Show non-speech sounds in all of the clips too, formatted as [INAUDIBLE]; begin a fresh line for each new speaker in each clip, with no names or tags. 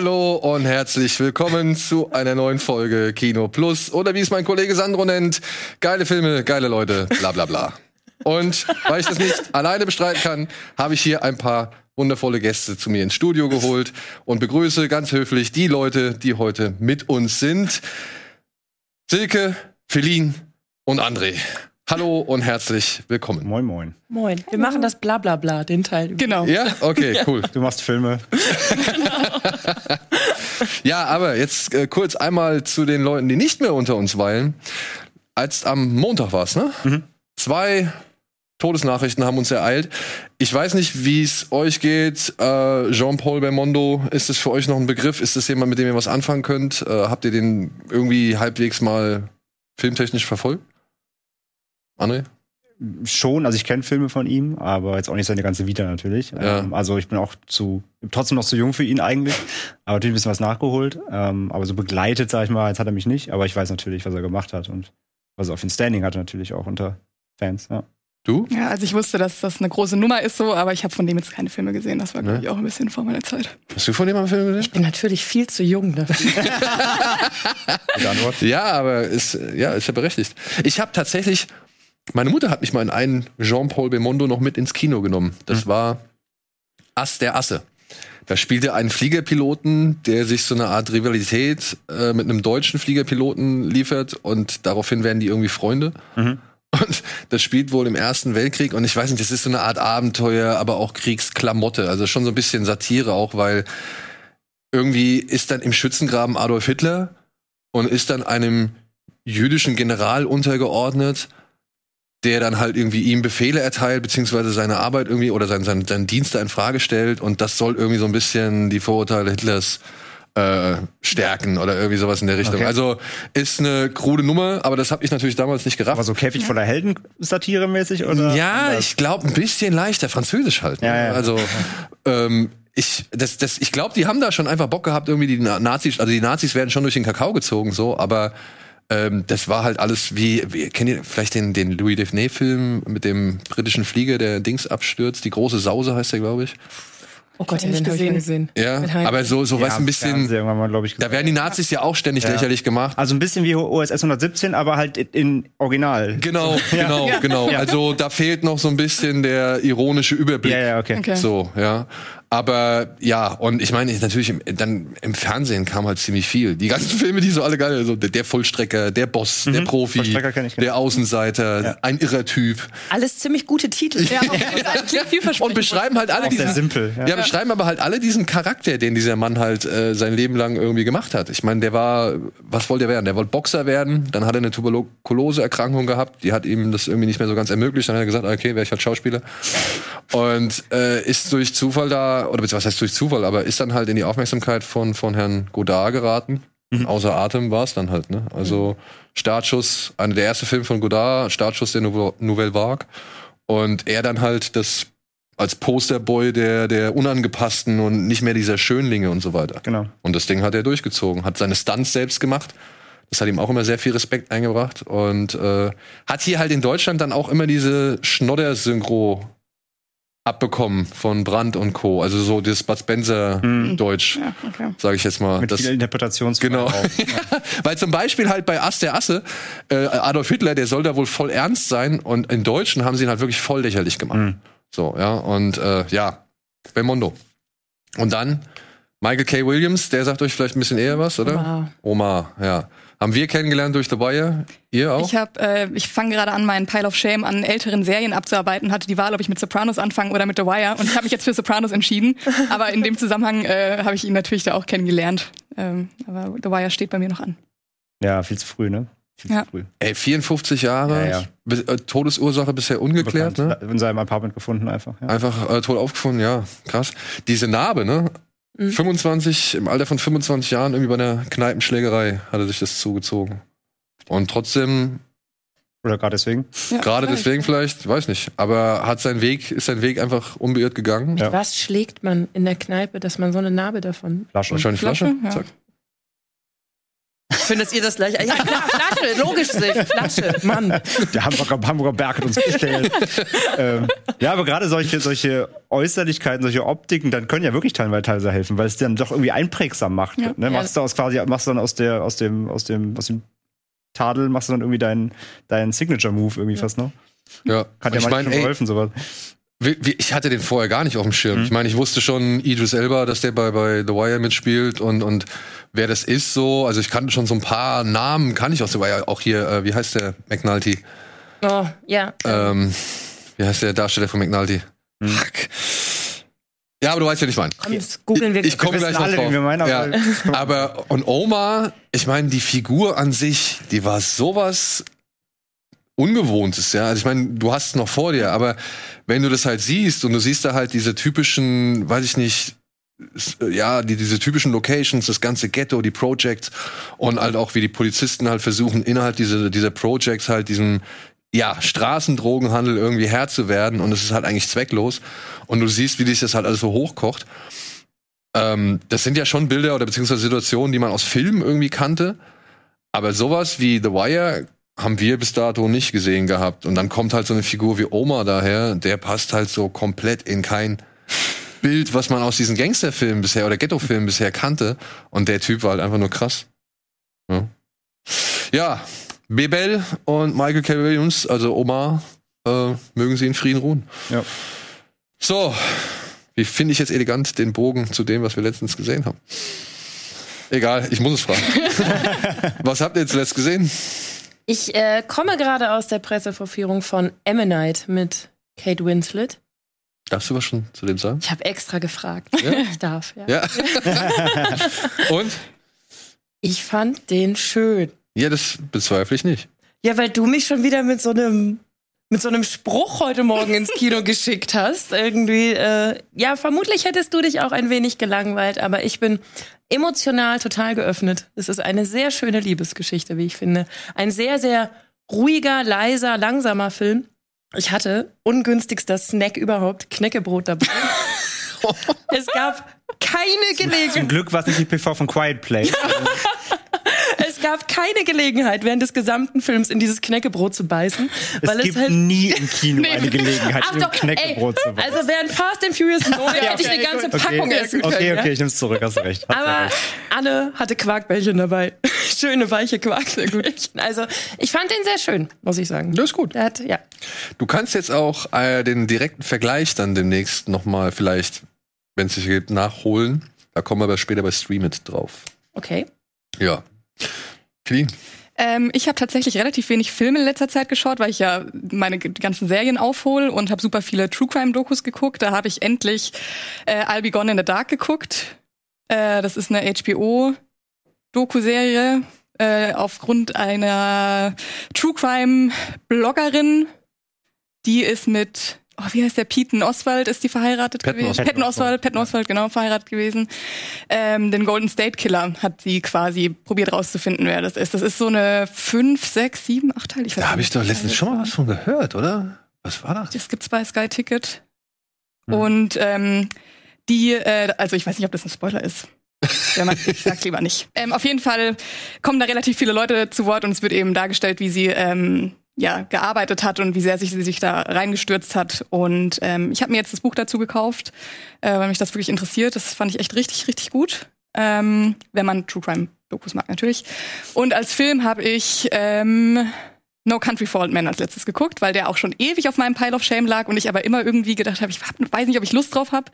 Hallo und herzlich willkommen zu einer neuen Folge Kino Plus oder wie es mein Kollege Sandro nennt, geile Filme, geile Leute, bla bla bla. Und weil ich das nicht [LAUGHS] alleine bestreiten kann, habe ich hier ein paar wundervolle Gäste zu mir ins Studio geholt und begrüße ganz höflich die Leute, die heute mit uns sind. Silke, Feline und André. Hallo und herzlich willkommen.
Moin, moin.
Moin. Wir machen das Blablabla, den Teil.
Genau.
Ja, okay, [LAUGHS] cool.
Du machst Filme. [LAUGHS]
Ja, aber jetzt äh, kurz einmal zu den Leuten, die nicht mehr unter uns weilen. Als am Montag war es, ne? Zwei Todesnachrichten haben uns ereilt. Ich weiß nicht, wie es euch geht. Äh, Jean-Paul Belmondo, ist es für euch noch ein Begriff? Ist es jemand, mit dem ihr was anfangen könnt? Äh, habt ihr den irgendwie halbwegs mal filmtechnisch verfolgt? André?
Schon, also ich kenne Filme von ihm, aber jetzt auch nicht seine ganze Vita natürlich.
Ja.
Ähm, also ich bin auch zu, trotzdem noch zu jung für ihn eigentlich. Aber natürlich ein bisschen was nachgeholt. Ähm, aber so begleitet, sag ich mal, jetzt hat er mich nicht. Aber ich weiß natürlich, was er gemacht hat und was er auf den Standing hatte natürlich auch unter Fans. Ja.
Du?
Ja, also ich wusste, dass das eine große Nummer ist so, aber ich habe von dem jetzt keine Filme gesehen. Das war, glaube
Ne?
ich, auch ein bisschen vor meiner Zeit.
Hast du von dem einen Film gesehen?
Ich bin natürlich viel zu jung dafür. [LAUGHS]
Ja, aber ist, ja, ist ja berechtigt. Ich habe tatsächlich, meine Mutter hat mich mal in einen Jean-Paul Belmondo noch mit ins Kino genommen. Das war Ass der Asse. Da spielte ein Fliegerpiloten, der sich so eine Art Rivalität äh, mit einem deutschen Fliegerpiloten liefert und daraufhin werden die irgendwie Freunde. Und das spielt wohl im Ersten Weltkrieg und ich weiß nicht, das ist so eine Art Abenteuer, aber auch Kriegsklamotte. Also schon so ein bisschen Satire auch, weil irgendwie ist dann im Schützengraben Adolf Hitler und ist dann einem jüdischen General untergeordnet, der dann halt irgendwie ihm Befehle erteilt, beziehungsweise seine Arbeit irgendwie oder sein, sein, seinen Dienst da in Frage stellt und das soll irgendwie so ein bisschen die Vorurteile Hitlers äh, stärken oder irgendwie sowas in der Richtung.
Okay.
Also ist eine krude Nummer, aber das habe ich natürlich damals nicht gerafft.
Aber so Käfig voller Helden Satire-mäßig oder?
Ja,
anders?
ich glaube ein bisschen leichter, französisch halt. Ne?
Ja, ja.
Also ähm, ich, das, das, ich glaube, die haben da schon einfach Bock gehabt, irgendwie die Na- Nazis, also die Nazis werden schon durch den Kakao gezogen, so, aber ähm, das war halt alles wie, wie kennt ihr vielleicht den, den Louis Defne-Film mit dem britischen Flieger, der Dings abstürzt, die große Sause heißt der, glaube ich.
Oh Gott,
Den
den habe ich mal gesehen.
Ja, aber so, so
Ja,
du, ein bisschen,
mal, ich,
da werden die Nazis ja auch ständig
Ja.
lächerlich gemacht.
Also ein bisschen wie OSS 117, aber halt in Original.
Genau, [LAUGHS] genau,
Ja.
genau.
Ja.
Also da fehlt noch so ein bisschen der ironische Überblick.
Ja, ja, okay.
Okay.
So, ja. Aber ja, und ich meine, natürlich im, dann im Fernsehen kam halt ziemlich viel. Die ganzen [LAUGHS] Filme, die so alle geil, so der, der Vollstrecker, der Boss, der Profi,
Mhm. Kenn ich, genau.
der Außenseiter,
Ja.
ein irrer Typ.
Alles ziemlich gute Titel.
Ja. [LAUGHS]
Und beschreiben halt alle
Auch sehr
diesen,
simpel, ja.
Ja. beschreiben aber halt alle diesen Charakter, den dieser Mann halt äh, sein Leben lang irgendwie gemacht hat. Ich meine, der war, was wollte er werden? Der wollte Boxer werden, dann hat er eine Tuberkuloseerkrankung gehabt, die hat ihm das irgendwie nicht mehr so ganz ermöglicht. Dann hat er gesagt, okay, wäre ich halt Schauspieler. Und äh, ist durch Zufall da, oder was heißt durch Zufall, aber ist dann halt in die Aufmerksamkeit von, von Herrn Godard geraten. Außer Atem war es dann halt, ne? Also Startschuss, einer der erste Film von Godard, Startschuss der Nouveau- Nouvelle Vague. Und er dann halt das als Posterboy der, der unangepassten und nicht mehr dieser Schönlinge und so weiter.
Genau.
Und das Ding hat er durchgezogen, hat seine Stunts selbst gemacht. Das hat ihm auch immer sehr viel Respekt eingebracht und äh, hat hier halt in Deutschland dann auch immer diese Schnodder-Synchro abbekommen von Brandt und Co. Also so das Bud Spencer Deutsch,
Ja, okay.
sage ich jetzt mal.
Mit
Das,
viel Interpretationsfreiheit
Genau.
auch. [LAUGHS]
weil zum Beispiel halt bei Ass der Asse, äh, Adolf Hitler, der soll da wohl voll ernst sein und in Deutschen haben sie ihn halt wirklich voll lächerlich gemacht.
Mhm.
So, ja, und äh, ja, Belmondo. Und dann Michael K. Williams, der sagt euch vielleicht ein bisschen eher was, oder?
Omar.
Omar, ja. Haben wir kennengelernt durch The Wire? Ihr auch?
Ich habe, äh, ich fange gerade an, meinen Pile of Shame an älteren Serien abzuarbeiten. Hatte die Wahl, ob ich mit Sopranos anfange oder mit The Wire. Und ich habe mich jetzt für Sopranos entschieden. [LAUGHS] Aber in dem Zusammenhang äh, habe ich ihn natürlich da auch kennengelernt. Ähm, aber The Wire steht bei mir noch an.
Ja, viel zu früh, ne? Viel
Ja.
zu früh.
Ey, 54 Jahre,
Ja, ja.
Äh, Todesursache bisher ungeklärt, ne?
In seinem Apartment gefunden einfach. Ja.
Einfach äh, tot aufgefunden, ja, krass. Diese Narbe, ne?
Mhm.
25, im Alter von 25 Jahren, irgendwie bei einer Kneipenschlägerei hat er sich das zugezogen. Und trotzdem,
Oder gerade deswegen.
Ja,
gerade
vielleicht.
deswegen vielleicht, weiß nicht, aber hat sein Weg, ist sein Weg einfach unbeirrt gegangen.
Ja.
Was schlägt man in der Kneipe, dass man so eine Narbe davon?
Flasche.
Wahrscheinlich Flasche.
Flasche, ja.
Zack.
Findet ihr das gleich? Ja, klar, Flasche, logisch sich. Flasche, Mann.
Der Hamburger, Hamburger Berg hat uns gestellt. ähm, ja, aber gerade solche, solche Äußerlichkeiten, solche Optiken, dann können ja wirklich teilweise, helfen, weil es dann doch irgendwie einprägsam macht.
Ja.
Ne? Machst du aus quasi, machst du dann aus der, aus dem, aus dem, aus dem Tadel, machst du dann irgendwie deinen, deinen Signature-Move irgendwie fast noch.
Ja.
Hat
Und
ja
ich
manchmal
meine, ey,
geholfen, sowas.
Ich hatte den vorher gar nicht auf dem Schirm.
Mhm.
Ich meine, ich wusste schon Idris Elba, dass der bei, bei The Wire mitspielt und, und wer das ist so. Also ich kannte schon so ein paar Namen, kann ich aus The Wire. Auch hier, äh, wie heißt der McNulty?
Oh, ja.
Ähm, wie heißt der Darsteller von McNulty?
Hm.
Fuck. Ja, aber du weißt ja nicht.
Komm, das googeln wir
Ich komme
Wir
gleich noch
alle,
drauf.
wir meinen, aber-
ja. [LAUGHS] aber und Oma, ich meine, die Figur an sich, die war sowas Ungewohntes, ja. Also ich meine, du hast es noch vor dir, aber wenn du das halt siehst und du siehst da halt diese typischen, weiß ich nicht, ja, die, diese typischen Locations, das ganze Ghetto, die Projects und halt auch wie die Polizisten halt versuchen, innerhalb dieser, dieser Projects halt diesen, ja, Straßendrogenhandel irgendwie Herr zu werden und es ist halt eigentlich zwecklos und du siehst, wie sich das halt alles so hochkocht. Ähm, das sind ja schon Bilder oder beziehungsweise Situationen, die man aus Filmen irgendwie kannte, aber sowas wie The Wire haben wir bis dato nicht gesehen gehabt. Und dann kommt halt so eine Figur wie Oma daher, der passt halt so komplett in kein Bild, was man aus diesen Gangsterfilmen bisher oder Ghetto-Filmen bisher kannte. Und der Typ war halt einfach nur krass. Ja, ja Bebel und Michael K. Williams, also Oma, äh, mögen sie in Frieden ruhen.
Ja.
So, wie finde ich jetzt elegant den Bogen zu dem, was wir letztens gesehen haben? Egal, ich muss es fragen. [LAUGHS] was habt ihr zuletzt gesehen?
Ich äh, komme gerade aus der Pressevorführung von Ammonite mit Kate Winslet.
Darfst du was schon zu dem sagen?
Ich habe extra gefragt.
Ja? [LAUGHS]
Ich darf, ja.
Ja. [LAUGHS] Und?
Ich fand den schön.
Ja, das bezweifle ich nicht.
Ja, weil du mich schon wieder mit so einem mit so einem Spruch heute Morgen ins Kino [LAUGHS] geschickt hast. Irgendwie, äh, ja, vermutlich hättest du dich auch ein wenig gelangweilt, aber ich bin emotional total geöffnet. Es ist eine sehr schöne Liebesgeschichte, wie ich finde. Ein sehr, sehr ruhiger, leiser, langsamer Film. Ich hatte ungünstigster Snack überhaupt, Knäckebrot dabei. [LAUGHS] es gab keine
Zum
Gelegenheit.
Glück war es nicht die PV von Quiet Place. [LAUGHS]
Es gab keine Gelegenheit, während des gesamten Films in dieses Knäckebrot zu beißen,
Es
weil es,
gibt
halt
nie im Kino eine Gelegenheit,
Ach doch,
Knäckebrot
ey,
zu machen.
Also während Fast and Furious 9 [LAUGHS] hätte ich eine ganze Packung essen können.
Okay, okay,
ja?
ich nehm's zurück, hast recht. Hast
Aber
recht.
Anne hatte Quarkbällchen dabei. [LAUGHS] Schöne, weiche Quarkbällchen. Also, ich fand den sehr schön, muss ich sagen.
Das ist gut.
Der hat, ja.
Du kannst jetzt auch äh, den direkten Vergleich dann demnächst nochmal vielleicht, wenn es sich geht, nachholen. Da kommen wir aber später bei Streamit drauf.
Okay.
Ja. Clean.
Ähm, ich habe tatsächlich relativ wenig Filme in letzter Zeit geschaut, weil ich ja meine ganzen Serien aufhole und habe super viele True Crime Dokus geguckt. Da habe ich endlich äh, I'll Be Gone in the Dark geguckt. Äh, das ist eine HBO Doku-Serie äh, aufgrund einer True Crime Bloggerin. Die ist mit Oh, wie heißt der? Peyton Oswald ist die verheiratet
Patton
gewesen.
Oswalt.
Patton Oswald, Patton Oswald, genau, verheiratet gewesen. Ähm, den Golden State Killer hat sie quasi probiert rauszufinden, wer das ist. Das ist so eine fünf, sechs, sieben, acht Teil. Ich weiß
Da habe ich doch letztens schon mal was von gehört, oder? Was war das?
Das gibt's bei Sky Ticket.
Hm.
Und ähm, die, äh, also ich weiß nicht, ob das ein Spoiler ist. Ja, man, ich sag's lieber nicht. [LAUGHS] Ähm, auf jeden Fall kommen da relativ viele Leute zu Wort und es wird eben dargestellt, wie sie ähm, ja gearbeitet hat und wie sehr sich sie sich da reingestürzt hat. Und ähm, ich habe mir jetzt das Buch dazu gekauft, äh, weil mich das wirklich interessiert. Das fand ich echt richtig, richtig gut. Ähm, wenn man True Crime Dokus mag natürlich. Und als Film habe ich ähm, No Country for Old Men als letztes geguckt, weil der auch schon ewig auf meinem Pile of Shame lag und ich aber immer irgendwie gedacht habe, ich hab, weiß nicht, ob ich Lust drauf habe.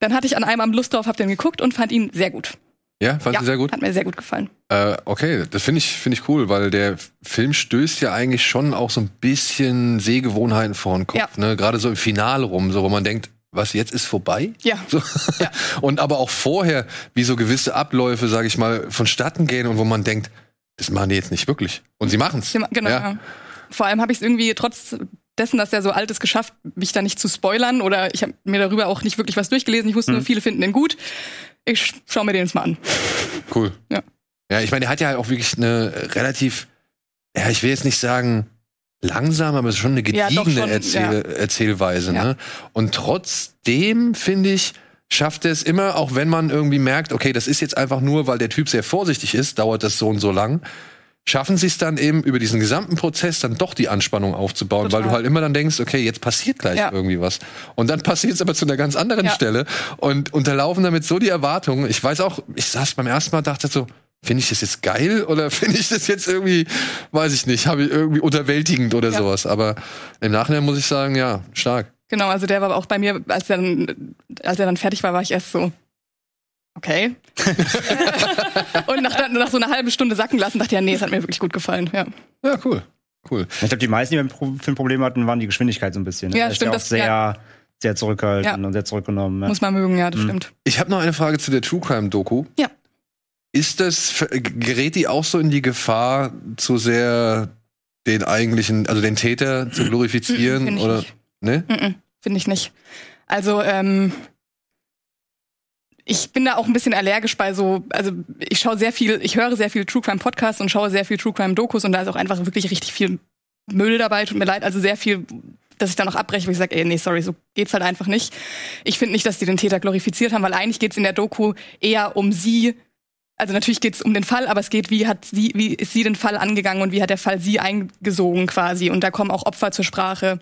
Dann hatte ich an einem Abend Lust drauf, habe den geguckt und fand ihn sehr gut.
Ja, fand
ja,
sehr gut?
Hat mir sehr gut gefallen.
Äh, okay, das finde ich, finde ich cool, weil der Film stößt ja eigentlich schon auch so ein bisschen Sehgewohnheiten vor den Kopf.
Ja.
Ne? Gerade so im Finale rum, so wo man denkt, was jetzt ist vorbei?
Ja. [LAUGHS]
So.
Ja.
Und aber auch vorher, wie so gewisse Abläufe, sage ich mal, vonstatten gehen und wo man denkt, das machen die jetzt nicht wirklich. Und sie machen's.
Ja, Genau.
Ja.
Ja. Vor allem habe ich es irgendwie trotz dessen, dass er so alt ist, geschafft, mich da nicht zu spoilern oder ich habe mir darüber auch nicht wirklich was durchgelesen. Ich wusste nur, viele finden den gut. Ich schaue mir den jetzt mal an.
Cool.
Ja.
Ja, ich meine, der hat ja auch wirklich eine relativ, ja, ich will jetzt nicht sagen langsam, aber es ist schon eine
Ja,
gediegene
schon,
Erzähl Erzählweise.
Ja.
Ne? Und trotzdem, finde ich, schafft er es immer, auch wenn man irgendwie merkt, okay, das ist jetzt einfach nur, weil der Typ sehr vorsichtig ist, dauert das so und so lang. Schaffen sie es dann eben über diesen gesamten Prozess dann doch die Anspannung aufzubauen,
Total.
weil du halt immer dann denkst, okay, jetzt passiert gleich
Ja.
irgendwie was. Und dann passiert es aber zu einer ganz anderen
Ja.
Stelle und unterlaufen damit so die Erwartungen. Ich weiß auch, ich saß beim ersten Mal, dachte so, finde ich das jetzt geil oder [LAUGHS] finde ich das jetzt irgendwie, weiß ich nicht, habe ich irgendwie unterwältigend oder
Ja.
sowas. Aber im Nachhinein muss ich sagen, ja, stark.
Genau, also der war auch bei mir, als er dann, als er dann fertig war, war ich erst so, okay. [LAUGHS] und nach, nach so einer halben Stunde sacken lassen, dachte ich, ja, nee, es hat mir wirklich gut gefallen. Ja,
Ja, cool. Cool.
Ich glaube, die meisten, die mit dem Film Probleme hatten, waren die Geschwindigkeit so ein bisschen. ne?
Ja,
ist
stimmt,
Ja auch
das-
sehr,
ja.
sehr zurückhaltend
Ja.
und sehr zurückgenommen. Ja.
muss man mögen, ja, das
Mhm.
stimmt.
Ich habe noch eine Frage zu der True Crime Doku.
Ja.
Ist das, ver- gerät die auch so in die Gefahr, zu sehr den eigentlichen, also den Täter zu [CLEARS THROAT] glorifizieren?
Finde ich
oder?
nicht.
Ne?
Finde ich nicht. Also, ähm, ich bin da auch ein bisschen allergisch bei so, also ich schaue sehr viel, ich höre sehr viel True Crime Podcasts und schaue sehr viel True Crime Dokus und da ist auch einfach wirklich richtig viel Müll dabei, tut mir leid, also sehr viel, dass ich da noch abbreche, wo ich sage, ey, nee, sorry, so geht's halt einfach nicht. Ich finde nicht, dass die den Täter glorifiziert haben, weil eigentlich geht's in der Doku eher um sie, also natürlich geht's um den Fall, aber es geht, wie hat sie, wie ist sie den Fall angegangen und wie hat der Fall sie eingesogen quasi und da kommen auch Opfer zur Sprache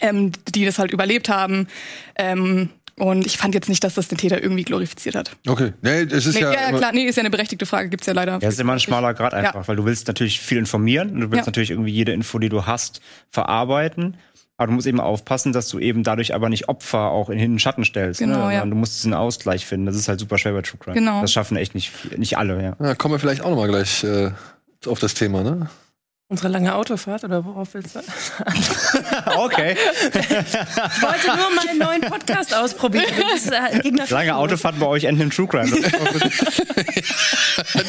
ähm, die das halt überlebt haben. Ähm, und ich fand jetzt nicht, dass das den Täter irgendwie glorifiziert hat.
Okay. Nee, es ist
Nee,
ja.
ja, ja, klar, nee, ist ja eine berechtigte Frage, gibt's ja leider.
Ja, es ist immer ein schmaler Grad einfach, weil du willst natürlich viel informieren und du willst
Ja.
natürlich irgendwie jede Info, die du hast, verarbeiten. Aber du musst eben aufpassen, dass du eben dadurch aber nicht Opfer auch in den Schatten stellst.
Genau,
ne?
ja.
Du musst diesen Ausgleich finden. Das ist halt super schwer bei True Crime.
Genau.
Das schaffen echt nicht, nicht alle, ja.
Ja, kommen wir vielleicht auch noch mal gleich äh, auf das Thema, ne?
Unsere lange Autofahrt oder worauf willst du? [LAUGHS]
okay.
Ich wollte nur mal einen neuen Podcast ausprobieren. Äh,
Lange. Autofahrt bei euch enden im True Crime.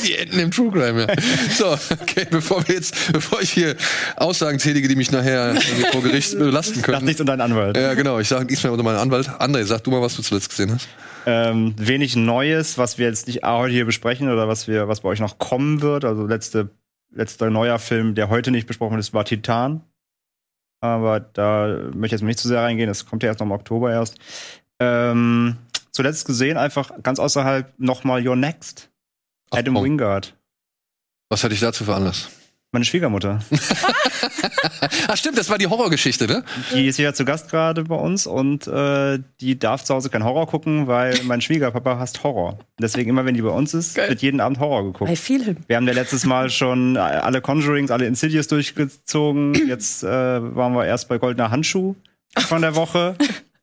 Die Enden im True Crime, ja. So, okay, bevor wir jetzt, bevor ich hier Aussagen tätige, die mich nachher vor Gericht belasten
Lass
können.
nichts unter deinen Anwalt.
Ja, genau. Ich sage diesmal unter meinen Anwalt. André, sag du mal, was du zuletzt gesehen hast.
Ähm, wenig Neues, was wir jetzt nicht heute hier besprechen oder was wir, was bei euch noch kommen wird. Also letzte, letzter neuer Film, der heute nicht besprochen ist, war Titan. Aber da möchte ich jetzt nicht zu sehr reingehen. Das kommt ja erst noch im Oktober erst. Ähm, zuletzt gesehen einfach ganz außerhalb nochmal Your Next. Adam
oh.
Wingard.
Was hatte ich dazu veranlasst?
Meine Schwiegermutter. [LAUGHS]
Ach stimmt, das war die Horrorgeschichte, ne?
Die ist ja zu Gast gerade bei uns und äh, die darf zu Hause kein Horror gucken, weil mein Schwiegerpapa hasst Horror. Deswegen immer, wenn die bei uns ist,
Geil.
wird jeden Abend Horror geguckt.
Bei vielen.
Wir haben ja letztes Mal schon alle Conjurings, alle Insidious durchgezogen. [CLEARS THROAT] Jetzt äh, waren wir erst bei Goldener Handschuh von der Woche.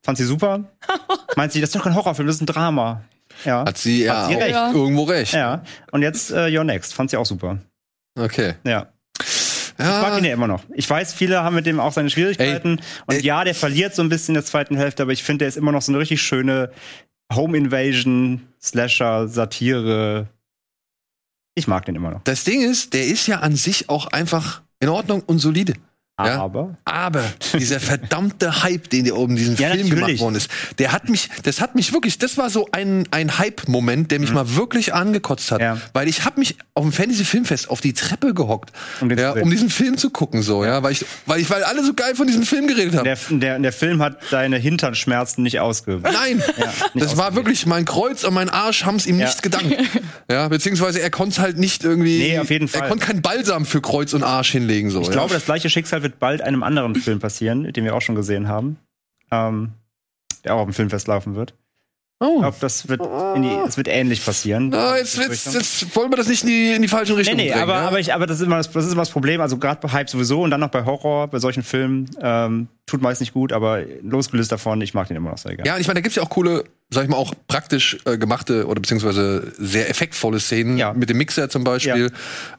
Fand sie super. Meint sie, das ist doch kein Horrorfilm, das ist ein Drama. Ja.
Hat sie ja
Hat sie
auch
recht.
irgendwo recht.
Ja. Und jetzt äh, Your Next. Fand sie auch super.
Okay.
Ja. Ich mag
Ja,
ihn ja immer noch. Ich weiß, viele haben mit dem auch seine Schwierigkeiten. und
ey.
ja, der verliert so ein bisschen in der zweiten Hälfte, aber ich finde, der ist immer noch so eine richtig schöne Home Invasion, Slasher, Satire. Ich mag den immer noch.
das Ding ist, der ist ja an sich auch einfach in Ordnung und solide. Ja.
Aber
Aber dieser verdammte Hype, den der oben in diesem
Ja,
Film
natürlich.
gemacht worden ist, der hat mich, das hat mich wirklich, das war so ein, ein Hype-Moment, der mich mal wirklich angekotzt hat.
Mhm. Ja.
Weil ich habe mich auf dem Fantasy-Filmfest auf die Treppe gehockt,
Um
ja, um diesen Film zu gucken, so, ja, weil ich, weil ich, weil alle so geil von diesem Film geredet haben.
der, der, der Film hat deine Hinternschmerzen nicht ausgewirkt.
Nein,
nicht
das war wirklich, mein Kreuz und mein Arsch haben es ihm
Ja.
nicht gedankt. [LAUGHS] Ja, beziehungsweise er konnte es halt nicht irgendwie.
Nee, auf jeden
Er
Fall.
konnte kein Balsam für Kreuz und Arsch hinlegen, so.
Ich
ja.
glaube, das gleiche Schicksal wird bald einem anderen Film passieren, den wir auch schon gesehen haben. Ähm, der auch auf dem Filmfest laufen wird.
Oh.
Ich glaube, das wird, die, das wird ähnlich passieren.
Na, jetzt, jetzt, jetzt wollen wir das nicht in die, in die falsche
Nee,
Richtung
nee,
bringen.
aber,
ja?
aber, ich, aber das, ist immer das, das ist immer das Problem. Also gerade bei Hype sowieso und dann noch bei Horror, bei solchen Filmen, ähm, tut meist nicht gut, aber losgelöst davon, ich mag den immer noch sehr gerne.
Ja, und ich meine, da gibt's ja auch coole, sag ich mal, auch praktisch äh, gemachte oder beziehungsweise sehr effektvolle Szenen
Ja.
mit dem Mixer zum Beispiel.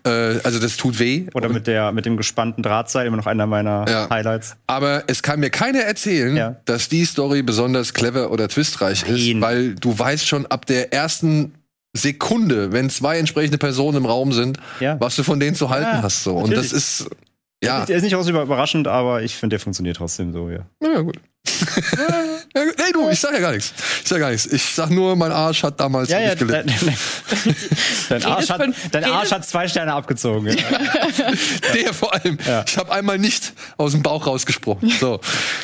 Äh, also das tut weh.
Oder mit, der, mit dem gespannten Drahtseil, immer noch einer meiner
Ja.
Highlights.
Aber es kann mir keiner erzählen,
Ja.
dass die Story besonders clever oder twistreich ist,
Nein.
weil du weißt schon ab der ersten Sekunde, wenn zwei entsprechende Personen im Raum sind,
Ja.
was du von denen zu halten
Ja,
hast. So. Und
natürlich.
das ist ja,
Der ist nicht auch so überraschend, aber ich finde, der funktioniert trotzdem so, ja.
ja gut. [LAUGHS] ja, gut. Nee, du, ich sag ja gar nichts. Ich sag gar nichts. Ich sag nur, mein Arsch hat damals
Ja, ja,
nicht gelitten.
dein, dein, Arsch, hat, dein Arsch hat zwei Sterne abgezogen. Ja. [LAUGHS]
Der vor allem.
Ja.
Ich habe einmal nicht aus dem Bauch rausgesprochen. So,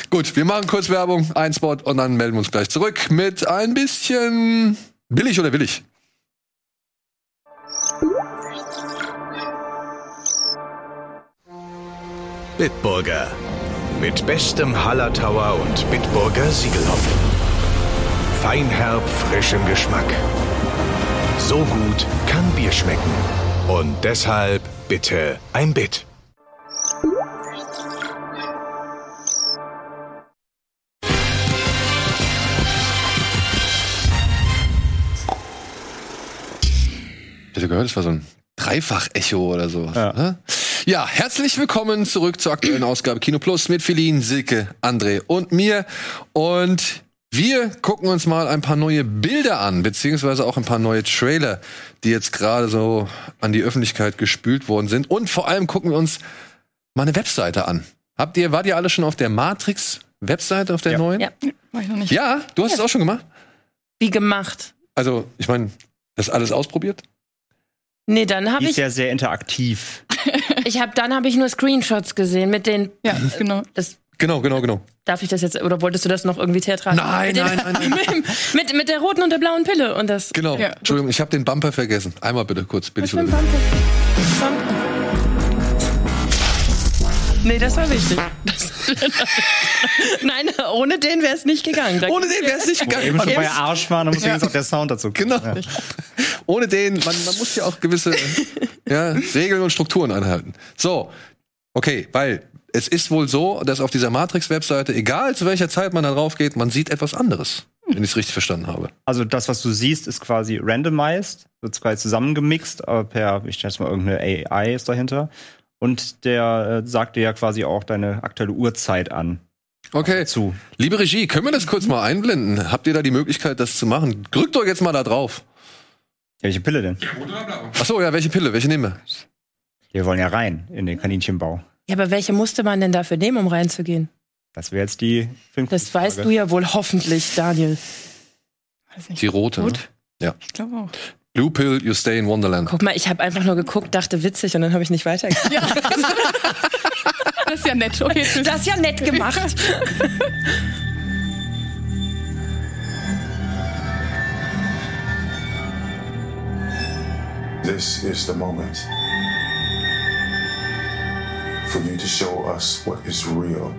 gut, wir machen kurz Werbung, ein Spot und dann melden wir uns gleich zurück mit ein bisschen billig oder willig.
Bitburger. Mit bestem Hallertauer und Bitburger Siegelhopfen. Feinherb, frischem Geschmack. So gut kann Bier schmecken. Und deshalb bitte ein Bit.
Ich hatte gehört, das war so ein Dreifach-Echo oder sowas.
Ja.
Ja, herzlich willkommen zurück zur aktuellen Ausgabe Kino Plus mit Feline, Silke, André und mir. Und wir gucken uns mal ein paar neue Bilder an, beziehungsweise auch ein paar neue Trailer, die jetzt gerade so an die Öffentlichkeit gespült worden sind. Und vor allem gucken wir uns mal eine Webseite an. Habt ihr, wart ihr alle schon auf der Matrix-Webseite, auf der
Ja.
neuen?
Ja.
War ich noch nicht.
Ja, du hast es auch schon gemacht?
Wie gemacht?
Also, ich meine, das alles ausprobiert?
Nee, dann habe
Die ist
ich,
ja sehr interaktiv. [LAUGHS]
ich habe dann habe ich nur Screenshots gesehen mit den
Ja, genau.
das
Genau, genau, genau.
darf ich das jetzt oder wolltest du das noch irgendwie theatralisch?
Nein,
mit
nein, nein, nein. [LAUGHS]
mit, mit der roten und der blauen Pille und das
Genau.
Ja.
Entschuldigung, ich habe den Bumper vergessen. Einmal bitte kurz, billig
Was
billig.
Bumper? Bumper. Nee, das war wichtig. Das, [LAUGHS] Nein, ohne den wäre es nicht gegangen. Da-
Ohne den wäre es nicht gegangen.
Eben schon bei
muss-
Arsch waren, dann muss jetzt auch der Sound dazu kommen.
Genau.
Ja.
Ohne den, man, man muss ja auch gewisse ja, Regeln und Strukturen einhalten. So, okay, weil es ist wohl so, dass auf dieser Matrix-Webseite, egal zu welcher Zeit man da drauf geht, man sieht etwas anderes, wenn ich es richtig verstanden habe.
Also das, was du siehst, ist quasi randomized, wird quasi zusammengemixt, aber per, ich schätze mal, irgendeine AI ist dahinter. Und der äh, sagt dir ja quasi auch deine aktuelle Uhrzeit an.
Okay,
Zu.
liebe Regie, können wir das kurz mal einblenden? Habt ihr da die Möglichkeit, das zu machen? Drückt doch jetzt mal da drauf.
Ja, welche Pille denn?
Ach so, ja, welche Pille? Welche nehmen wir?
Wir wollen ja rein in den Kaninchenbau.
Ja, aber welche musste man denn dafür nehmen, um reinzugehen?
Das wäre jetzt die Film.
Das weißt du ja wohl hoffentlich, Daniel.
Die rote. Ne?
Gut.
Ja.
Ich glaube auch.
Blue Pill, you stay in Wonderland.
Guck mal, ich habe einfach nur geguckt, dachte witzig und dann habe ich nicht weitergeguckt.
Ja. [LAUGHS] das ist ja nett. Okay, tschüss.
Das ist ja nett gemacht. [LAUGHS]
This is the moment for you to show us what is real.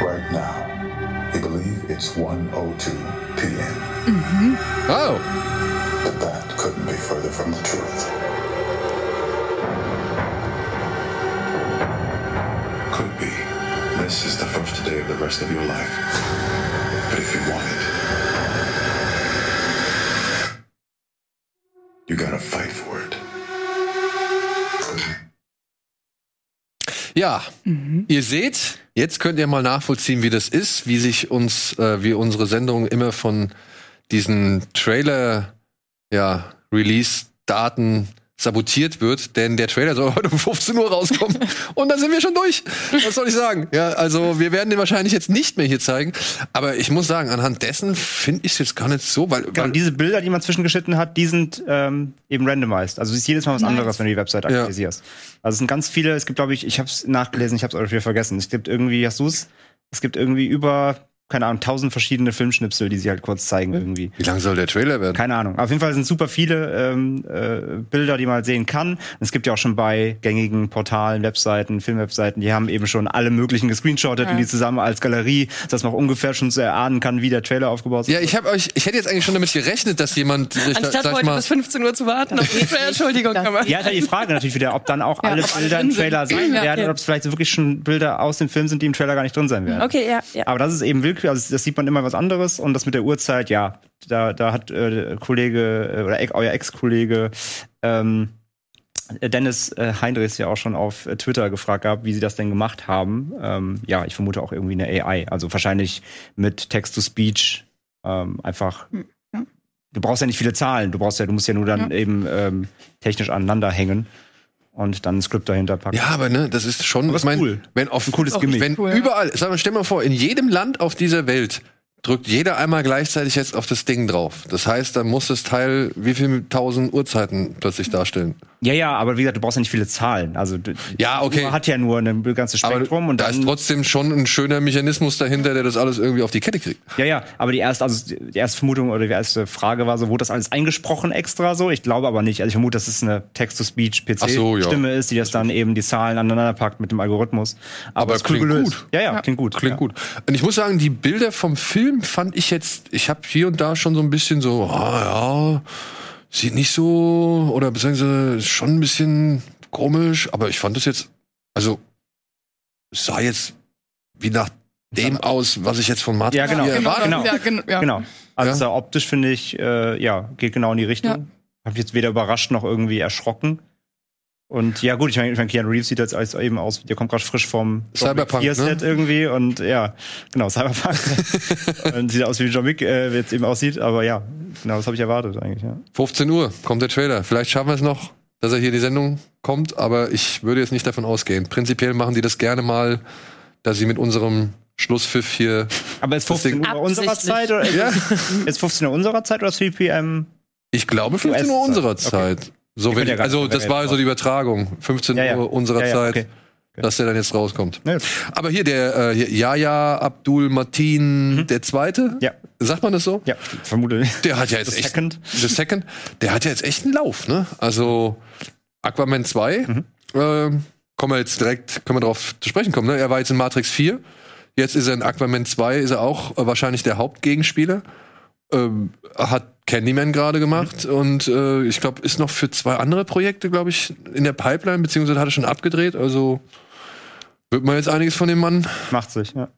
Right now, we believe it's 1:02 p.m., mm-hmm.
Oh,
but that couldn't be further from the truth. Could be. This is the first day of the rest of your life. But if you want it, you gotta fight for it.
Ja, ihr seht, jetzt könnt ihr mal nachvollziehen, wie das ist, wie sich uns, äh, wie unsere Sendung immer von diesen Trailer, ja, Release-Daten sabotiert wird, denn der Trailer soll [LAUGHS] heute um 15 Uhr rauskommen und dann sind wir schon durch. Was soll ich sagen? Ja, also wir werden den wahrscheinlich jetzt nicht mehr hier zeigen, aber ich muss sagen, anhand dessen finde ich es jetzt gar nicht so, weil,
Genau,
weil
diese Bilder, die man zwischengeschnitten hat, die sind ähm, eben randomized. Also es ist jedes Mal was anderes, wenn du die Website
Ja.
aktualisierst. Also es sind ganz viele, es gibt, glaube ich, ich habe es nachgelesen, ich habe es auch wieder vergessen. Es gibt irgendwie, hast du es? Es gibt irgendwie über keine Ahnung, tausend verschiedene Filmschnipsel, die sie halt kurz zeigen irgendwie.
Wie lang soll der Trailer werden?
Keine Ahnung. Auf jeden Fall sind super viele ähm, äh, Bilder, die man halt sehen kann. Es gibt ja auch schon bei gängigen Portalen, Webseiten, Filmwebseiten, die haben eben schon alle möglichen gescreenshottet und die zusammen als Galerie, dass man auch ungefähr schon so erahnen kann, wie der Trailer aufgebaut ist.
Ja, ich habe euch, ich hätte jetzt eigentlich schon damit gerechnet, dass jemand sich, da-
Anstatt
sag ich
heute
mal,
bis 15 Uhr zu warten. [LAUGHS] auf die Entschuldigung, aber.
Ja, ist die Frage natürlich wieder, ob dann auch alle
ob alle
Bilder im. Trailer sein
Ja,
werden
ja.
oder ob es vielleicht wirklich schon Bilder aus dem Film sind, die im Trailer gar nicht drin sein werden.
Okay, ja, ja.
Aber das ist eben willkür, also das sieht man immer was anderes und das mit der Uhrzeit, ja, da, da hat äh, Kollege äh, oder ex- euer Ex-Kollege ähm, Dennis äh, Heinrichs ja auch schon auf äh, Twitter gefragt gehabt, wie sie das denn gemacht haben. Ähm, ja, ich vermute auch irgendwie eine AI, also wahrscheinlich mit Text-to-Speech ähm, einfach.
ja.
Du brauchst ja nicht viele Zahlen, du brauchst ja, du musst ja nur dann
Ja.
eben ähm, technisch aneinander hängen und dann ein Skript dahinter packen.
ja, aber ne, das ist schon,
Aber
ich
ist
mein,
cool.
wenn auf
Ein cooles Gimmick.
wenn
Cool, ja.
überall, sag mal, stell mal vor, in jedem Land auf dieser Welt drückt jeder einmal gleichzeitig jetzt auf das Ding drauf. Das heißt, dann muss das Teil wie viel tausend Uhrzeiten plötzlich darstellen.
Ja, ja, aber wie gesagt, du brauchst ja nicht viele Zahlen. Also du-
Ja, okay.
Uhr hat ja nur ein ganzes
Aber
Spektrum und
da
dann
ist trotzdem schon ein schöner Mechanismus dahinter, der das alles irgendwie auf die Kette kriegt.
Ja, ja, aber die erste, also die erste Vermutung oder die erste Frage war so, wurde das alles eingesprochen extra so? Ich glaube aber nicht. Also ich vermute, dass es eine
Ach so, ja.
Text-to-Speech-PC-Stimme ist, die das dann eben die Zahlen aneinander packt mit dem Algorithmus.
Aber
cool
klingt gut.
Ja, ja,
Ja.
klingt gut.
Klingt
ja.
gut. Und ich muss sagen, die Bilder vom Film fand ich jetzt, ich habe hier und da schon so ein bisschen so, ah ja, sieht nicht so, oder beziehungsweise schon ein bisschen komisch, aber ich fand das jetzt, also, es sah jetzt wie nach dem aus, was ich jetzt von Martin
Ja, genau.
hier
Genau,
erwartet.
genau.
Ja, gen ja.
Genau. Also
Ja.
optisch finde ich, äh, ja, geht genau in die Richtung.
Ja.
Hab mich jetzt weder überrascht noch irgendwie erschrocken. Und ja, gut, ich meine, ich mein, Keanu Reeves sieht jetzt als- eben aus, der kommt gerade frisch vom
Cyberpunk,
4 Set
ne?
irgendwie und ja, genau, Cyberpunk. [LAUGHS] und sieht aus wie John Wick äh, jetzt eben aussieht, aber ja, genau, das habe ich erwartet eigentlich, ja.
15 Uhr kommt der Trailer. Vielleicht schaffen wir es noch, dass er hier in die Sendung kommt, aber ich würde jetzt nicht davon ausgehen. Prinzipiell machen die das gerne mal, dass sie mit unserem Schlusspfiff hier
Aber ist 15
Ding-
Uhr unserer. Zeit oder
Ja.
ist 15 Uhr unserer Zeit oder 3 p.m.?
Ich glaube 15 Uhr unserer
Okay.
So wenn
ja
also das war so die Übertragung. 15
Ja, ja.
Uhr unserer Zeit,
okay.
dass der dann jetzt rauskommt. Aber hier der äh, Yahya Abdul Matin der Zweite,
Mhm. Ja.
sagt man das so?
Ja, vermute.
Der hat ja jetzt
The
echt
Second.
The Second, der hat ja jetzt echt einen Lauf, ne? Also Aquaman 2,
Mhm.
ähm, kommen wir jetzt direkt, können wir drauf zu sprechen kommen, ne? Er war jetzt in Matrix 4, jetzt ist er in Aquaman 2, ist er auch äh, wahrscheinlich der Hauptgegenspieler. Ähm, hat Candyman gerade gemacht
Mhm.
und äh, ich glaube, ist noch für zwei andere Projekte, glaube ich, in der Pipeline, beziehungsweise hat er schon abgedreht. Also wird man jetzt einiges von dem Mann
Macht sich, ja.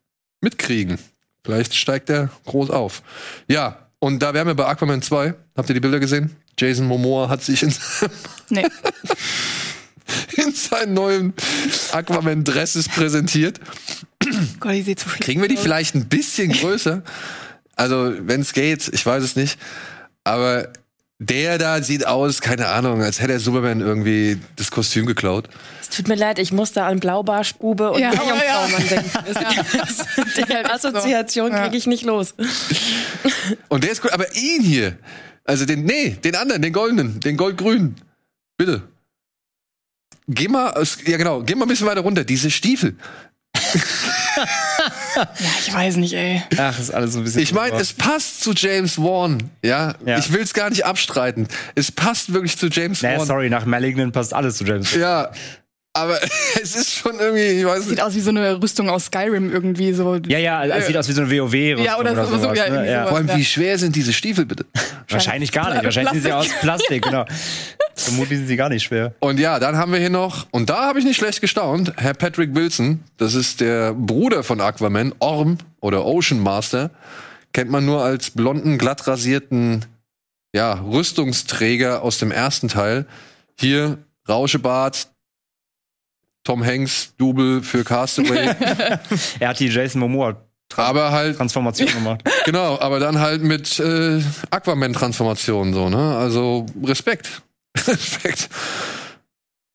mitkriegen. Vielleicht steigt er groß auf. Ja, und da wären wir bei Aquaman 2. Habt ihr die Bilder gesehen? Jason Momoa hat sich in,
Nee. [LAUGHS]
in seinen neuen Aquaman-Dresses präsentiert.
Gott, so schlecht
Kriegen wir die
aus.
vielleicht ein bisschen größer? Also, wenn es geht, ich weiß es nicht. Aber der da sieht aus, keine Ahnung, als hätte er Superman irgendwie das Kostüm geklaut.
Es tut mir leid, ich musste an Blaubarschbube und
Ja,
ja,
ja,
Jungfraumann denken. [LAUGHS] Das, die Assoziation
Ja.
kriege ich nicht los.
Und der ist gut, aber ihn hier, also den, nee, den anderen, den goldenen, den goldgrünen. Bitte. Geh mal, ja genau, geh mal ein bisschen weiter runter, diese Stiefel. [LAUGHS]
Ja, ich weiß nicht, ey.
Ach, ist alles so ein bisschen.
Ich meine, es passt zu James Wan, ja.
Ja.
Ich will es gar nicht abstreiten. Es passt wirklich zu James
Nee,
Wan.
sorry, nach Malignant passt alles zu James.
Ja, aber [LAUGHS] es ist schon irgendwie, ich weiß
Sieht
nicht.
aus wie so eine Rüstung aus Skyrim irgendwie so.
Ja, ja, es sieht aus wie so eine WoW-Rüstung
Ja, oder
oder,
so- so,
sowas.
ja,
ne? ja.
Vor allem, wie schwer sind diese Stiefel bitte? [LAUGHS]
Wahrscheinlich gar nicht. Wahrscheinlich sind sie aus Plastik, genau. [LAUGHS] Vermutlich sind sie gar nicht schwer.
Und ja, dann haben wir hier noch, und da habe ich nicht schlecht gestaunt, Herr Patrick Wilson, das ist der Bruder von Aquaman, Orm oder Ocean Master, kennt man nur als blonden, glatt rasierten, ja, Rüstungsträger aus dem ersten Teil. Hier Rauschebart, Tom Hanks, Double für Castaway, [LAUGHS]
Er hat die Jason Momoa
aber halt
Transformation [LAUGHS] gemacht.
Genau, aber dann halt mit äh, Aquaman-Transformation so, ne? Also Respekt. [LAUGHS] Respekt.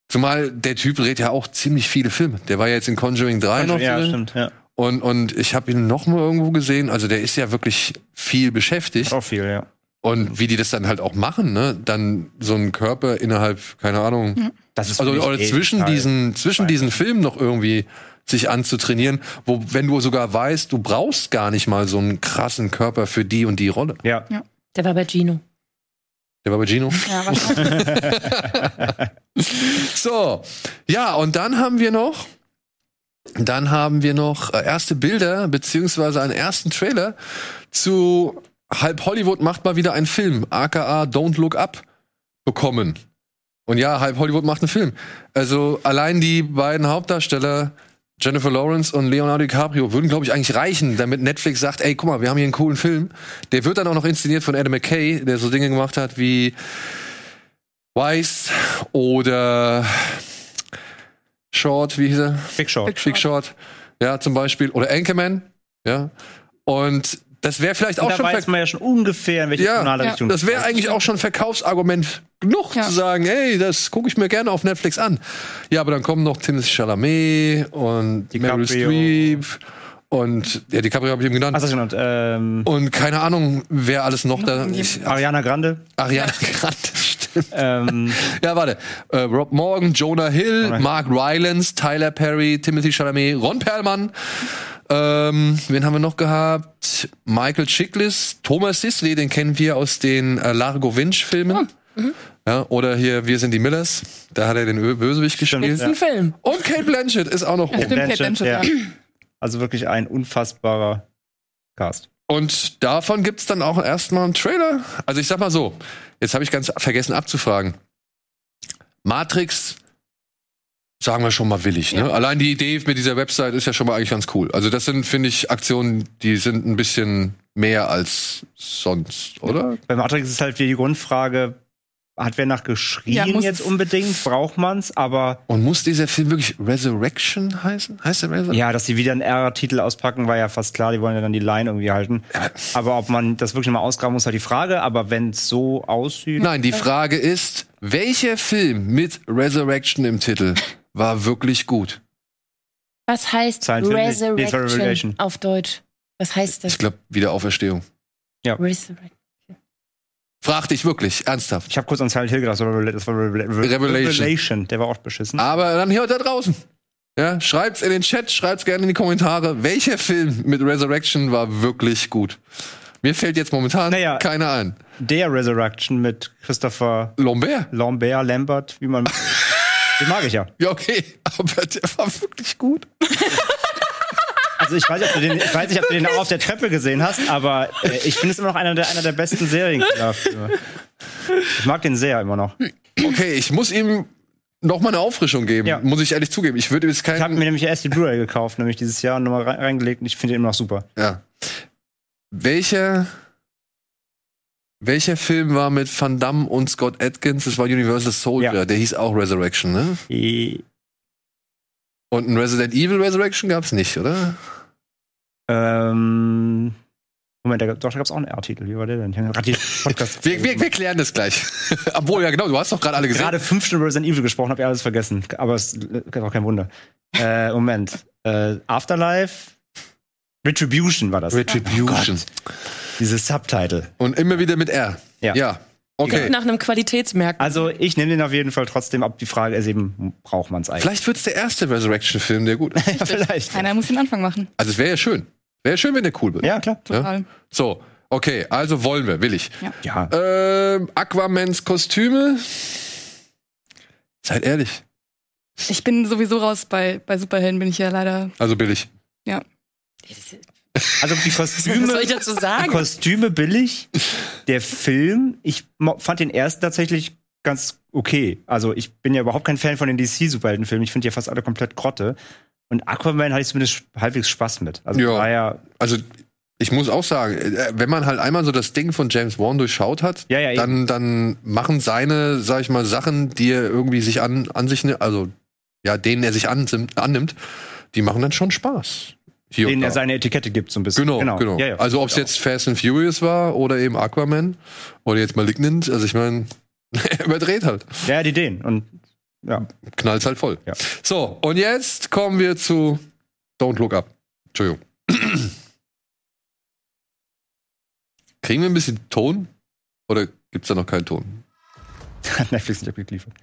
Zumal der Typ dreht ja auch ziemlich viele Filme. Der war ja jetzt in Conjuring 3 noch
ja,
drin.
stimmt, ja.
Und, und ich habe ihn noch mal irgendwo gesehen. Also der ist ja wirklich viel beschäftigt.
Auch viel, ja.
Und wie die das dann halt auch machen, ne? Dann so einen Körper innerhalb, keine Ahnung,
Das ist
also oder zwischen diesen, zwischen diesen Filmen noch irgendwie sich anzutrainieren, wo, wenn du sogar weißt, du brauchst gar nicht mal so einen krassen Körper für die und die Rolle.
Ja.
Der war bei Gino.
Der war bei Gino.
Ja, wahrscheinlich. [LAUGHS]
So, ja, und dann haben wir noch, dann haben wir noch äh, erste Bilder beziehungsweise einen ersten Trailer zu Halb Hollywood macht mal wieder einen Film, aka Don't Look Up, bekommen. Und ja, Halb Hollywood macht einen Film. Also allein die beiden Hauptdarsteller Jennifer Lawrence und Leonardo DiCaprio würden, glaube ich, eigentlich reichen, damit Netflix sagt, ey, guck mal, wir haben hier einen coolen Film. Der wird dann auch noch inszeniert von Adam McKay, der so Dinge gemacht hat wie Wise oder Short, wie hieß er?
Big Short.
Big
Big Short. Ja, zum Beispiel. Oder Anchorman. Ja. Und das wäre vielleicht auch
da
schon
weiß
ver-
man ja schon ungefähr, in welche
Ja,
ja.
Richtung
das wäre eigentlich auch schon Verkaufsargument genug
Ja.
zu sagen, hey, das gucke ich mir gerne auf Netflix an. Ja, aber dann kommen noch Timothy Chalamet und Meryl
DiCaprio.
Streep und ja, DiCaprio habe ich eben genannt.
Hast du genannt? Ähm,
und keine Ahnung, wer alles noch da. Ich,
Ariana Grande.
Ariana Grande, [LAUGHS] stimmt.
Ähm,
Ja, warte. Äh, Rob Morgan, Jonah Hill,
Jonah-
Mark Rylance, Tyler Perry, Timothy Chalamet, Ron Perlman. Ähm, wen haben wir noch gehabt? Michael Chiklis, Thomas Sisley, den kennen wir aus den äh, Largo Winch-Filmen. Ja, oder hier Wir sind die Millers. Da hat er den Ö- Bösewicht gespielt.
Ein Film.
Und Kate Blanchett ist auch noch
Ja,
oben.
stimmt, Kate Blanchett, ja.
Also wirklich ein unfassbarer Cast.
Und davon gibt's dann auch erstmal einen Trailer. Also ich sag mal so, jetzt habe ich ganz vergessen abzufragen. Matrix, sagen wir schon mal willig. Ne? Allein die Idee mit dieser Website ist ja schon mal eigentlich ganz cool. Also das sind, finde ich, Aktionen, die sind ein bisschen mehr als sonst, oder?
Bei Matrix ist halt wieder die Grundfrage, hat wer nach geschrien
Ja,
jetzt unbedingt? Braucht man's? Aber
Und muss dieser Film wirklich Resurrection heißen? Heißt der Resurrection?
ja, dass die wieder einen R-Titel auspacken, war ja fast klar. Die wollen ja dann die Line irgendwie halten. Aber ob man das wirklich mal ausgraben muss, halt die Frage. Aber wenn es so aussieht,
Nein, die Frage ist, welcher Film mit Resurrection im Titel war wirklich gut?
Was heißt
war
Resurrection auf Deutsch? Was heißt das?
Ich glaube, Wiederauferstehung.
Resurrection.
Frag dich wirklich, ernsthaft.
ich habe kurz an Silent Hill gedacht, das war,
Revelation.
Revelation. Der war auch beschissen.
Aber dann hört da draußen. Ja, schreibt's in den Chat, schreibt's gerne in die Kommentare. Welcher Film mit Resurrection war wirklich gut? Mir fällt jetzt momentan
Naja.
keiner ein.
Der Resurrection mit Christopher
Lambert?
Lambert, Lambert, wie man. [LAUGHS] Den mag ich ja.
Ja, okay. Aber der war wirklich gut. [LAUGHS]
Also ich weiß, nicht, ob du den, ich weiß nicht, ob du den auch auf der Treppe gesehen hast, aber äh, ich finde es immer noch einer der, einer der besten Serienkillerfilme. Ich mag den sehr immer noch.
Okay, ich muss ihm noch mal eine Auffrischung geben,
Ja.
muss ich ehrlich zugeben. Ich würde jetzt
Ich habe
keinen.
mir nämlich erst die Blu-ray gekauft, nämlich dieses Jahr und nochmal rein- reingelegt und ich finde den immer noch super.
Ja. Welcher. Welcher Film war mit Van Damme und Scott Atkins? Das war Universal Soldier.
Ja.
Der hieß auch Resurrection, ne?
Eh,
Und ein Resident Evil Resurrection gab's nicht, oder?
Ähm, Moment, da, gab- doch, da gab es auch einen R-Titel. Wie war der denn? Hab [LAUGHS]
Wir, wir, wir klären das gleich. [LAUGHS] Obwohl, ja genau, du hast doch gerade alle gesehen.
gerade fünf Stunden Resident Evil gesprochen, habe ich alles vergessen. Aber es ist auch kein Wunder. Äh, Moment. Äh, Afterlife? Retribution war das.
Retribution.
Dieses Subtitle.
Und immer wieder mit R.
Ja.
Ja. Okay.
Nach einem Qualitätsmerkmal.
Also ich nehme den auf jeden Fall trotzdem ab. Die Frage ist eben, braucht man es eigentlich?
Vielleicht wird's der erste Resurrection-Film, der gut [LAUGHS] ist.
Ja, vielleicht.
Einer muss den Anfang machen.
Also es wäre ja schön. Wäre ja schön, wenn der cool wird.
Ja, klar.
Total.
So, okay, also wollen wir, will ich.
Ja.
Ähm, Aquamans Kostüme. Seid ehrlich.
Ich bin sowieso raus bei, bei Superhelden, bin ich ja leider.
Also billig.
Also die
Was
Kostüme,
soll ich dazu
die
sagen?
Kostüme billig. Der Film, ich fand den ersten tatsächlich ganz okay. Also ich bin ja überhaupt kein Fan von den DC-Superheldenfilmen. Ich finde ja fast alle komplett Grotte. Und Aquaman hatte ich zumindest halbwegs Spaß mit. Also
Ja.
war ja,
Also ich muss auch sagen, äh, wenn man halt einmal so das Ding von James Wan durchschaut hat,
Ja, ja,
dann, dann machen seine, sag ich mal, Sachen, die er irgendwie sich an, an sich, also ja, denen er sich annimmt, annimmt die machen dann schon Spaß. Hier
denen
da.
er seine Etikette gibt, so ein bisschen.
Genau, genau.
Ja, ja.
also ob es jetzt Fast and Furious war oder eben Aquaman oder jetzt Malignant, also ich meine, er [LAUGHS] überdreht halt.
Ja, die Ideen. Und ja.
Knallt halt voll.
Ja.
So, und jetzt kommen wir zu Don't Look Up. Entschuldigung. [CLEARS THROAT] Kriegen wir ein bisschen Ton? Oder gibt's da noch keinen Ton? [LAUGHS]
Netflix nicht abgeliefert.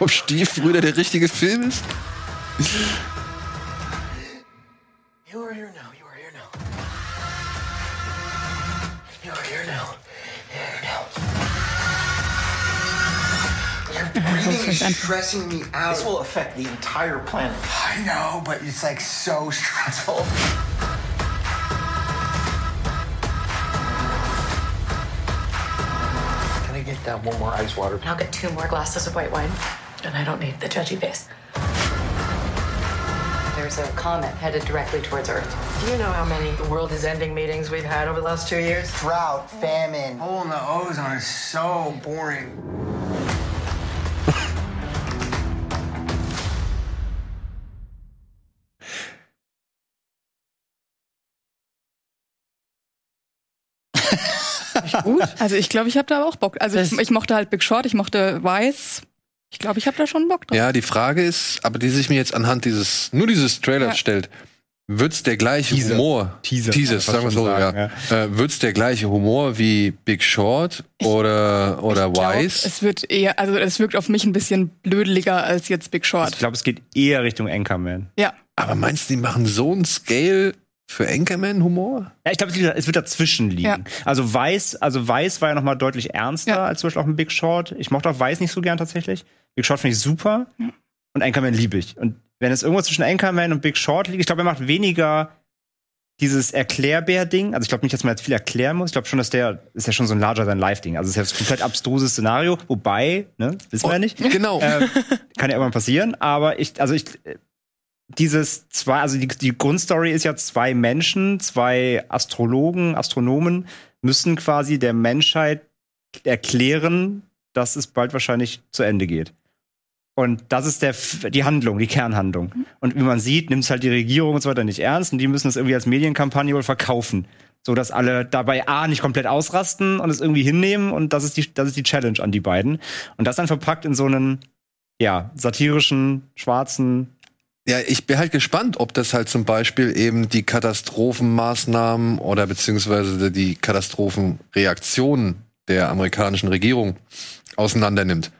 Ob Stiefbrüder der richtige Film ist?
You are here now. You are here now. You are here now. Your breathing is stressing me out.
This will affect the entire planet.
I know, but it's like so stressful.
Can I get that one more ice water?
I'll get two more glasses of white wine. And I don't need the judgy face. There's a comet headed directly towards Earth.
Do you know how many the world is ending meetings we've had over the last two years? Drought, famine, hole in the ozone is so boring.
Gut. Also ich glaube, ich habe da auch Bock. Also ich, ich mochte halt Big Short, ich mochte Weiß. Ich glaube, ich habe da schon Bock drauf.
Ja, die Frage ist, aber die sich mir jetzt anhand dieses, nur dieses Trailers
Ja.
stellt, wird's der gleiche
Teaser.
Humor?
Teaser,
Teasers, sagen wir so,
schon
ja.
sagen,
Äh, wird's der gleiche Humor wie Big Short oder, oder
Ich glaub,
Wise?
Es wird eher, also es wirkt auf mich ein bisschen blödeliger als jetzt Big Short.
Ich glaube, es geht eher Richtung Anchorman.
Ja.
Aber meinst du, die machen so einen Scale für Anchorman-Humor?
Ja, ich glaube, es wird dazwischen liegen.
Ja.
Also Weiß, also Weiß war ja noch mal deutlich ernster
Ja.
als zum Beispiel auch ein Big Short. Ich mochte auch Weiß nicht so gern tatsächlich. Big Short finde ich super und Anchorman liebe ich. Und wenn es irgendwo zwischen Anchorman und Big Short liegt, ich glaube, er macht weniger dieses Erklärbär-Ding. Also ich glaube nicht, dass man jetzt viel erklären muss. Ich glaube schon, dass der ist ja schon so ein larger than life Ding. Also es ist ja das komplett abstruses Szenario. Wobei, ne, wissen wir ja nicht.
Genau.
Ähm, kann ja irgendwann passieren, aber ich, also ich, dieses zwei, also die, die Grundstory ist ja zwei Menschen, zwei Astrologen, Astronomen müssen quasi der Menschheit erklären, dass es bald wahrscheinlich zu Ende geht. Und das ist der, die Handlung, die Kernhandlung. Und wie man sieht, nimmt es halt die Regierung und so weiter nicht ernst und die müssen es irgendwie als Medienkampagne wohl verkaufen. So dass alle dabei A nicht komplett ausrasten und es irgendwie hinnehmen und das ist die, das ist die Challenge an die beiden. Und das dann verpackt in so einen, ja, satirischen, schwarzen,
Ja, ich bin halt gespannt, ob das halt zum Beispiel eben die Katastrophenmaßnahmen oder beziehungsweise die Katastrophenreaktionen der amerikanischen Regierung auseinander nimmt.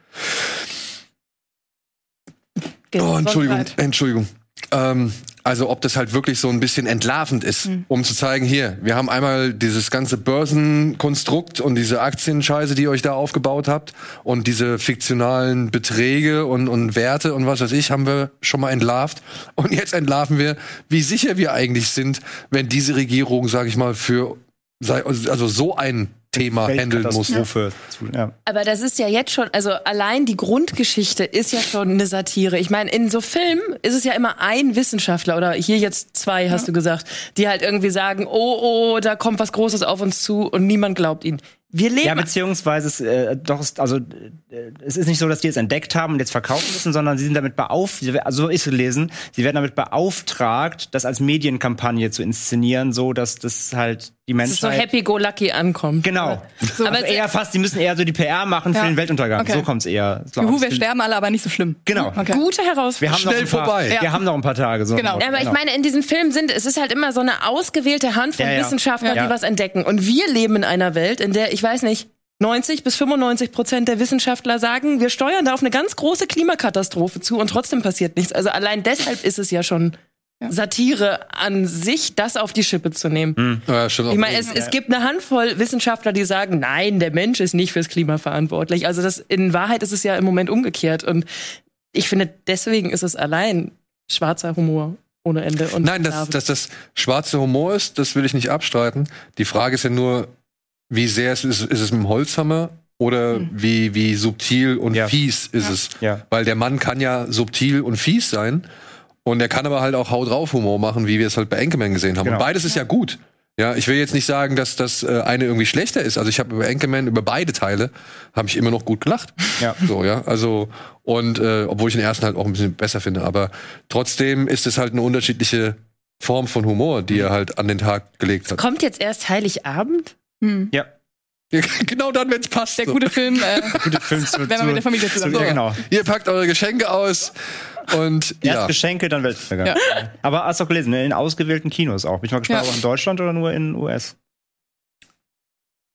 Oh, Entschuldigung. Entschuldigung. Ähm, also ob das halt wirklich so ein bisschen entlarvend ist, um zu zeigen, hier, wir haben einmal dieses ganze Börsenkonstrukt und diese Aktienscheiße, die ihr euch da aufgebaut habt und diese fiktionalen Beträge und, und Werte und was weiß ich, haben wir schon mal entlarvt. Und jetzt entlarven wir, wie sicher wir eigentlich sind, wenn diese Regierung, sag ich mal, für also so ein Thema handeln muss.
Ja.
Aber das ist ja jetzt schon, also allein die Grundgeschichte ist ja schon eine Satire. Ich meine, in so Filmen ist es ja immer ein Wissenschaftler oder hier jetzt zwei, hast du gesagt, die halt irgendwie sagen, oh, oh, da kommt was Großes auf uns zu und niemand glaubt ihnen. Wir leben
Ja, beziehungsweise es, äh, doch, ist- also äh, es ist nicht so, dass die es entdeckt haben und jetzt verkaufen müssen, sondern sie sind damit beauftragt, also so ist es gelesen, sie werden damit beauftragt, das als Medienkampagne zu inszenieren, so dass das halt die
dass es so happy-go-lucky ankommt.
Genau.
So,
also
aber es-
eher fast, die müssen eher so die PR machen für
Ja.
den Weltuntergang.
Okay.
So kommt's eher.
Juhu, wir sterben alle, aber nicht so schlimm.
Genau.
Okay.
Gute
Wir
Herausforderung.
haben noch
Schnell
ein paar,
vorbei.
Wir
Ja.
haben noch ein paar Tage. So
Genau.
Ja, aber ich meine, in diesen Filmen sind, es ist halt immer so eine ausgewählte Handvoll
Ja, ja.
Wissenschaftler,
Ja.
die was entdecken. Und wir leben in einer Welt, in der, ich weiß nicht, 90 bis 95 Prozent der Wissenschaftler sagen, wir steuern da auf eine ganz große Klimakatastrophe zu und trotzdem passiert nichts. Also allein deshalb ist es ja schon Satire an sich, das auf die Schippe zu nehmen.
Ja, stimmt auch.
Ich meine, es, es gibt eine Handvoll Wissenschaftler, die sagen, nein, der Mensch ist nicht fürs Klima verantwortlich. Also das, in Wahrheit ist es ja im Moment umgekehrt. Und ich finde, deswegen ist es allein schwarzer Humor ohne Ende. Und
Nein, dass, dass das schwarze Humor ist, das will ich nicht abstreiten. Die Frage ist ja nur, wie sehr ist, ist, ist es mit dem Holzhammer oder wie, wie subtil und
Ja.
fies ist es.
Ja.
Weil der Mann kann ja subtil und fies sein und er kann aber halt auch Haut drauf Humor machen, wie wir es halt bei Anchorman gesehen haben.
Genau.
Und beides ist ja gut. Ja, ich will jetzt nicht sagen, dass das äh, eine irgendwie schlechter ist. Also ich habe über Anchorman, über beide Teile, habe ich immer noch gut gelacht.
Ja.
So, ja. Also, und äh, obwohl ich den ersten halt auch ein bisschen besser finde, aber trotzdem ist es halt eine unterschiedliche Form von Humor, die er halt an den Tag gelegt hat.
Kommt jetzt erst Heiligabend?
Hm.
Ja. [LAUGHS]
genau dann, wenn es passt.
Der
so.
gute Film, äh, [LAUGHS]
Gute Film [LAUGHS] zu,
wenn man mit der Familie
zu,
zusammen
ja, genau.
Ihr packt eure Geschenke aus und
Erst
ja.
Geschenke, dann Weltuntergang.
Ja.
Aber hast du auch gelesen, ne, in ausgewählten Kinos auch. Bin ich mal gespannt,
Ja.
ob in Deutschland oder nur in US.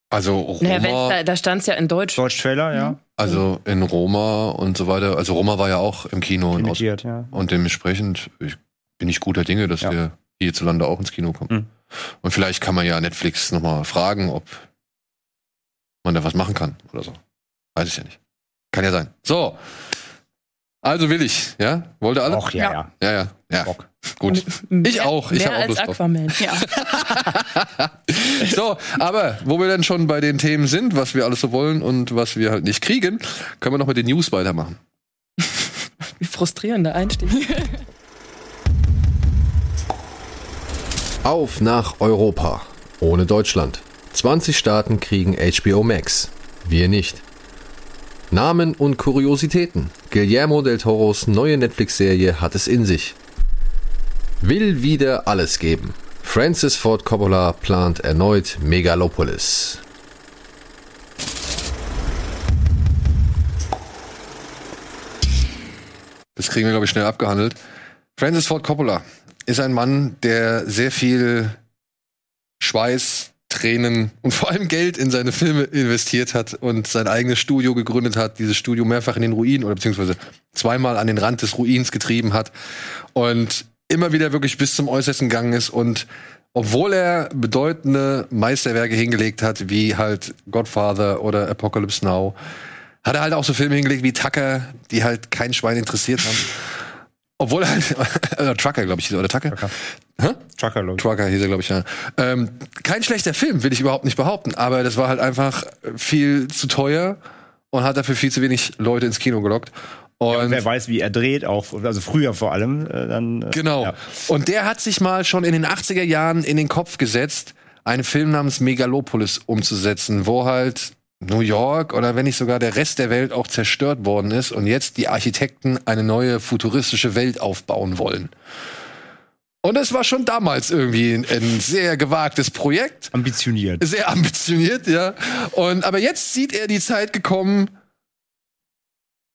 Also
Naja, wenn's
Humor,
da, da stand es ja in Deutsch.
Deutsch Trailer, ja.
Also in Roma und so weiter. Also Roma war ja auch im Kino und, aus,
Limitiert, ja.
und dementsprechend ich, bin ich guter Dinge, dass
Ja.
wir hierzulande auch ins Kino kommen.
Mhm.
Und vielleicht kann man ja Netflix nochmal fragen, ob man da was machen kann oder so. Weiß ich ja nicht. Kann ja sein. So. Also will ich, ja? Wollte alle?
Och, ja, ja.
Ja, ja, ja.
Bock.
Gut. Ich auch. Ich
Mehr
hab auch
als
Lust drauf.
Aquaman.
Ja. [LAUGHS]
So, aber wo wir dann schon bei den Themen sind, was wir alles so wollen und was wir halt nicht kriegen, können wir noch mit den News weitermachen.
Wie frustrierender Einstieg. [LAUGHS]
Auf nach Europa. Ohne Deutschland. 20 Staaten kriegen HBO Max. Wir nicht. Namen und Kuriositäten. Guillermo del Toros neue Netflix-Serie hat es in sich. Will wieder alles geben. Francis Ford Coppola plant erneut Megalopolis.
Das kriegen wir, glaube ich, schnell abgehandelt. Francis Ford Coppola ist ein Mann, der sehr viel Schweiß, Tränen und vor allem Geld in seine Filme investiert hat und sein eigenes Studio gegründet hat, dieses Studio mehrfach in den Ruin oder beziehungsweise zweimal an den Rand des Ruins getrieben hat und immer wieder wirklich bis zum Äußersten gegangen ist und obwohl er bedeutende Meisterwerke hingelegt hat, wie halt Godfather oder Apocalypse Now, hat er halt auch so Filme hingelegt wie Tucker, die halt kein Schwein interessiert haben. Obwohl halt, [LAUGHS] äh, Trucker, glaube ich, hieß er, oder Tucker?
Trucker.
Hä?
Trucker, Logo.
Trucker hieß er, glaube ich, ja. Ähm, kein schlechter Film, will ich überhaupt nicht behaupten, aber das war halt einfach viel zu teuer und hat dafür viel zu wenig Leute ins Kino gelockt. Und
Wer weiß, wie er dreht, auch, also früher vor allem, äh, dann. Äh,
Genau.
Ja.
Und der hat sich mal schon in den 80er Jahren in den Kopf gesetzt, einen Film namens Megalopolis umzusetzen, wo halt New York oder wenn nicht sogar der Rest der Welt auch zerstört worden ist und jetzt die Architekten eine neue futuristische Welt aufbauen wollen. Und es war schon damals irgendwie ein, ein sehr gewagtes Projekt
Ambitioniert.
sehr ambitioniert, ja. Und aber jetzt sieht er die Zeit gekommen,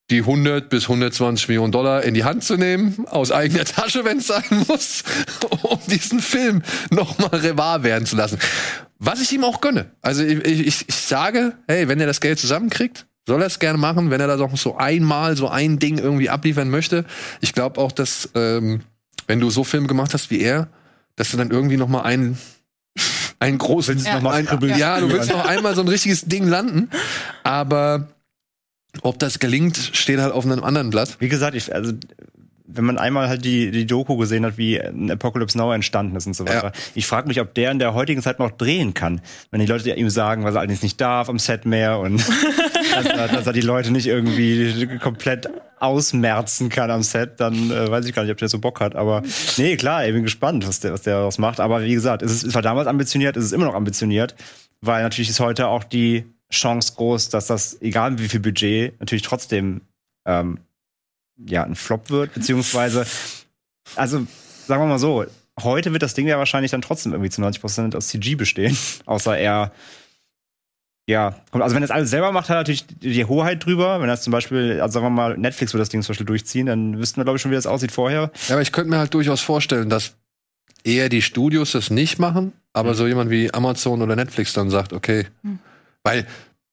die 100 bis 120 Millionen Dollar in die Hand zu nehmen, aus eigener Tasche, wenn es sein muss, [LAUGHS] um diesen Film nochmal revar werden zu lassen. Was ich ihm auch gönne. Also ich, ich, ich sage, hey, wenn er das Geld zusammenkriegt, soll er es gerne machen, wenn er da noch so einmal so ein Ding irgendwie abliefern möchte. Ich glaube auch, dass ähm, wenn du so Filme gemacht hast wie er, dass du dann irgendwie noch mal einen [LAUGHS] einen großen
Ja.
noch mal ein,
Ja.
ja, du willst noch einmal so ein richtiges Ding landen, aber ob das gelingt, steht halt auf einem anderen Blatt.
Wie gesagt, ich, also wenn man einmal halt die, die Doku gesehen hat, wie ein Apocalypse Now entstanden ist und so weiter.
Ja.
Ich frage mich, ob der in der heutigen Zeit noch drehen kann. Wenn die Leute ihm sagen, was er allerdings nicht darf am Set mehr und [LAUGHS] dass, er, dass er die Leute nicht irgendwie komplett ausmerzen kann am Set, dann äh, weiß ich gar nicht, ob der so Bock hat. Aber nee, klar, ich bin gespannt, was der, was der daraus macht. Aber wie gesagt, es, ist, es war damals ambitioniert, es ist immer noch ambitioniert, weil natürlich ist heute auch die Chance groß, dass das, egal wie viel Budget, natürlich trotzdem ähm, ja, ein Flop wird, beziehungsweise, also sagen wir mal so, heute wird das Ding ja wahrscheinlich dann trotzdem irgendwie zu 90% aus CG bestehen, [LAUGHS] außer er, ja, also wenn er das alles selber macht, hat er natürlich die Hoheit drüber. Wenn er das zum Beispiel, also sagen wir mal, Netflix würde das Ding zum Beispiel durchziehen, dann wüssten wir, glaube ich, schon, wie das aussieht vorher.
Ja, aber ich könnte mir halt durchaus vorstellen, dass eher die Studios das nicht machen, aber so jemand wie Amazon oder Netflix dann sagt, okay, weil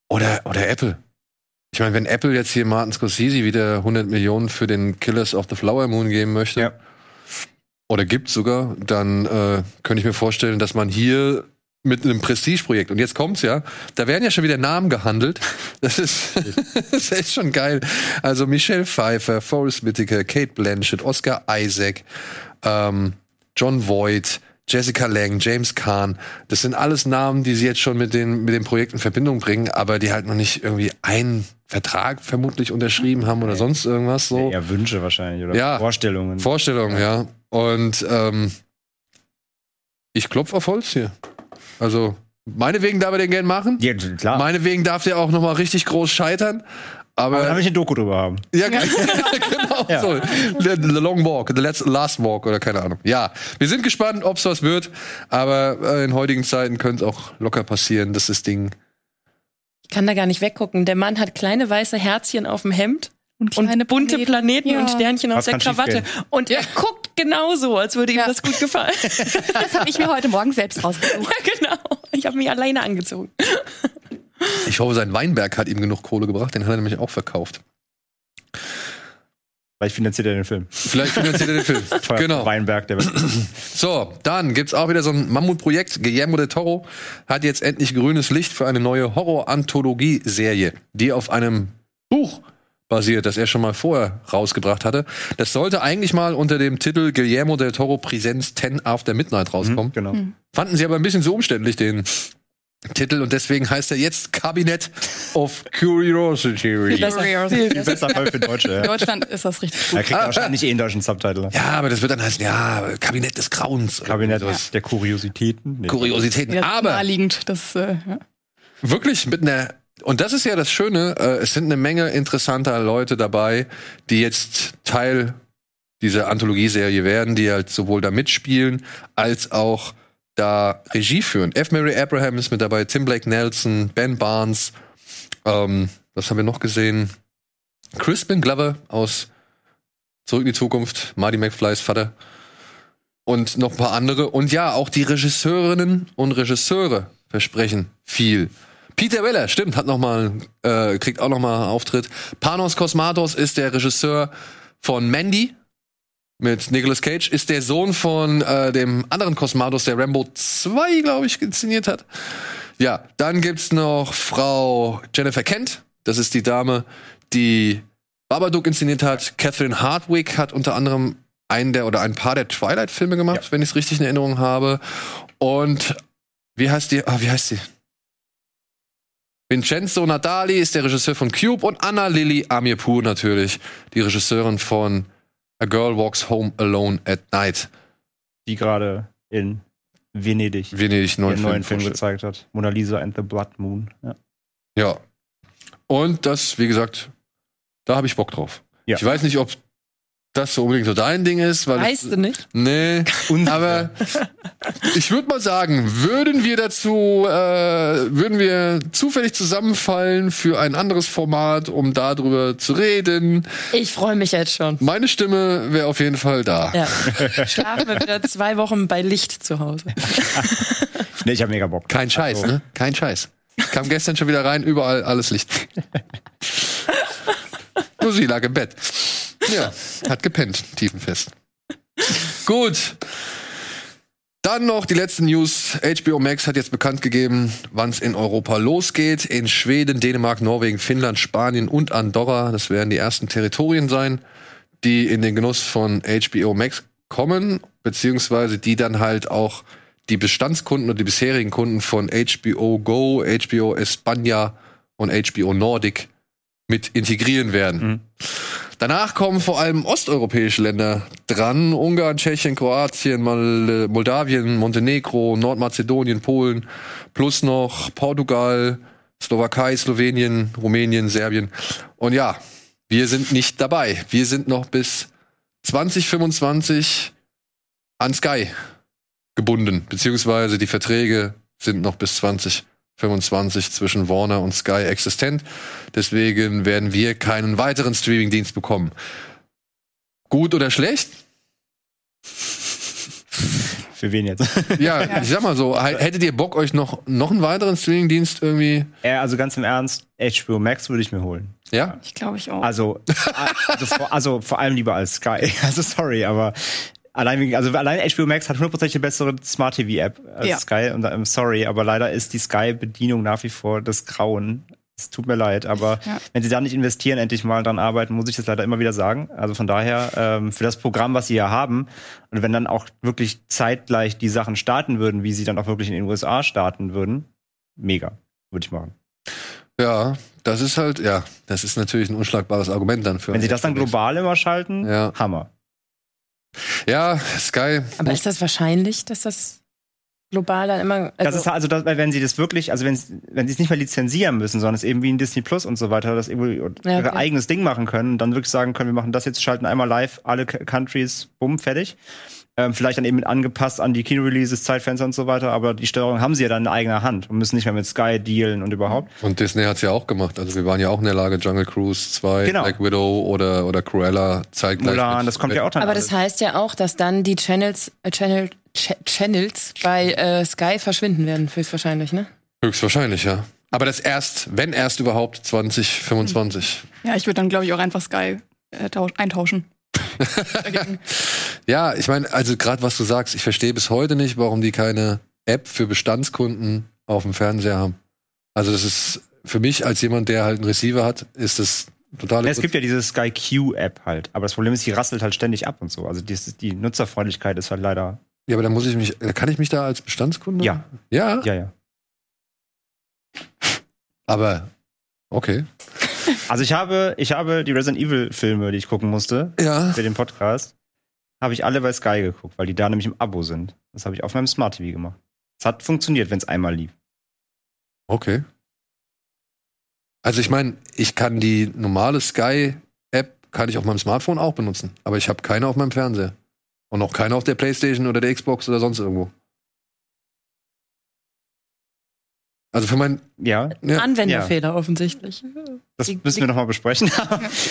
oder oder Apple. Ich meine, wenn Apple jetzt hier Martin Scorsese wieder 100 Millionen für den Killers of the Flower Moon geben möchte,
Ja.
oder gibt sogar, dann äh, könnte ich mir vorstellen, dass man hier mit einem Prestigeprojekt und jetzt kommt's ja, da werden ja schon wieder Namen gehandelt. Das ist, [LAUGHS] das ist echt schon geil. Also Michelle Pfeiffer, Forrest Whitaker, Kate Blanchett, Oscar Isaac, ähm, John Voight, Jessica Lang, James Kahn, das sind alles Namen, die sie jetzt schon mit den, mit dem Projekt in Verbindung bringen, aber die halt noch nicht irgendwie einen Vertrag vermutlich unterschrieben haben oder sonst irgendwas so.
Eher Wünsche wahrscheinlich oder
Ja.
Vorstellungen.
Vorstellung, ja. Und ähm, ich klopf auf Holz hier. Also, meinetwegen darf er den gern machen.
ja, klar.
Meinetwegen darf der auch noch mal richtig groß scheitern.
Aber dann
Aber,
will ich eine Doku drüber haben. [LAUGHS] [LAUGHS]
ja, genau
Ja.
so. The, the Long Walk, The Last Walk oder keine Ahnung. Ja, wir sind gespannt, ob es was wird. Aber äh, in heutigen Zeiten könnte es auch locker passieren, dass das Ding.
Ich kann da gar nicht weggucken. Der Mann hat kleine weiße Herzchen auf dem Hemd
Und
und bunte Planeten
Ja.
und Sternchen auf
Was
der Krawatte. Und er guckt genauso, als würde ihm
Ja.
das gut gefallen.
Das habe ich mir heute Morgen selbst [LAUGHS] rausgesucht.
ja, genau. Ich habe mich alleine angezogen.
Ich hoffe, sein Weinberg hat ihm genug Kohle gebracht. Den hat er nämlich auch verkauft.
Vielleicht finanziert er den Film.
Vielleicht finanziert er den Film. [LAUGHS]
Teuer
genau.
Weinberg, der wird. [CLEARS THROAT]
So, dann gibt's auch wieder so ein Mammutprojekt. Guillermo del Toro hat jetzt endlich grünes Licht für eine neue Horror-Anthologie-Serie, die auf einem Buch basiert, das er schon mal vorher rausgebracht hatte. Das sollte eigentlich mal unter dem Titel Guillermo del Toro Präsenz 10 After Midnight rauskommen.
genau.
Fanden sie aber ein bisschen zu umständlich, den Titel, und deswegen heißt er jetzt Cabinet of Curiosity.
Besser.
Viel besser voll für Deutsche.
In
Ja.
Deutschland ist das richtig
Er
gut.
kriegt wahrscheinlich eh einen deutschen Subtitle.
Ja, aber das wird dann heißen, ja, Kabinett des Grauens.
Kabinett
Sowas.
der Kuriositäten. Nee.
Kuriositäten.
Ja,
Aber
naheliegend. Das, äh, ja.
wirklich mit einer und das ist ja das Schöne, äh, es sind eine Menge interessanter Leute dabei, die jetzt Teil dieser Anthologieserie werden, die halt sowohl da mitspielen, als auch da Regie führen. F. Mary Abraham ist mit dabei, Tim Blake Nelson, Ben Barnes, ähm, was haben wir noch gesehen? Crispin Glover aus Zurück in die Zukunft, Marty McFlys Vater und noch ein paar andere. Und ja, auch die Regisseurinnen und Regisseure versprechen viel. Peter Weller, stimmt, hat noch mal, äh, kriegt auch noch mal einen Auftritt. Panos Kosmatos ist der Regisseur von Mandy mit Nicolas Cage, ist der Sohn von äh, dem anderen Kosmatos, der Rambo 2, glaube ich, inszeniert hat. Ja, dann gibt's noch Frau Jennifer Kent. Das ist die Dame, die Babadook inszeniert hat. Catherine Hardwick hat unter anderem einen der oder ein paar der Twilight-Filme gemacht, wenn ich es richtig in Erinnerung habe. Und wie heißt die? Ah, wie heißt sie? Vincenzo Natali ist der Regisseur von Cube und Anna Lily Amirpur natürlich, die Regisseurin von A Girl Walks Home Alone at Night.
Die gerade in Venedig
Venedig neuen
ihren neuen
Film
Film gezeigt hat. Mona Lisa and the Blood Moon. Ja.
Ja. Und das, wie gesagt, da habe ich Bock drauf.
Ja.
Ich weiß nicht, ob das so unbedingt so dein Ding ist, weil
Weißt
es,
du nicht?
Nee, [LAUGHS] aber ich würde mal sagen, würden wir dazu, äh, würden wir zufällig zusammenfallen für ein anderes Format, um darüber zu reden.
Ich freue mich jetzt schon.
Meine Stimme wäre auf jeden Fall da.
Ja. Schlafen wir wieder zwei Wochen bei Licht zu Hause. [LAUGHS]
Nee, ich habe mega Bock.
Kein Scheiß,
Also,
ne? Kein Scheiß. Kam gestern schon wieder rein, überall alles Licht. [LAUGHS] Nur sie lag im Bett. Ja, hat gepennt, tiefenfest. Gut. Dann noch die letzten News. HBO Max hat jetzt bekannt gegeben, wann es in Europa losgeht. In Schweden, Dänemark, Norwegen, Finnland, Spanien und Andorra. Das werden die ersten Territorien sein, die in den Genuss von HBO Max kommen, beziehungsweise die dann halt auch die Bestandskunden und die bisherigen Kunden von HBO Go, HBO España und HBO Nordic mit integrieren werden. Danach kommen vor allem osteuropäische Länder dran. Ungarn, Tschechien, Kroatien, Mal Moldawien, Montenegro, Nordmazedonien, Polen, plus noch Portugal, Slowakei, Slowenien, Rumänien, Serbien. Und ja, wir sind nicht dabei. Wir sind noch bis 2025 an Sky gebunden, beziehungsweise die Verträge sind noch bis 2025 zwischen Warner und Sky existent. Deswegen werden wir keinen weiteren Streamingdienst bekommen. Gut oder schlecht?
Für wen jetzt? [LAUGHS]
Ja, ich sag mal so, hättet ihr Bock, euch noch, noch einen weiteren Streamingdienst irgendwie?
ja, also ganz im Ernst, HBO Max würde ich mir holen.
Ja?
Ich glaube ich auch.
Also, also, vor, also vor allem lieber als Sky. [LAUGHS] Also sorry, aber allein wegen, also allein HBO Max hat hundertprozentig eine bessere Smart TV App als
Ja.
Sky. Und ähm, sorry, aber leider ist die Sky Bedienung nach wie vor das Grauen. Es tut mir leid, aber
Ja.
wenn sie da nicht investieren, endlich mal dran arbeiten, muss ich das leider immer wieder sagen. Also von daher, ähm, für das Programm, was sie ja haben, und wenn dann auch wirklich zeitgleich die Sachen starten würden, wie sie dann auch wirklich in den USA starten würden, mega. Würde ich machen.
Ja, das ist halt, ja, das ist natürlich ein unschlagbares Argument dann für.
Wenn sie das dann global immer schalten,
Ja.
Hammer.
Ja, Sky.
Aber ist das wahrscheinlich, dass das global dann immer.
Das
Also,
ist also, das, wenn sie das wirklich, also wenn, sie- wenn sie es nicht mehr lizenzieren müssen, sondern es eben wie ein Disney Plus und so weiter, das irgendwie
Ja,
ihr
okay.
eigenes Ding machen können, dann wirklich sagen können, wir machen das jetzt, schalten einmal live alle Countries, bumm, fertig. Ähm, vielleicht dann eben angepasst an die Kinoreleases, Zeitfenster und so weiter, aber die Steuerung haben sie ja dann in eigener Hand und müssen nicht mehr mit Sky dealen und überhaupt.
Und Disney hat's ja auch gemacht. Also wir waren ja auch in der Lage, Jungle Cruise 2,
Genau.
Black Widow oder, oder Cruella zeitgleich.
Mulan,
mit-
das kommt ja auch dann
aber
alles.
das heißt ja auch, dass dann die Channels, äh, Channel, Ch Channels bei äh, Sky verschwinden werden, höchstwahrscheinlich, ne?
Höchstwahrscheinlich, ja. Aber das erst, wenn erst überhaupt 2025.
Ja, ich würde dann, glaube ich, auch einfach Sky äh, tausch- eintauschen. [LAUGHS]
Ja, ich meine, also gerade was du sagst, ich verstehe bis heute nicht, warum die keine App für Bestandskunden auf dem Fernseher haben. Also das ist für mich als jemand, der halt einen Receiver hat, ist das total.
Ja, es gibt ja diese Sky Q-App halt, aber das Problem ist, die rasselt halt ständig ab und so. Also die, die Nutzerfreundlichkeit ist halt leider.
ja, aber dann muss ich mich, kann ich mich da als Bestandskunde?
Ja.
Ja.
Ja, ja.
Aber okay.
Also ich habe, ich habe die Resident Evil Filme, die ich gucken musste,
Ja.
für den Podcast, habe ich alle bei Sky geguckt, weil die da nämlich im Abo sind. Das habe ich auf meinem Smart TV gemacht. Es hat funktioniert, wenn es einmal lief.
Okay. Also ich meine, ich kann die normale Sky-App kann ich auf meinem Smartphone auch benutzen, aber ich habe keine auf meinem Fernseher. Und auch keine auf der Playstation oder der Xbox oder sonst irgendwo. Also für mein,
Ja,
ja,
Anwenderfehler offensichtlich.
das
Die-
müssen wir nochmal besprechen.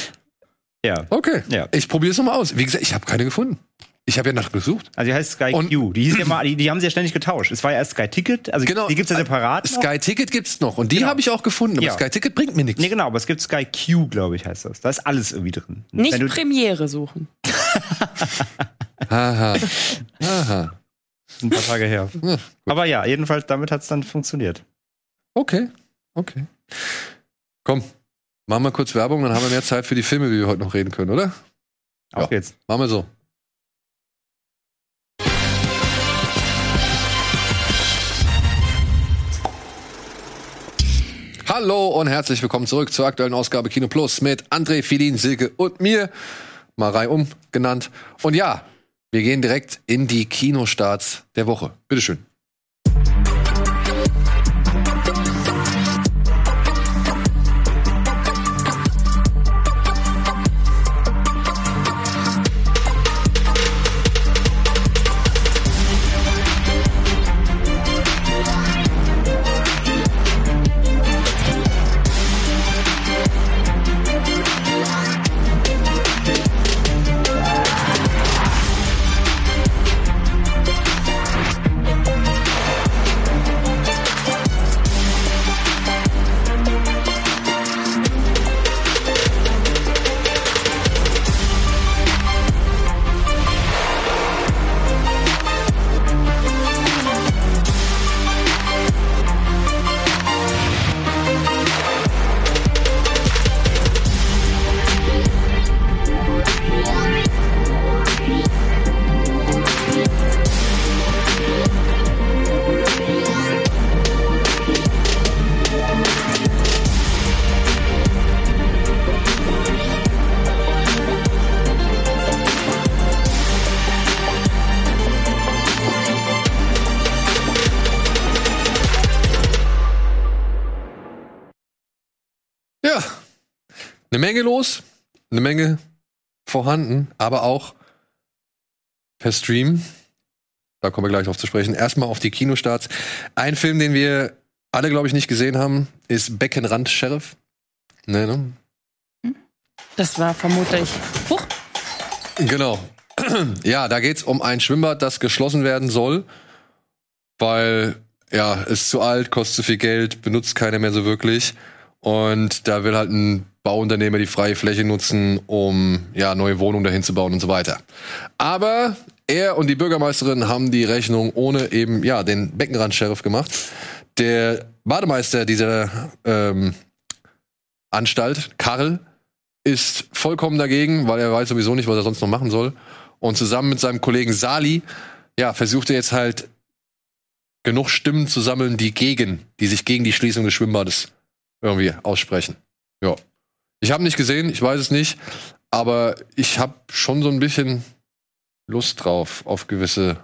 [LAUGHS] ja.
okay.
Ja.
Ich probiere es nochmal aus. Wie gesagt, ich habe keine gefunden. Ich habe ja nachgesucht.
Also die heißt Sky
Und-
Q. Die, hieß ja [CLEARS THROAT] mal, die, die haben sie ja ständig getauscht. Es war ja erst Sky Ticket, also
Genau.
die gibt's ja separat. noch.
Sky Ticket gibt's noch und die
Genau.
habe ich auch gefunden, aber
Ja.
Sky Ticket bringt mir nichts.
Nee, genau, aber es gibt Sky Q, glaube ich, heißt das. Da ist alles irgendwie drin.
Nicht
Wenn du,
Premiere suchen. [LAUGHS]
Haha. Haha.
das ist ein paar Tage her.
Ja,
Aber ja, jedenfalls damit hat's dann funktioniert.
Okay, okay. Komm, machen wir kurz Werbung, dann haben wir mehr Zeit für die Filme, wie wir heute noch reden können, oder?
Auf
Ja.
geht's.
Machen wir so. Hallo und herzlich willkommen zurück zur aktuellen Ausgabe Kino Plus mit André, Filin, Silke und mir, Marei um genannt. Und ja, wir gehen direkt in die Kinostarts der Woche. Bitteschön. Menge los, eine Menge vorhanden, aber auch per Stream. Da kommen wir gleich drauf zu sprechen. Erstmal auf die Kinostarts. Ein Film, den wir alle, glaube ich, nicht gesehen haben, ist Beckenrand Sheriff. Nee, ne?
Das war vermutlich. Huch,
Genau. Ja, da geht's um ein Schwimmbad, das geschlossen werden soll, weil ja, ist zu alt, kostet zu viel Geld, benutzt keiner mehr so wirklich. Und da will halt ein Bauunternehmer die freie Fläche nutzen, um ja neue Wohnungen dahin zu bauen und so weiter. Aber er und die Bürgermeisterin haben die Rechnung ohne eben ja den Beckenrand-Sheriff gemacht. Der Bademeister dieser ähm, Anstalt, Karl, ist vollkommen dagegen, weil er weiß sowieso nicht, was er sonst noch machen soll. Und zusammen mit seinem Kollegen Sali, ja, versucht er jetzt halt genug Stimmen zu sammeln, die gegen, die sich gegen die Schließung des Schwimmbades irgendwie aussprechen. Ja. Ich habe nicht gesehen, ich weiß es nicht, aber ich habe schon so ein bisschen Lust drauf auf gewisse.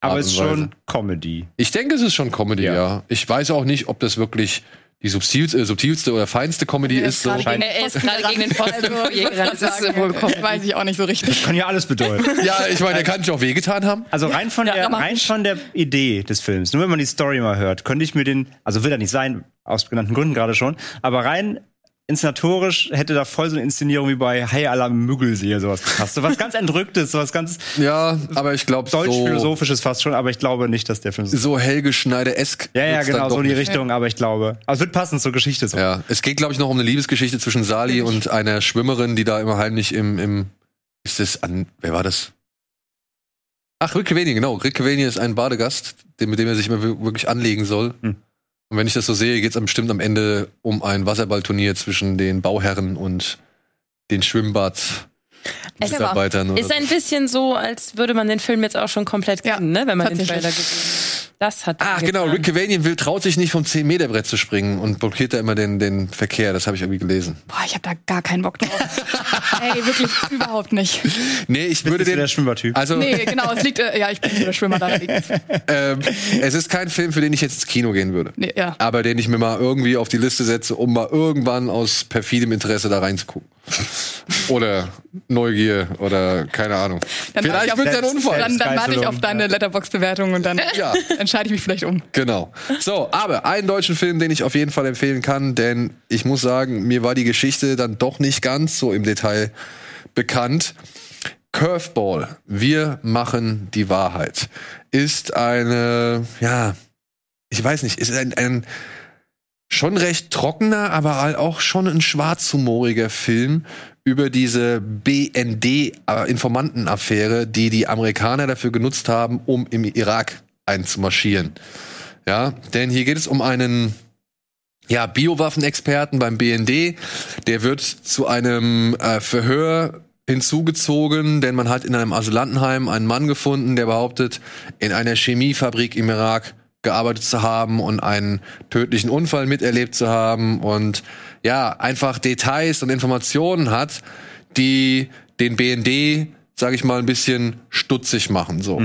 Aber es ist schon Comedy.
Ich denke, es ist schon Comedy, ja.
Ja.
Ich weiß auch nicht, ob das wirklich die subtilste, äh, subtilste oder feinste Comedy ist. So.
gegen-
er ist gerade gegen den Pfosten
Also.
Das ist
Das weiß ich auch nicht so richtig.
Kann ja alles bedeuten. [LAUGHS]
Ja, ich meine, der kann sich auch wehgetan haben.
Also rein von,
Ja,
der, rein von der Idee des Films, nur wenn man die Story mal hört, könnte ich mir den, also will er nicht sein, aus genannten Gründen gerade schon, aber rein inszenatorisch hätte da voll so eine Inszenierung wie bei Hey Alarm Müggelsee sowas gepasst. So was ganz Entrücktes, so was ganz
Ja, aber ich glaube so,
deutsch-philosophisches fast schon, aber ich glaube nicht, dass der Film so.
so Helge Schneider-esk.
Ja, ja, genau, so in die. Richtung, aber ich glaube. Also es wird passen zur Geschichte so.
Ja, es geht, glaube ich, noch um eine Liebesgeschichte zwischen Sali und einer Schwimmerin, die da immer heimlich im, im ist das an, wer war das? Ach, Rick Cavani, genau. Rick Cavani ist ein Badegast, mit dem er sich immer wir- wirklich anlegen soll.
Hm.
Und wenn ich das so sehe, geht es bestimmt am Ende um ein Wasserballturnier zwischen den Bauherren und den Schwimmbad-Mitarbeitern.
Ist ein bisschen so, als würde man den Film jetzt auch schon komplett
Ja,
kennen, ne? wenn man den. Trailer gesehen hat. Das hat
Ah, genau. Rick Cavanian will, traut sich nicht vom 10-Meter-Brett zu springen und blockiert da immer den, den Verkehr. Das habe ich irgendwie gelesen.
Boah, ich habe da gar keinen Bock drauf. [LAUGHS] Ey, wirklich überhaupt nicht.
Nee, ich würde den.
der Schwimmertyp.
Also,
Nee, genau, es liegt, äh, ja, ich bin der Schwimmer, da liegt [LAUGHS]
ähm, es ist kein Film, für den ich jetzt ins Kino gehen würde.
nee, ja.
Aber den ich mir mal irgendwie auf die Liste setze, um mal irgendwann aus perfidem Interesse da reinzugucken. Oder Neugier oder keine Ahnung.
Dann warte ich
Vielleicht
auf-
wird es ein Unfall.
Dann, dann warte ich auf deine Letterbox-Bewertung und dann
Ja.
entscheide ich mich vielleicht um.
Genau. So, aber einen deutschen Film, den ich auf jeden Fall empfehlen kann, denn ich muss sagen, mir war die Geschichte dann doch nicht ganz so im Detail bekannt. Curveball, wir machen die Wahrheit, ist eine, ja, ich weiß nicht, ist ein, ein schon recht trockener, aber auch schon ein schwarzhumoriger Film über diese BND-Informantenaffäre, die die Amerikaner dafür genutzt haben, um im Irak einzumarschieren. Ja, denn hier geht es um einen ja, Biowaffenexperten beim BND. Der wird zu einem äh, Verhör hinzugezogen, denn man hat in einem Asylantenheim einen Mann gefunden, der behauptet, in einer Chemiefabrik im Irak gearbeitet zu haben und einen tödlichen Unfall miterlebt zu haben und ja, einfach Details und Informationen hat, die den BND, sage ich mal, ein bisschen stutzig machen so.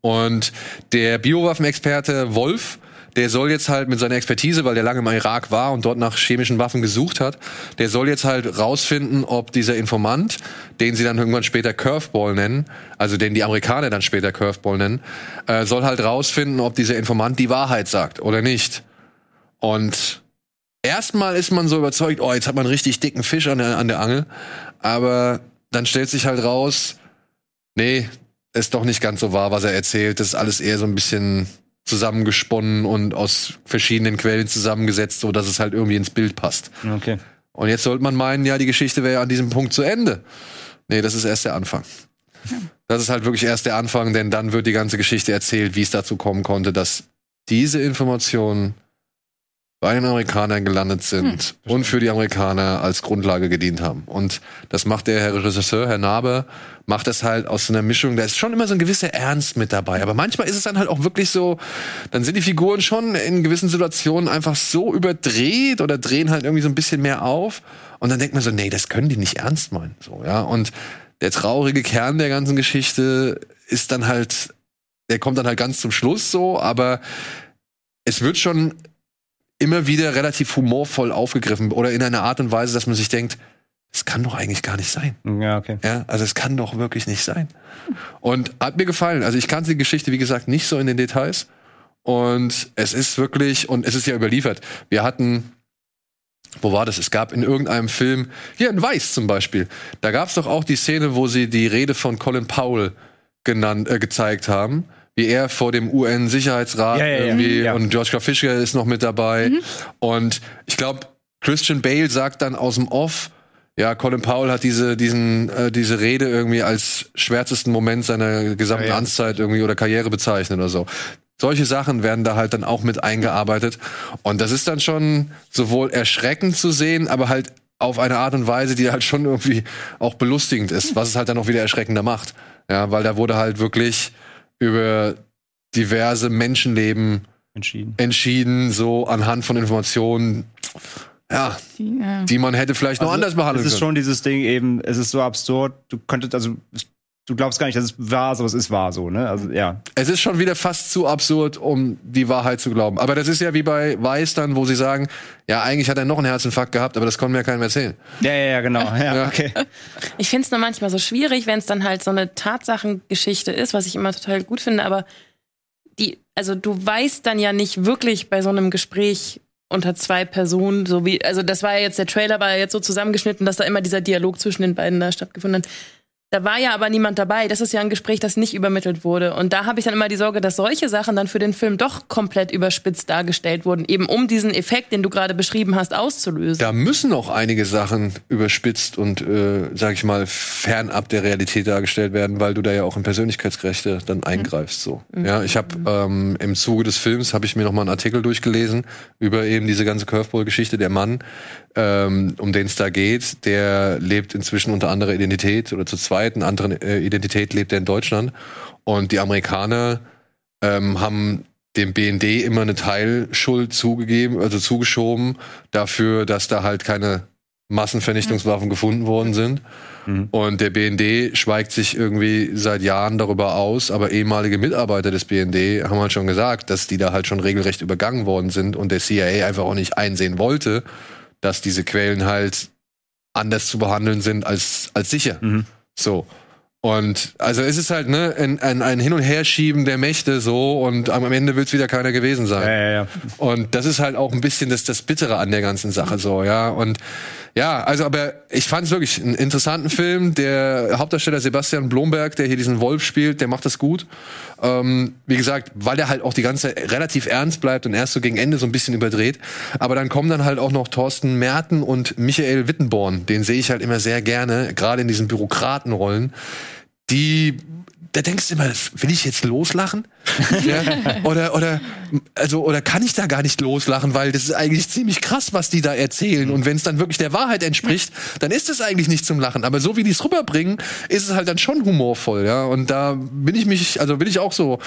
Und der Biowaffenexperte Wolf, der soll jetzt halt mit seiner Expertise, weil der lange im Irak war und dort nach chemischen Waffen gesucht hat, der soll jetzt halt rausfinden, ob dieser Informant, den sie dann irgendwann später Curveball nennen, also den die Amerikaner dann später Curveball nennen, äh, soll halt rausfinden, ob dieser Informant die Wahrheit sagt oder nicht. Und erstmal ist man so überzeugt, oh, jetzt hat man einen richtig dicken Fisch an der, an der Angel, aber dann stellt sich halt raus, nee, ist doch nicht ganz so wahr, was er erzählt. Das ist alles eher so ein bisschen zusammengesponnen und aus verschiedenen Quellen zusammengesetzt, so dass es halt irgendwie ins Bild passt.
Okay.
Und jetzt sollte man meinen, ja, die Geschichte wäre ja an diesem Punkt zu Ende. Nee, das ist erst der Anfang. Das ist halt wirklich erst der Anfang, denn dann wird die ganze Geschichte erzählt, wie es dazu kommen konnte, dass diese Informationen bei den Amerikanern gelandet sind und für die Amerikaner als Grundlage gedient haben. Und das macht der Herr Regisseur, Herr Nabe, macht das halt aus so einer Mischung, da ist schon immer so ein gewisser Ernst mit dabei. Aber manchmal ist es dann halt auch wirklich so, dann sind die Figuren schon in gewissen Situationen einfach so überdreht oder drehen halt irgendwie so ein bisschen mehr auf. Und dann denkt man so, nee, das können die nicht ernst meinen. So, ja. Und der traurige Kern der ganzen Geschichte ist dann halt, der kommt dann halt ganz zum Schluss so, aber es wird schon immer wieder relativ humorvoll aufgegriffen oder in einer Art und Weise, dass man sich denkt, es kann doch eigentlich gar nicht sein.
Ja, okay.
Ja, also es kann doch wirklich nicht sein. Und hat mir gefallen. Also ich kannte die Geschichte, wie gesagt, nicht so in den Details. Und es ist wirklich, und es ist ja überliefert. Wir hatten, wo war das? Es gab in irgendeinem Film, hier in Weiß zum Beispiel, da gab es doch auch die Szene, wo sie die Rede von Colin Powell genannt, äh, gezeigt haben. Wie er vor dem UN-Sicherheitsrat
Ja, ja, ja.
irgendwie
Ja.
und George K. Fischer ist noch mit dabei. Und ich glaube, Christian Bale sagt dann aus dem Off, ja, Colin Powell hat diese, diesen, äh, diese Rede irgendwie als schwärzesten Moment seiner gesamten
Ja, ja.
Amtszeit irgendwie oder Karriere bezeichnet oder so. Solche Sachen werden da halt dann auch mit eingearbeitet. Und das ist dann schon sowohl erschreckend zu sehen, aber halt auf eine Art und Weise, die halt schon irgendwie auch belustigend ist, was es halt dann auch wieder erschreckender macht. Ja, weil da wurde halt wirklich über diverse Menschenleben
Entschieden.
entschieden, so anhand von Informationen, ja,
Die, äh,
die man hätte vielleicht noch
Also,
anders behandeln
Es ist
können.
schon dieses Ding eben, es ist so absurd, du könntest, also, du glaubst gar nicht, dass es wahr ist, aber es ist wahr so, ne? Also, ja.
Es ist schon wieder fast zu absurd, um die Wahrheit zu glauben. Aber das ist ja wie bei Weiß dann, wo sie sagen, ja, eigentlich hat er noch einen Herzinfarkt gehabt, aber das konnte mir ja keinem erzählen.
Ja, ja, ja, genau. Ja, [LAUGHS]
Ja.
okay.
Ich finde es nur manchmal so schwierig, wenn es dann halt so eine Tatsachengeschichte ist, was ich immer total gut finde, aber die, also du weißt dann ja nicht wirklich bei so einem Gespräch, unter zwei Personen, so wie, also das war ja jetzt, der Trailer war ja jetzt so zusammengeschnitten, dass da immer dieser Dialog zwischen den beiden da stattgefunden hat. Da war ja aber niemand dabei. Das ist ja ein Gespräch, das nicht übermittelt wurde. Und da habe ich dann immer die Sorge, dass solche Sachen dann für den Film doch komplett überspitzt dargestellt wurden, eben um diesen Effekt, den du gerade beschrieben hast, auszulösen.
Da müssen auch einige Sachen überspitzt und, äh, sag ich mal, fernab der Realität dargestellt werden, weil du da ja auch in Persönlichkeitsrechte dann eingreifst. So. Ja, ich habe ähm, im Zuge des Films habe ich mir noch mal einen Artikel durchgelesen über eben diese ganze Curveball-Geschichte. Der Mann, ähm, um den es da geht, der lebt inzwischen unter anderer Identität oder zu zweit, eine andere äh, Identität lebt er in Deutschland. Und die Amerikaner ähm, haben dem BND immer eine Teilschuld zugegeben, also zugeschoben, dafür, dass da halt keine Massenvernichtungswaffen gefunden worden sind. Und der BND schweigt sich irgendwie seit Jahren darüber aus, aber ehemalige Mitarbeiter des BND haben halt schon gesagt, dass die da halt schon regelrecht übergangen worden sind und der CIA einfach auch nicht einsehen wollte, dass diese Quellen halt anders zu behandeln sind als, als sicher. So. Und also es ist halt ne, ein, ein, ein Hin- und Herschieben der Mächte so und am Ende wird es wieder keiner gewesen sein.
Ja, ja, ja.
Und das ist halt auch ein bisschen das, das Bittere an der ganzen Sache so, ja. Und ja, also aber ich fand es wirklich einen interessanten Film. Der Hauptdarsteller Sebastian Blomberg, der hier diesen Wolf spielt, der macht das gut. Ähm, wie gesagt, weil er halt auch die ganze relativ ernst bleibt und erst so gegen Ende so ein bisschen überdreht. Aber dann kommen dann halt auch noch Thorsten Merten und Michael Wittenborn. Den sehe ich halt immer sehr gerne, gerade in diesen Bürokratenrollen. Die da denkst du immer, will ich jetzt loslachen? [LAUGHS] ja? Oder, oder, also, oder kann ich da gar nicht loslachen, weil das ist eigentlich ziemlich krass, was die da erzählen. Und wenn es dann wirklich der Wahrheit entspricht, dann ist es eigentlich nicht zum Lachen. Aber so wie die es rüberbringen, ist es halt dann schon humorvoll, ja. Und da bin ich mich, also bin ich auch so,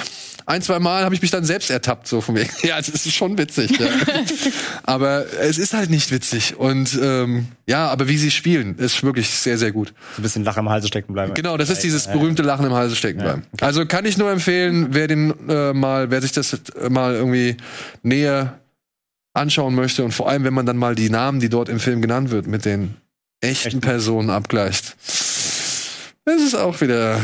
ein, zwei Mal habe ich mich dann selbst ertappt, so von mir. [LAUGHS] Ja, das ist schon witzig. Ja. [LAUGHS] aber es ist halt nicht witzig. Und ähm, ja, aber wie sie spielen, ist wirklich sehr, sehr gut.
So ein bisschen Lachen im Halse stecken bleiben.
Genau, das ist dieses berühmte Lachen im Halse stecken bleiben. Also kann ich nur empfehlen, wer den äh, mal, wer sich das äh, mal irgendwie näher anschauen möchte und vor allem, wenn man dann mal die Namen, die dort im Film genannt wird, mit den echten Personen abgleicht. Das ist auch wieder.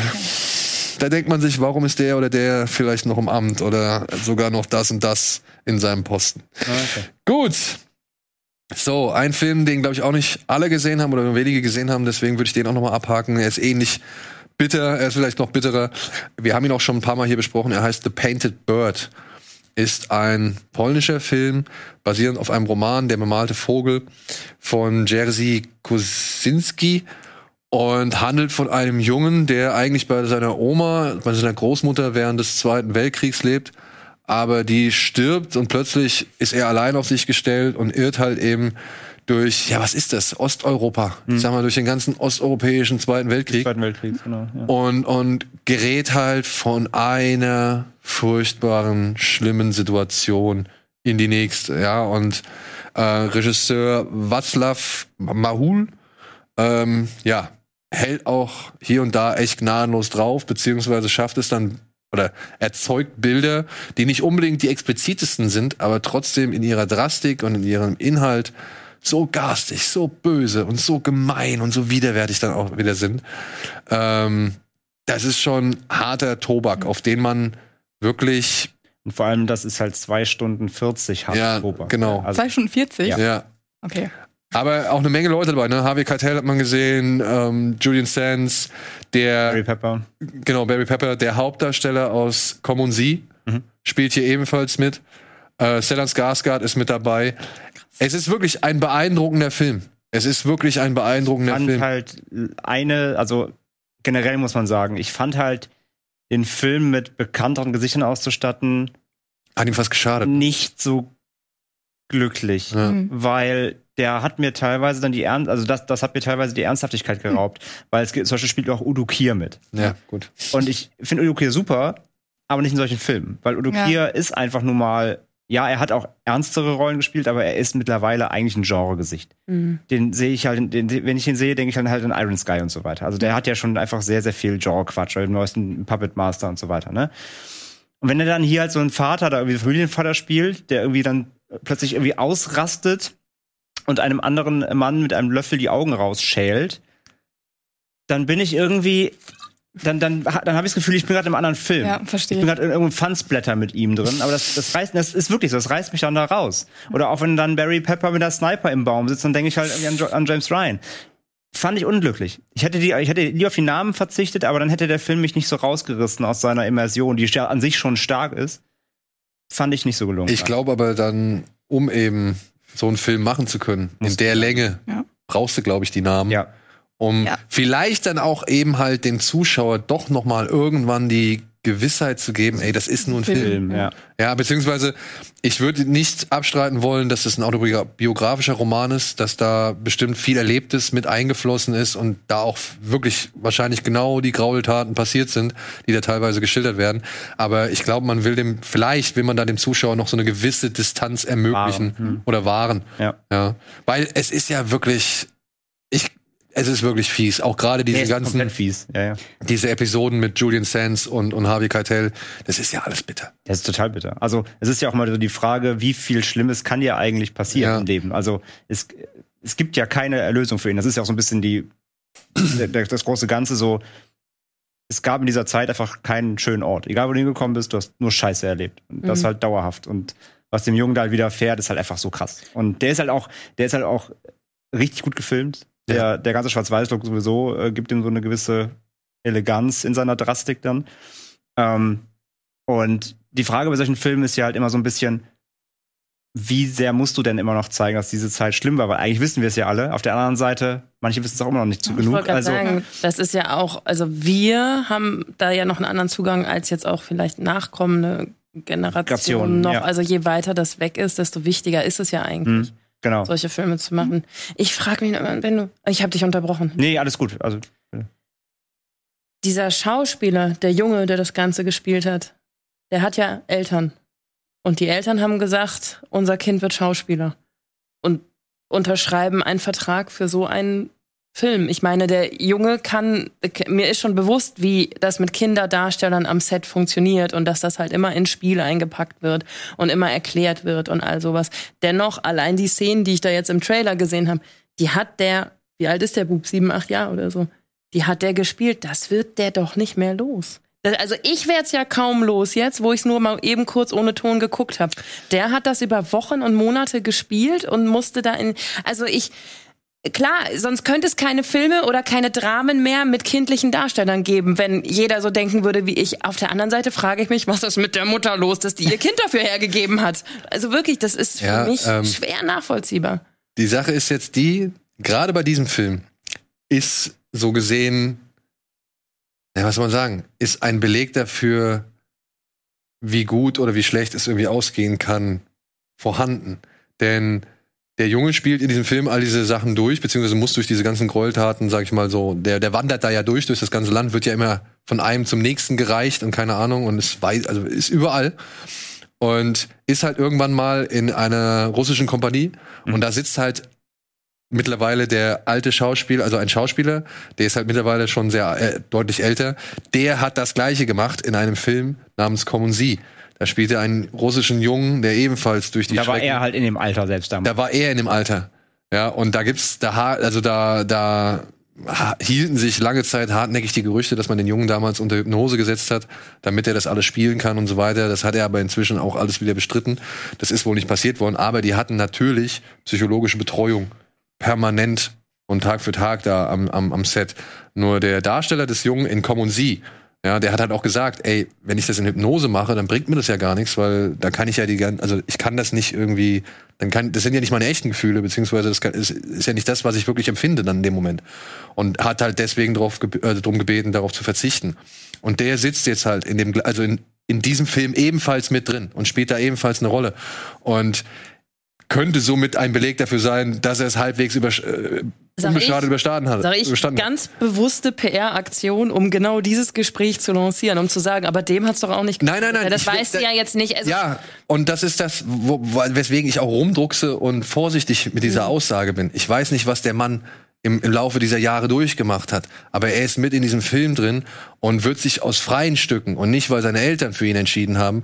Da denkt man sich, warum ist der oder der vielleicht noch im Amt oder sogar noch das und das in seinem Posten. Gut. So, ein Film, den glaube ich auch nicht alle gesehen haben oder nur wenige gesehen haben, deswegen würde ich den auch nochmal abhaken. Er ist ähnlich bitter, er ist vielleicht noch bitterer. Wir haben ihn auch schon ein paar Mal hier besprochen. Er heißt The Painted Bird. Ist ein polnischer Film, basierend auf einem Roman, Der bemalte Vogel von Jerzy Kosinski und handelt von einem Jungen, der eigentlich bei seiner Oma, bei seiner Großmutter während des Zweiten Weltkriegs lebt, aber die stirbt und plötzlich ist er allein auf sich gestellt und irrt halt eben durch, ja, was ist das? Osteuropa. Ich sag mal, durch den ganzen osteuropäischen Zweiten Weltkrieg.
Zweiten Weltkrieg, genau. Ja.
Und, und gerät halt von einer furchtbaren, schlimmen Situation in die nächste, ja. Und äh, Regisseur Václav Mahul, ähm, ja, hält auch hier und da echt gnadenlos drauf, beziehungsweise schafft es dann oder erzeugt Bilder, die nicht unbedingt die explizitesten sind, aber trotzdem in ihrer Drastik und in ihrem Inhalt so garstig, so böse und so gemein und so widerwärtig dann auch wieder sind. Ähm, das ist schon harter Tobak, auf den man wirklich
Und vor allem, das ist halt zwei Stunden 40 hart
Ja,
Tobak.
genau.
Also,
Zwei Stunden 40?
ja.
Okay.
Aber auch eine Menge Leute dabei, ne? Harvey Keitel hat man gesehen, ähm, Julian Sands, der
Barry Pepper.
genau, Barry Pepper, der Hauptdarsteller aus Komm und Sie,
Mhm.
spielt hier ebenfalls mit. Äh, Stellan Skarsgård ist mit dabei. Es ist wirklich ein beeindruckender Film. Es ist wirklich ein beeindruckender
fand
Film.
halt eine, also generell muss man sagen, ich fand halt den Film mit bekannteren Gesichtern auszustatten
Hat ihm fast geschadet.
nicht so glücklich,
Ja.
Mhm.
weil der hat mir teilweise dann die Ernst, also das, das hat mir teilweise die Ernsthaftigkeit geraubt, weil es gibt, zum Beispiel spielt auch Udo Kier mit.
Ja, gut.
Und ich finde Udo Kier super, aber nicht in solchen Filmen, weil Udo
Ja.
Kier ist einfach nun mal, ja, er hat auch ernstere Rollen gespielt, aber er ist mittlerweile eigentlich ein Genregesicht.
Mhm.
Den sehe ich halt, den, wenn ich ihn sehe, denke ich dann halt an Iron Sky und so weiter. Also der hat ja schon einfach sehr, sehr viel Genre-Quatsch, den neuesten Puppet Master und so weiter, ne? Und wenn er dann hier halt so einen Vater da irgendwie Familienvater spielt, der irgendwie dann plötzlich irgendwie ausrastet und einem anderen Mann mit einem Löffel die Augen rausschält, dann bin ich irgendwie dann, dann, dann habe ich das Gefühl, ich bin gerade in einem anderen Film.
Ja, verstehe.
Ich bin gerade in irgendeinem Fansblätter mit ihm drin, aber das, das reißt, das ist wirklich so, das reißt mich dann da raus. Oder auch wenn dann Barry Pepper mit der Sniper im Baum sitzt, dann denke ich halt irgendwie an, an James Ryan. Fand ich unglücklich. Ich hätte, die, ich hätte lieber auf die Namen verzichtet, aber dann hätte der Film mich nicht so rausgerissen aus seiner Immersion, die ja an sich schon stark ist. Fand ich nicht so gelungen.
Ich glaube aber dann, um eben so einen Film machen zu können, in der Länge,
Ja.
brauchst du, glaube ich, die Namen.
Ja.
Um
Ja.
vielleicht dann auch eben halt den Zuschauer doch noch mal irgendwann die Gewissheit zu geben, ey, das ist nur ein Film.
Film, ja.
Ja, beziehungsweise ich würde nicht abstreiten wollen, dass es ein autobiografischer Roman ist, dass da bestimmt viel Erlebtes mit eingeflossen ist und da auch wirklich wahrscheinlich genau die Graultaten passiert sind, die da teilweise geschildert werden. Aber ich glaube, man will dem, vielleicht will man da dem Zuschauer noch so eine gewisse Distanz ermöglichen
Wahren, hm.
oder wahren.
Ja.
Ja. Weil es ist ja wirklich, ich, es ist wirklich fies. Auch gerade diese
ist
ganzen,
fies. Ja, ja.
diese Episoden mit Julian Sands und, und Harvey Keitel, das ist ja alles bitter.
Das ist total bitter. Also es ist ja auch mal so die Frage, wie viel Schlimmes kann dir eigentlich passieren
Ja.
im Leben? Also es, es gibt ja keine Erlösung für ihn. Das ist ja auch so ein bisschen die das große Ganze so. Es gab in dieser Zeit einfach keinen schönen Ort. Egal, wo du hingekommen bist, du hast nur Scheiße erlebt. Und das
Mhm.
halt dauerhaft. Und was dem Jungen da halt widerfährt, ist halt einfach so krass. Und der ist halt auch, der ist halt auch richtig gut gefilmt. Der, der ganze Schwarz-Weiß-Look sowieso äh, gibt ihm so eine gewisse Eleganz in seiner Drastik dann. Ähm, und die Frage bei solchen Filmen ist ja halt immer so ein bisschen, wie sehr musst du denn immer noch zeigen, dass diese Zeit schlimm war? Weil eigentlich wissen wir es ja alle. Auf der anderen Seite, manche wissen es auch immer noch nicht zu
Ich
genug. Also,
sagen, das ist ja auch, also wir haben da ja noch einen anderen Zugang als jetzt auch vielleicht nachkommende Generationen
Generationen,
noch.
ja.
Also je weiter das weg ist, desto wichtiger ist es ja eigentlich,
hm, genau.
solche Filme zu machen. Ich frage mich, immer, wenn du, ich habe dich unterbrochen.
Nee, alles gut. Also,
Dieser Schauspieler, der Junge, der das Ganze gespielt hat, der hat ja Eltern. Und die Eltern haben gesagt, unser Kind wird Schauspieler. Und unterschreiben einen Vertrag für so einen Film. Ich meine, der Junge kann, mir ist schon bewusst, wie das mit Kinderdarstellern am Set funktioniert und dass das halt immer ins Spiel eingepackt wird und immer erklärt wird und all sowas. Dennoch, allein die Szenen, die ich da jetzt im Trailer gesehen habe, die hat der, wie alt ist der Bub? Sieben, acht Jahre oder so? Die hat der gespielt. Das wird der doch nicht mehr los. Also ich werde es ja kaum los jetzt, wo ich es nur mal eben kurz ohne Ton geguckt habe. Der hat das über Wochen und Monate gespielt und musste da in. Also ich. Klar, sonst könnte es keine Filme oder keine Dramen mehr mit kindlichen Darstellern geben, wenn jeder so denken würde wie ich. Auf der anderen Seite frage ich mich, was ist mit der Mutter los, dass die ihr Kind dafür hergegeben hat. Also wirklich, das ist für
Ja,
mich
ähm,
schwer nachvollziehbar.
Die Sache ist jetzt die, gerade bei diesem Film ist so gesehen, ja, was soll man sagen, ist ein Beleg dafür, wie gut oder wie schlecht es irgendwie ausgehen kann, vorhanden. Denn der Junge spielt in diesem Film all diese Sachen durch, beziehungsweise muss durch diese ganzen Gräueltaten, sag ich mal so, der, der wandert da ja durch, durch das ganze Land, wird ja immer von einem zum nächsten gereicht und keine Ahnung und ist weiß, also ist überall. Und ist halt irgendwann mal in einer russischen Kompanie und da sitzt halt mittlerweile der alte Schauspieler, also ein Schauspieler, der ist halt mittlerweile schon sehr äh, deutlich älter, der hat das gleiche gemacht in einem Film namens Kommen Sie. Da spielt er einen russischen Jungen, der ebenfalls durch die
da war
Schrecken-
er halt in dem Alter selbst damals.
da war er in dem Alter. Ja, und da gibt's da also da da hielten sich lange Zeit hartnäckig die Gerüchte, dass man den Jungen damals unter Hypnose gesetzt hat, damit er das alles spielen kann und so weiter. Das hat er aber inzwischen auch alles wieder bestritten. Das ist wohl nicht passiert worden, aber die hatten natürlich psychologische Betreuung permanent und Tag für Tag da am, am, am Set. Nur der Darsteller des Jungen in Komm und Sie, ja, der hat halt auch gesagt, ey, wenn ich das in Hypnose mache, dann bringt mir das ja gar nichts, weil da kann ich ja die ganzen, also ich kann das nicht irgendwie, dann kann, das sind ja nicht meine echten Gefühle, beziehungsweise das kann, ist, ist ja nicht das, was ich wirklich empfinde dann in dem Moment. Und hat halt deswegen drauf, äh, drum gebeten, darauf zu verzichten. Und der sitzt jetzt halt in dem, also in, in diesem Film ebenfalls mit drin und spielt da ebenfalls eine Rolle. Und könnte somit ein Beleg dafür sein, dass er es halbwegs über, äh, unbeschadet
ich-
überstanden hat.
Sag ich,
überstanden hat.
ganz bewusste PR-Aktion, um genau dieses Gespräch zu lancieren, um zu sagen, aber dem hat's doch auch nicht
Nein, nein, nein,
Ja, das weißt du
da-
ja jetzt nicht. Also,
Ja, und das ist das, wo, weswegen ich auch rumdruckse und vorsichtig mit dieser Aussage bin. Ich weiß nicht, was der Mann im, im Laufe dieser Jahre durchgemacht hat, aber er ist mit in diesem Film drin und wird sich aus freien Stücken und nicht, weil seine Eltern für ihn entschieden haben,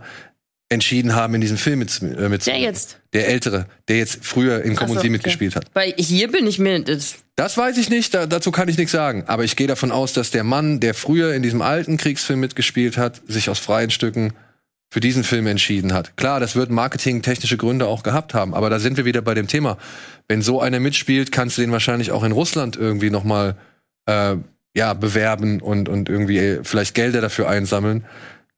entschieden haben, in diesem Film mit, äh, mit
Der jetzt.
Der ältere, der jetzt früher in
Ach so, okay.
mitgespielt hat.
Weil hier bin ich mir. Das,
Das weiß ich nicht, da, dazu kann ich nichts sagen. Aber ich gehe davon aus, dass der Mann, der früher in diesem alten Kriegsfilm mitgespielt hat, sich aus freien Stücken für diesen Film entschieden hat. Klar, das wird marketingtechnische Gründe auch gehabt haben, aber da sind wir wieder bei dem Thema. Wenn so einer mitspielt, kannst du den wahrscheinlich auch in Russland irgendwie noch mal äh, ja bewerben und und irgendwie äh, vielleicht Gelder dafür einsammeln.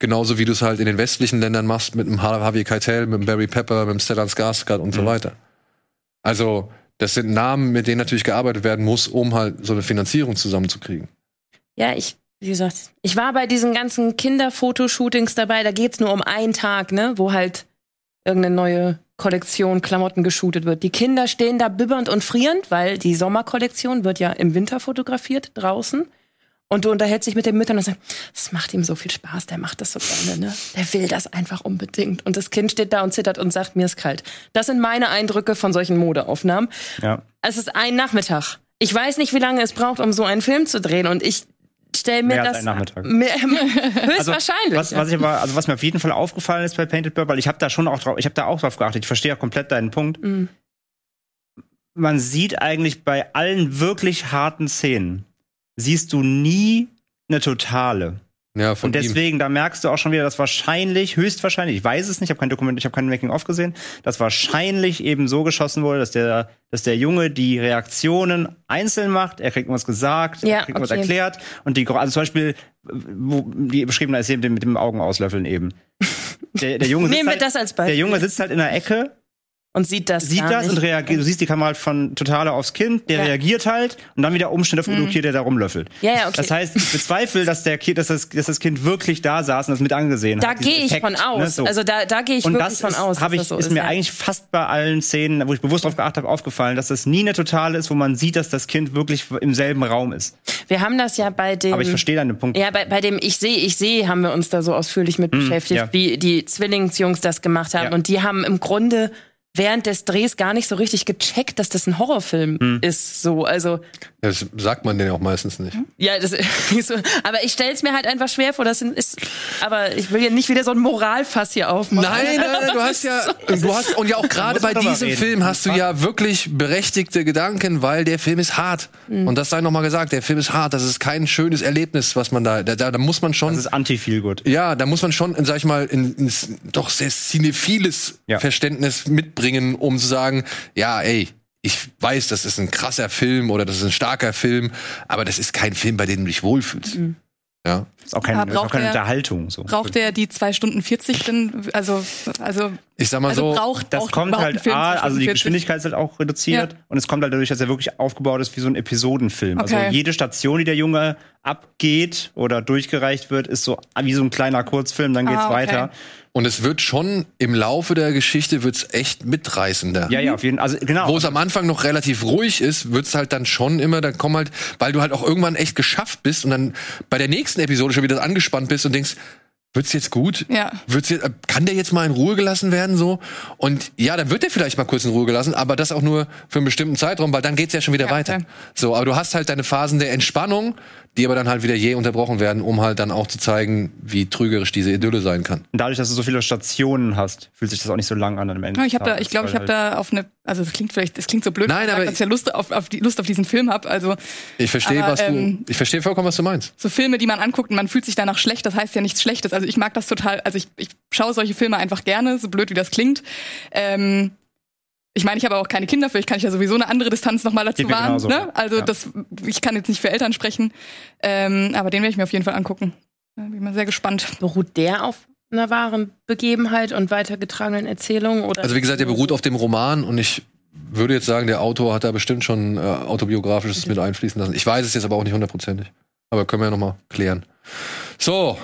Genauso wie du es halt in den westlichen Ländern machst mit dem Harvey Keitel, mit dem Barry Pepper, mit dem Stellan Skarsgård und so weiter. Also das sind Namen, mit denen natürlich gearbeitet werden muss, um halt so eine Finanzierung zusammenzukriegen.
ja, ich, wie gesagt, ich war bei diesen ganzen Kinderfotoshootings dabei. Da geht's nur um einen Tag, ne, wo halt irgendeine neue Kollektion Klamotten geshootet wird. Die Kinder stehen da bibbernd und frierend, weil die Sommerkollektion wird ja im Winter fotografiert draußen. Und du unterhältst dich mit den Müttern und sagst, das macht ihm so viel Spaß, der macht das so gerne, ne? Der will das einfach unbedingt. Und das Kind steht da und zittert und sagt, mir ist kalt. Das sind meine Eindrücke von solchen Modeaufnahmen.
Ja.
Es ist ein Nachmittag. Ich weiß nicht, wie lange es braucht, um so einen Film zu drehen. Und ich stelle mir
Mehr als
das
ein Nachmittag.
Mehr, [LAUGHS] höchstwahrscheinlich.
Was, was, ich aber, also was mir auf jeden Fall aufgefallen ist bei Painted weil ich habe da schon auch drauf, ich habe da auch drauf geachtet. Ich verstehe auch komplett deinen Punkt.
Mhm.
Man sieht eigentlich bei allen wirklich harten Szenen siehst du nie eine totale.
Ja, von
Und deswegen, da merkst du auch schon wieder, dass wahrscheinlich, höchstwahrscheinlich, ich weiß es nicht, ich habe kein Dokument, ich habe kein Making-of gesehen, dass wahrscheinlich eben so geschossen wurde, dass der, dass der Junge die Reaktionen einzeln macht, er kriegt irgendwas gesagt,
Ja,
er kriegt irgendwas
okay.
erklärt und die, also zum Beispiel, wo, die beschriebene ist eben mit dem Augen auslöffeln eben. [LAUGHS] Der, der Junge sitzt
Nehmen wir
halt,
das als Beispiel.
Der Junge sitzt halt in der Ecke
und sieht das.
sieht das
nicht.
und reagiert. Du siehst die Kamera halt von totale aufs Kind, der
Ja.
reagiert halt und dann wieder Umstände
Mhm.
fotografiert, der da rumlöffelt.
Ja, ja, okay.
Das heißt, ich bezweifle, dass, der kind, dass, das, dass das Kind wirklich da saß und das mit angesehen
Da
hat. diesen
gehe ich
Effekt,
von aus.
ne, so.
Also da, da gehe ich
und
wirklich von
ist,
aus.
ich,
das so
ist mir
ja.
eigentlich fast bei allen Szenen, wo ich bewusst drauf geachtet habe, aufgefallen, dass das nie eine totale ist, wo man sieht, dass das Kind wirklich im selben Raum ist.
Wir haben das ja bei dem.
Aber ich verstehe deinen Punkt.
Ja, bei, bei dem Ich sehe, ich sehe, haben wir uns da so ausführlich mit beschäftigt,
ja.
wie die Zwillingsjungs das gemacht haben. Und die haben im Grunde während des Drehs gar nicht so richtig gecheckt, dass das ein Horrorfilm
Hm.
ist. So, also
Das sagt man denn auch meistens nicht.
ja, das [LAUGHS] ist so. Aber ich stelle es mir halt einfach schwer vor. Das ist. Aber ich will ja nicht wieder so ein Moralfass hier aufmachen.
Nein, nein, nein, du hast ja, [LAUGHS] du hast, und ja auch gerade bei diesem
reden.
Film hast du ja wirklich berechtigte Gedanken, weil der Film ist hart.
Mhm.
Und das sei nochmal gesagt, der Film ist hart. Das ist kein schönes Erlebnis, was man da, da, da muss man schon,
Das ist anti-Feel-Good.
ja, da muss man schon, sag ich mal, in, ins doch sehr cinephiles
Ja.
Verständnis mitbringen, um zu sagen, ja, ey, ich weiß, das ist ein krasser Film oder das ist ein starker Film, aber das ist kein Film, bei dem du dich wohlfühlst.
Mhm.
Ja.
Das ist auch keine, ist auch
braucht
keine
er-
Unterhaltung. So.
Braucht der die zwei Stunden 40 denn? Also, also,
Ich sag mal
also
so,
braucht
Das
braucht
kommt halt, A, also die
Stunden 40?
Geschwindigkeit ist halt auch reduziert
Ja.
und es kommt halt dadurch, dass er wirklich aufgebaut ist wie so ein Episodenfilm.
Okay.
Also jede Station, die der Junge abgeht oder durchgereicht wird, ist so wie so ein kleiner Kurzfilm, dann geht's
Ah, okay.
weiter.
und es wird schon im Laufe der Geschichte wird's echt mitreißender.
Ja, ja, auf jeden Fall. Also genau.
Wo es am Anfang noch relativ ruhig ist, wird's halt dann schon immer, dann kommen halt, weil du halt auch irgendwann echt geschafft bist und dann bei der nächsten Episode schon wieder angespannt bist und denkst, wird's jetzt gut?
Ja.
Wird's jetzt, äh, kann der jetzt mal in Ruhe gelassen werden so? Und ja, dann wird der vielleicht mal kurz in Ruhe gelassen, aber das auch nur für einen bestimmten Zeitraum, weil dann geht's ja schon wieder
Ja,
weiter.
okay.
So, aber du hast halt deine Phasen der Entspannung, die aber dann halt wieder je unterbrochen werden, um halt dann auch zu zeigen, wie trügerisch diese Idylle sein kann.
Und dadurch, dass du so viele Stationen hast, fühlt sich das auch nicht so lang an am Ende.
Ja, ich habe da, ich glaube, ich habe da auf eine, also das klingt vielleicht, das klingt so blöd,
Nein, aber-
dass ich ja Lust auf, auf die Lust auf diesen Film habe. Also
Ich verstehe, was du,
ähm,
ich verstehe vollkommen, was du meinst.
so Filme, die man anguckt und man fühlt sich danach schlecht, das heißt ja nichts Schlechtes. Also ich mag das total, also ich, ich schaue solche Filme einfach gerne, so blöd wie das klingt. Ähm, ich meine, ich habe auch keine Kinder, vielleicht kann ich ja sowieso eine andere Distanz nochmal dazu wahren. Ne? Also
Ja.
das, ich kann jetzt nicht für Eltern sprechen, ähm, aber den werde ich mir auf jeden Fall angucken. Da bin ich mal sehr gespannt.
Beruht der auf einer wahren Begebenheit und weitergetragenen Erzählungen? Oder
Also wie gesagt, der beruht auf dem Roman und ich würde jetzt sagen, der Autor hat da bestimmt schon äh, autobiografisches mit einfließen lassen. Ich weiß es jetzt aber auch nicht hundertprozentig. Aber können wir ja noch mal klären. So.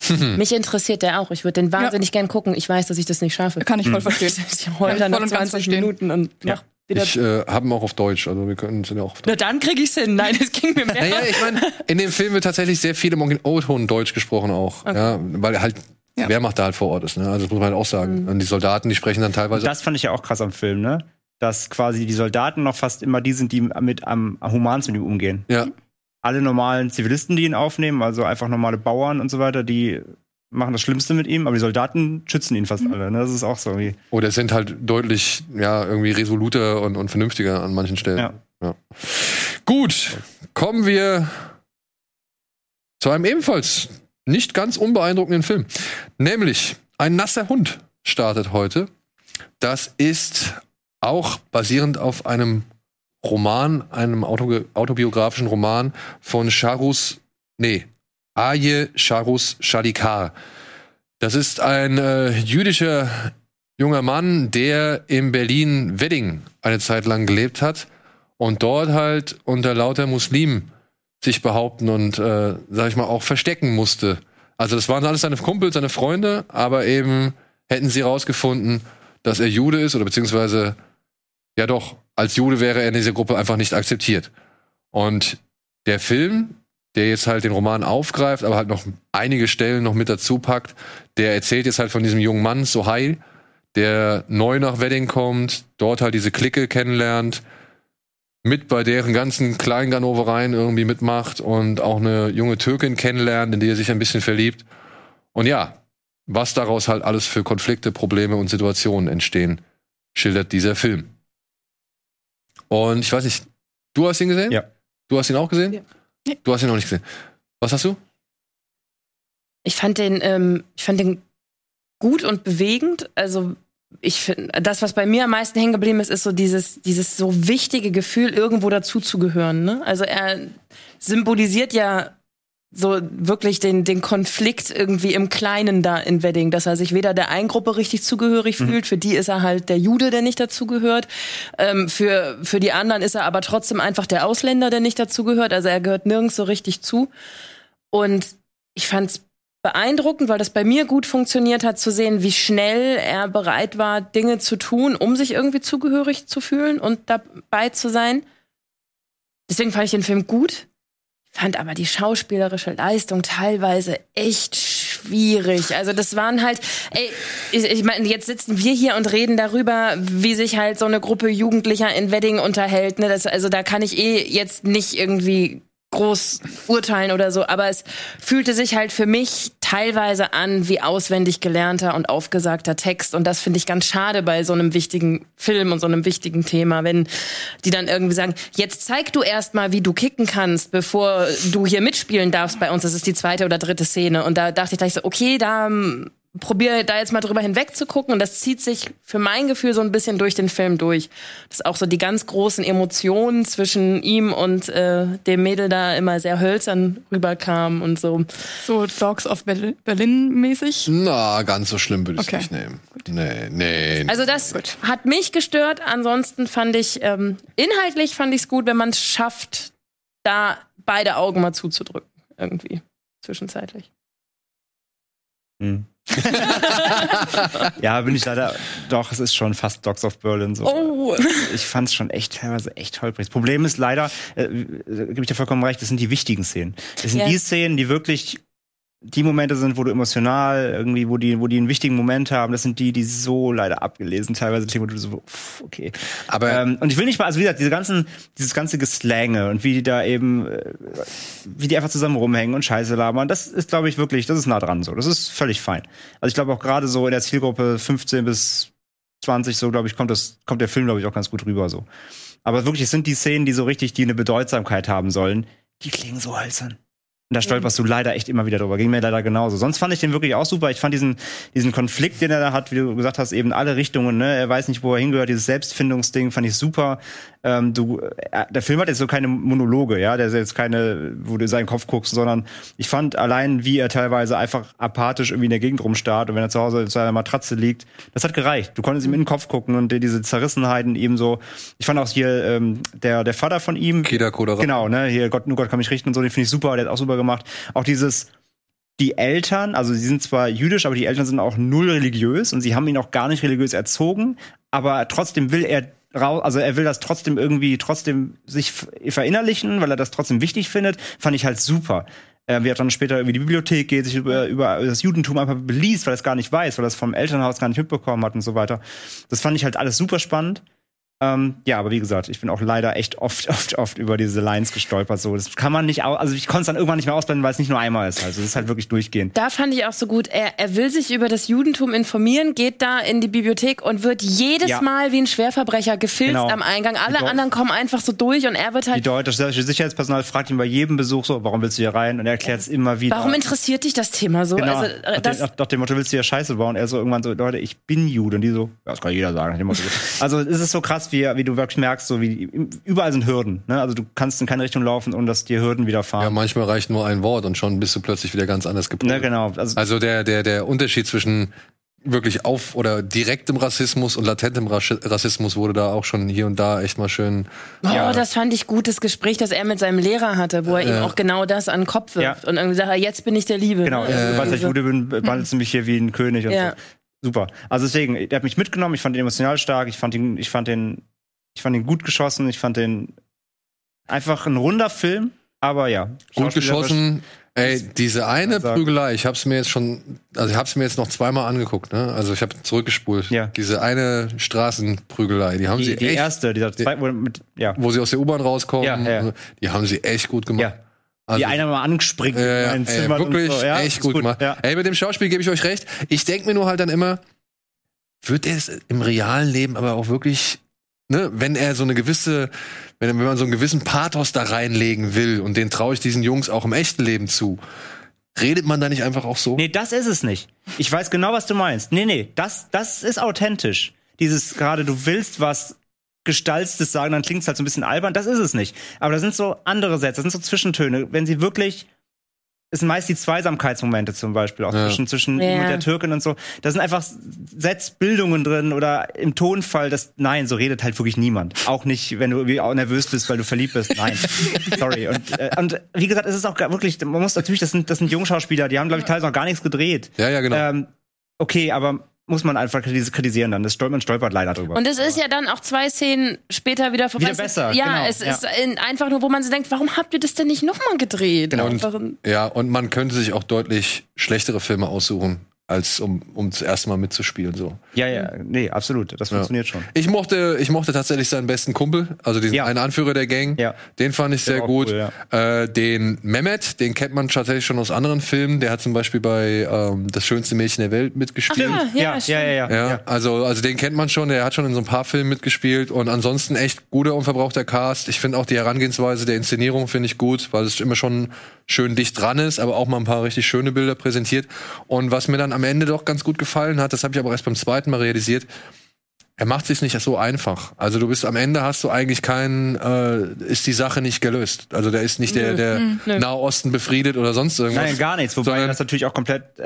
[LAUGHS]
Mich interessiert der auch. Ich würde den wahnsinnig gern gucken. Ich weiß, dass ich das nicht schaffe.
Kann ich voll verstehen. [LAUGHS]
Ich heule dann
ich
nach
ganz
20
verstehen.
Minuten und
Ja.
mach wieder.
Ich äh, habe ihn auch auf Deutsch, also wir können es ja auch auf
Na
Deutsch.
dann krieg ich's hin. Nein, es ging mir mehr.
Naja, ich meine, in dem Film wird tatsächlich sehr viel im O-Ton Deutsch gesprochen auch. Ja, weil halt
Ja.
Wehrmacht da halt vor Ort ist. Ne? Also das muss man halt auch sagen. Und die Soldaten, die sprechen dann teilweise.
Das fand ich ja auch krass am Film, ne? Dass quasi die Soldaten noch fast immer die sind, die mit am, am humansten mit ihm umgehen.
ja.
Alle normalen Zivilisten, die ihn aufnehmen, also einfach normale Bauern und so weiter, die machen das Schlimmste mit ihm, aber die Soldaten schützen ihn fast alle. Ne? Das ist auch so irgendwie.
Oder sind halt deutlich, ja, irgendwie resoluter und, und vernünftiger an manchen Stellen.
Ja.
Ja. Gut, kommen wir zu einem ebenfalls nicht ganz unbeeindruckenden Film. Nämlich Ein nasser Hund startet heute. Das ist auch basierend auf einem Roman, einem autoge- autobiografischen Roman von Charus, nee, Aye Charus Shalikar. Das ist ein äh, jüdischer junger Mann, der in Berlin-Wedding eine Zeit lang gelebt hat und dort halt unter lauter Muslimen sich behaupten und, äh, sag ich mal, auch verstecken musste. Also das waren alles seine Kumpels, seine Freunde, aber eben hätten sie rausgefunden, dass er Jude ist oder beziehungsweise, ja doch, als Jude wäre er in dieser Gruppe einfach nicht akzeptiert. Und der Film, der jetzt halt den Roman aufgreift, aber halt noch einige Stellen noch mit dazu packt, der erzählt jetzt halt von diesem jungen Mann, Sohail, der neu nach Wedding kommt, dort halt diese Clique kennenlernt, mit bei deren ganzen Kleinganovereien irgendwie mitmacht und auch eine junge Türkin kennenlernt, in die er sich ein bisschen verliebt. Und ja, was daraus halt alles für Konflikte, Probleme und Situationen entstehen, schildert dieser Film. Und ich weiß nicht, du hast ihn gesehen?
Ja.
Du hast ihn auch gesehen?
Ja.
Du hast ihn noch nicht gesehen. Was hast du?
Ich fand den, ähm, ich fand den gut und bewegend. Also ich finde, das, was bei mir am meisten hängen geblieben ist, ist so dieses, dieses so wichtige Gefühl, irgendwo dazuzugehören. Ne? Also er symbolisiert ja so wirklich den, den Konflikt irgendwie im Kleinen da in Wedding, dass er sich weder der einen Gruppe richtig zugehörig fühlt, für die ist er halt der Jude, der nicht dazugehört. Ähm, für, für die anderen ist er aber trotzdem einfach der Ausländer, der nicht dazugehört. Also er gehört nirgends so richtig zu. Und ich fand's beeindruckend, weil das bei mir gut funktioniert hat, zu sehen, wie schnell er bereit war, Dinge zu tun, um sich irgendwie zugehörig zu fühlen und dabei zu sein. Deswegen fand ich den Film gut, fand aber die schauspielerische Leistung teilweise echt schwierig. Also das waren halt, ey, ich, ich meine, jetzt sitzen wir hier und reden darüber, wie sich halt so eine Gruppe Jugendlicher in Wedding unterhält. Ne? Das, also da kann ich eh jetzt nicht irgendwie groß urteilen oder so, aber es fühlte sich halt für mich teilweise an wie auswendig gelernter und aufgesagter Text und das finde ich ganz schade bei so einem wichtigen Film und so einem wichtigen Thema, wenn die dann irgendwie sagen, jetzt zeig du erst wie du kicken kannst, bevor du hier mitspielen darfst bei uns. Das ist die zweite oder dritte Szene und da dachte ich gleich so, okay, da probiere da jetzt mal drüber hinweg zu gucken und das zieht sich für mein Gefühl so ein bisschen durch den Film durch. Dass auch so die ganz großen Emotionen zwischen ihm und äh, dem Mädel da immer sehr hölzern rüberkamen und so.
So Dogs of Berlin, mäßig.
Na, ganz so schlimm würde ich es
Okay.
nicht nehmen. Nee, nee.
Also das hat mich gestört. Ansonsten fand ich, ähm, inhaltlich fand ich es gut, wenn man es schafft, da beide Augen mal zuzudrücken. Irgendwie. Zwischenzeitlich.
Hm. [LAUGHS] ja, bin ich leider. Doch, es ist schon fast Dogs of Berlin so.
Oh.
Ich fand es schon echt teilweise echt holprig. Das Problem ist leider, äh, äh, gebe ich dir vollkommen recht, das sind die wichtigen Szenen. Das sind
Ja.
die Szenen, die wirklich die Momente sind, wo du emotional irgendwie, wo die, wo die einen wichtigen Moment haben. Das sind die, die so leider abgelesen teilweise klingen, wo du so, pff, okay.
Aber
Ähm, und ich will nicht mal, also wie gesagt, diese ganzen, dieses ganze Geslänge und wie die da eben, äh, wie die einfach zusammen rumhängen und Scheiße labern, das ist, glaube ich, wirklich, das ist nah dran so. Das ist völlig fein. Also ich glaube auch gerade so in der Zielgruppe 15 bis 20, so glaube ich, kommt das, kommt der Film, glaube ich, auch ganz gut rüber so. Aber wirklich, es sind die Szenen, die so richtig, die eine Bedeutsamkeit haben sollen, die klingen so hölzern. Und da stolperst du leider echt immer wieder drüber. Ging mir leider genauso. Sonst fand ich den wirklich auch super. Ich fand diesen, diesen Konflikt, den er da hat, wie du gesagt hast, eben alle Richtungen, ne? Er weiß nicht, wo er hingehört. Dieses Selbstfindungsding fand ich super. Ähm, du, äh, der Film hat jetzt so keine Monologe, ja. Der ist jetzt keine, wo du in seinen Kopf guckst, sondern ich fand allein, wie er teilweise einfach apathisch irgendwie in der Gegend rumstarrt und wenn er zu Hause in seiner Matratze liegt, das hat gereicht. Du konntest ihm in den Kopf gucken und diese Zerrissenheiten eben so. Ich fand auch hier ähm, der, der Vater von ihm,
Keda Kodara.
Genau, ne, hier Gott, nur Gott kann mich richten und so, den finde ich super, der hat auch super gemacht. Auch dieses, die Eltern, also sie sind zwar jüdisch, aber die Eltern sind auch null religiös und sie haben ihn auch gar nicht religiös erzogen, aber trotzdem will er raus, also er will das trotzdem irgendwie trotzdem sich verinnerlichen, weil er das trotzdem wichtig findet, fand ich halt super. Äh, wie er dann später über die Bibliothek geht, sich über, über das Judentum einfach beliest, weil er es gar nicht weiß, weil er es vom Elternhaus gar nicht mitbekommen hat und so weiter. Das fand ich halt alles super spannend. Ähm, ja, aber wie gesagt, ich bin auch leider echt oft, [LAUGHS] oft, oft über diese Lines gestolpert. So, das kann man nicht, also ich konnte es dann irgendwann nicht mehr ausblenden, weil es nicht nur einmal ist. Also es ist halt wirklich durchgehend.
Da fand ich auch so gut, er, er will sich über das Judentum informieren, geht da in die Bibliothek und wird jedes
Ja.
Mal wie ein Schwerverbrecher gefilzt
Genau.
am Eingang. Alle
Die
anderen kommen einfach so durch und er wird
Die
halt.
deutsche Sicherheitspersonal fragt ihn bei jedem Besuch so, warum willst du hier rein? Und er erklärt es immer wieder.
Warum interessiert dich das Thema so?
Genau.
Also, äh,
nach,
das,
dem, nach, nach dem Motto, willst du hier Scheiße bauen? Er so irgendwann so, Leute, ich bin Jude. Und die so, ja, das kann jeder sagen. Also es ist so krass, wie, wie du wirklich merkst, so wie überall sind Hürden. Ne? Also du kannst in keine Richtung laufen, ohne dass dir Hürden
Ja,
widerfahren.
manchmal reicht nur ein Wort und schon bist du plötzlich wieder ganz anders gepolt.
ne, genau. Also,
Also der, der, der Unterschied zwischen wirklich auf oder direktem Rassismus und latentem Rassismus wurde da auch schon hier und da echt mal schön.
oh, das fand ich gut, das Gespräch, das er mit seinem Lehrer hatte, wo er ihm
Ja.
auch genau das an den Kopf wirft
Ja.
und irgendwie sagt, jetzt bin ich der Liebe.
genau,
Ne?
also, du weißt, ich. Jude bin, behandelst du mich hier wie ein König und
Ja.
so. Super. Also deswegen, der hat mich mitgenommen, ich fand ihn emotional stark, ich fand ihn, ich fand den, ich fand ihn gut geschossen, ich fand den einfach ein runder Film, aber ja.
Gut geschossen. Ey, diese eine
sagen.
Prügelei, ich hab's mir jetzt schon, also ich hab's mir jetzt noch zweimal angeguckt, ne? Also ich habe zurückgespult.
Ja.
Diese eine Straßenprügelei, die haben
Die,
sie
die
echt,
erste, dieser zweite, wo mit, ja.
wo sie aus der U-Bahn rauskommen,
Ja, ja.
die haben sie echt gut gemacht.
Ja.
Also,
Wie einer mal anspringt
Ja, ja,
in
ey, wirklich
so. Ja,
echt
ist
gut, gemacht.
Ja.
Ey, mit dem Schauspiel gebe ich euch recht. Ich denke mir nur halt dann immer, wird er es im realen Leben aber auch wirklich, ne, wenn er so eine gewisse, wenn, wenn man so einen gewissen Pathos da reinlegen will und den traue ich diesen Jungs auch im echten Leben zu, redet man da nicht einfach auch so?
Nee, das ist es nicht. Ich weiß genau, was du meinst. Nee, nee, das, das ist authentisch. Dieses gerade, du willst was Gestaltetes sagen, dann klingt es halt so ein bisschen albern. Das ist es nicht. Aber da sind so andere Sätze, das sind so Zwischentöne. Wenn sie wirklich. Es sind meist die Zweisamkeitsmomente zum Beispiel, auch
Ja.
zwischen, zwischen
Ja.
ihm und der Türkin und so. Da sind einfach Setzbildungen drin oder im Tonfall, das, nein, so redet halt wirklich niemand. Auch nicht, wenn du irgendwie auch nervös bist, weil du verliebt bist. Nein. [LAUGHS] Sorry. Und, äh, und wie gesagt, es ist auch wirklich, man muss natürlich, das sind, das sind Jungschauspieler, die haben, glaube ich, teilweise noch gar nichts gedreht.
Ja, ja, genau.
Ähm, okay, aber muss man einfach kritis- kritisieren dann. Das stolpert, man stolpert leider drüber.
Und es ist ja dann auch zwei Szenen später wieder vorbei.
Wieder besser,
Ja,
genau,
es
ja.
ist in, einfach nur, wo man sich denkt, warum habt ihr das denn nicht nochmal gedreht?
Genau.
Ein-
Ja, und man könnte sich auch deutlich schlechtere Filme aussuchen, als um, um das erste Mal mitzuspielen, so.
ja, ja, nee, absolut. Das funktioniert schon.
Ich mochte, ich mochte tatsächlich seinen besten Kumpel, also diesen
Ja.
einen Anführer der Gang.
Ja.
Den fand ich
Der
sehr gut.
cool,
äh, den Mehmet, den kennt man tatsächlich schon aus anderen Filmen. Der hat zum Beispiel bei ähm, Das schönste Mädchen der Welt mitgespielt.
Ja,
Ja, ja,
stimmt.
ja, ja.
Ja,
ja.
also, also den kennt man schon, der hat schon in so ein paar Filmen mitgespielt und ansonsten echt guter unverbrauchter Cast. Ich finde auch die Herangehensweise der Inszenierung finde ich gut, weil es immer schon schön dicht dran ist, aber auch mal ein paar richtig schöne Bilder präsentiert. Und was mir dann am Ende doch ganz gut gefallen hat, das habe ich aber erst beim zweiten Mal realisiert, er macht sich nicht so einfach. Also du bist am Ende hast du eigentlich keinen, äh, ist die Sache nicht gelöst. Also da ist nicht der, der
nö.
Nahosten befriedet oder sonst irgendwas.
Nein, gar nichts. Wobei
Sondern-
das natürlich auch komplett, äh,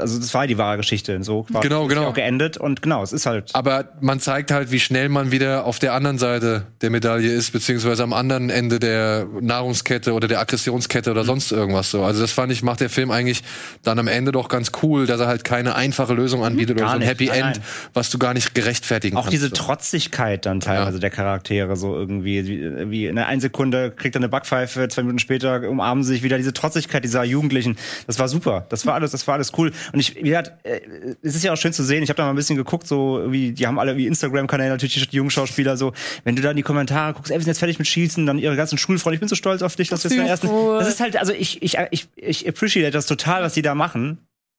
also das war die wahre Geschichte. So war
Genau,
es
genau.
auch geendet und genau, es ist halt.
Aber man zeigt halt, wie schnell man wieder auf der anderen Seite der Medaille ist, beziehungsweise am anderen Ende der Nahrungskette oder der Aggressionskette oder sonst irgendwas so. Also das fand ich, macht der Film eigentlich dann am Ende doch ganz cool, dass er halt keine einfache Lösung anbietet oder
Gar
so ein
nicht.
Happy
Nein,
End,
nein.
was du gar nicht gerechtfertigen
Auch
kannst.
diese. Trotzigkeit dann teilweise
Ja.
der Charaktere, so irgendwie, wie, wie in einer Sekunde kriegt er eine Backpfeife, zwei Minuten später umarmen sie sich wieder diese Trotzigkeit dieser Jugendlichen. Das war super. Das war alles, das war alles cool. Und ich, wie gesagt, äh, es ist ja auch schön zu sehen. Ich habe da mal ein bisschen geguckt, so wie, die haben alle wie Instagram-Kanäle natürlich die jungen Schauspieler so. Wenn du da in die Kommentare guckst, ey, wir sind jetzt fertig mit Schießen, dann ihre ganzen Schulfreunde, ich bin so stolz auf dich, dass du jetzt deinen ersten. Das ist halt, also ich, ich, ich, ich appreciate das total, was die da machen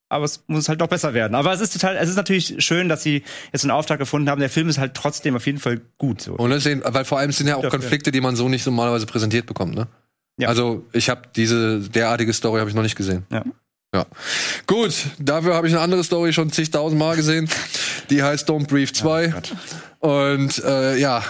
aber es muss halt noch besser werden. Aber es ist total, es ist natürlich schön, dass sie jetzt einen Auftrag gefunden haben. Der Film ist halt trotzdem auf jeden Fall gut. So.
Und deswegen, weil vor allem sind ja auch. Konflikte, die man so nicht normalerweise präsentiert bekommt, ne?
Ja.
Also ich habe diese derartige Story habe ich noch nicht gesehen.
Ja.
Ja. Gut, dafür habe ich eine andere Story schon zigtausend Mal gesehen. Die heißt Don't Brief 2. Und äh, ja,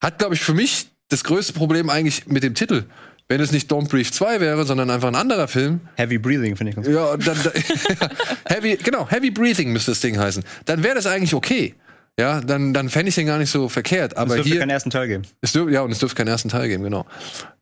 hat, glaube ich, für mich das größte Problem eigentlich mit dem Titel. Wenn es nicht Don't Brief 2 wäre, sondern einfach ein anderer Film,
Heavy Breathing finde ich ganz gut.
ja, dann, dann [LAUGHS] Heavy, genau, Heavy Breathing müsste das Ding heißen. Dann wäre das eigentlich okay. Ja, dann, dann fände ich den gar nicht so verkehrt.
Es
Aber
dürfte
hier,
keinen ersten Teil geben.
es dürf, ja, und es dürfte keinen ersten Teil geben, genau.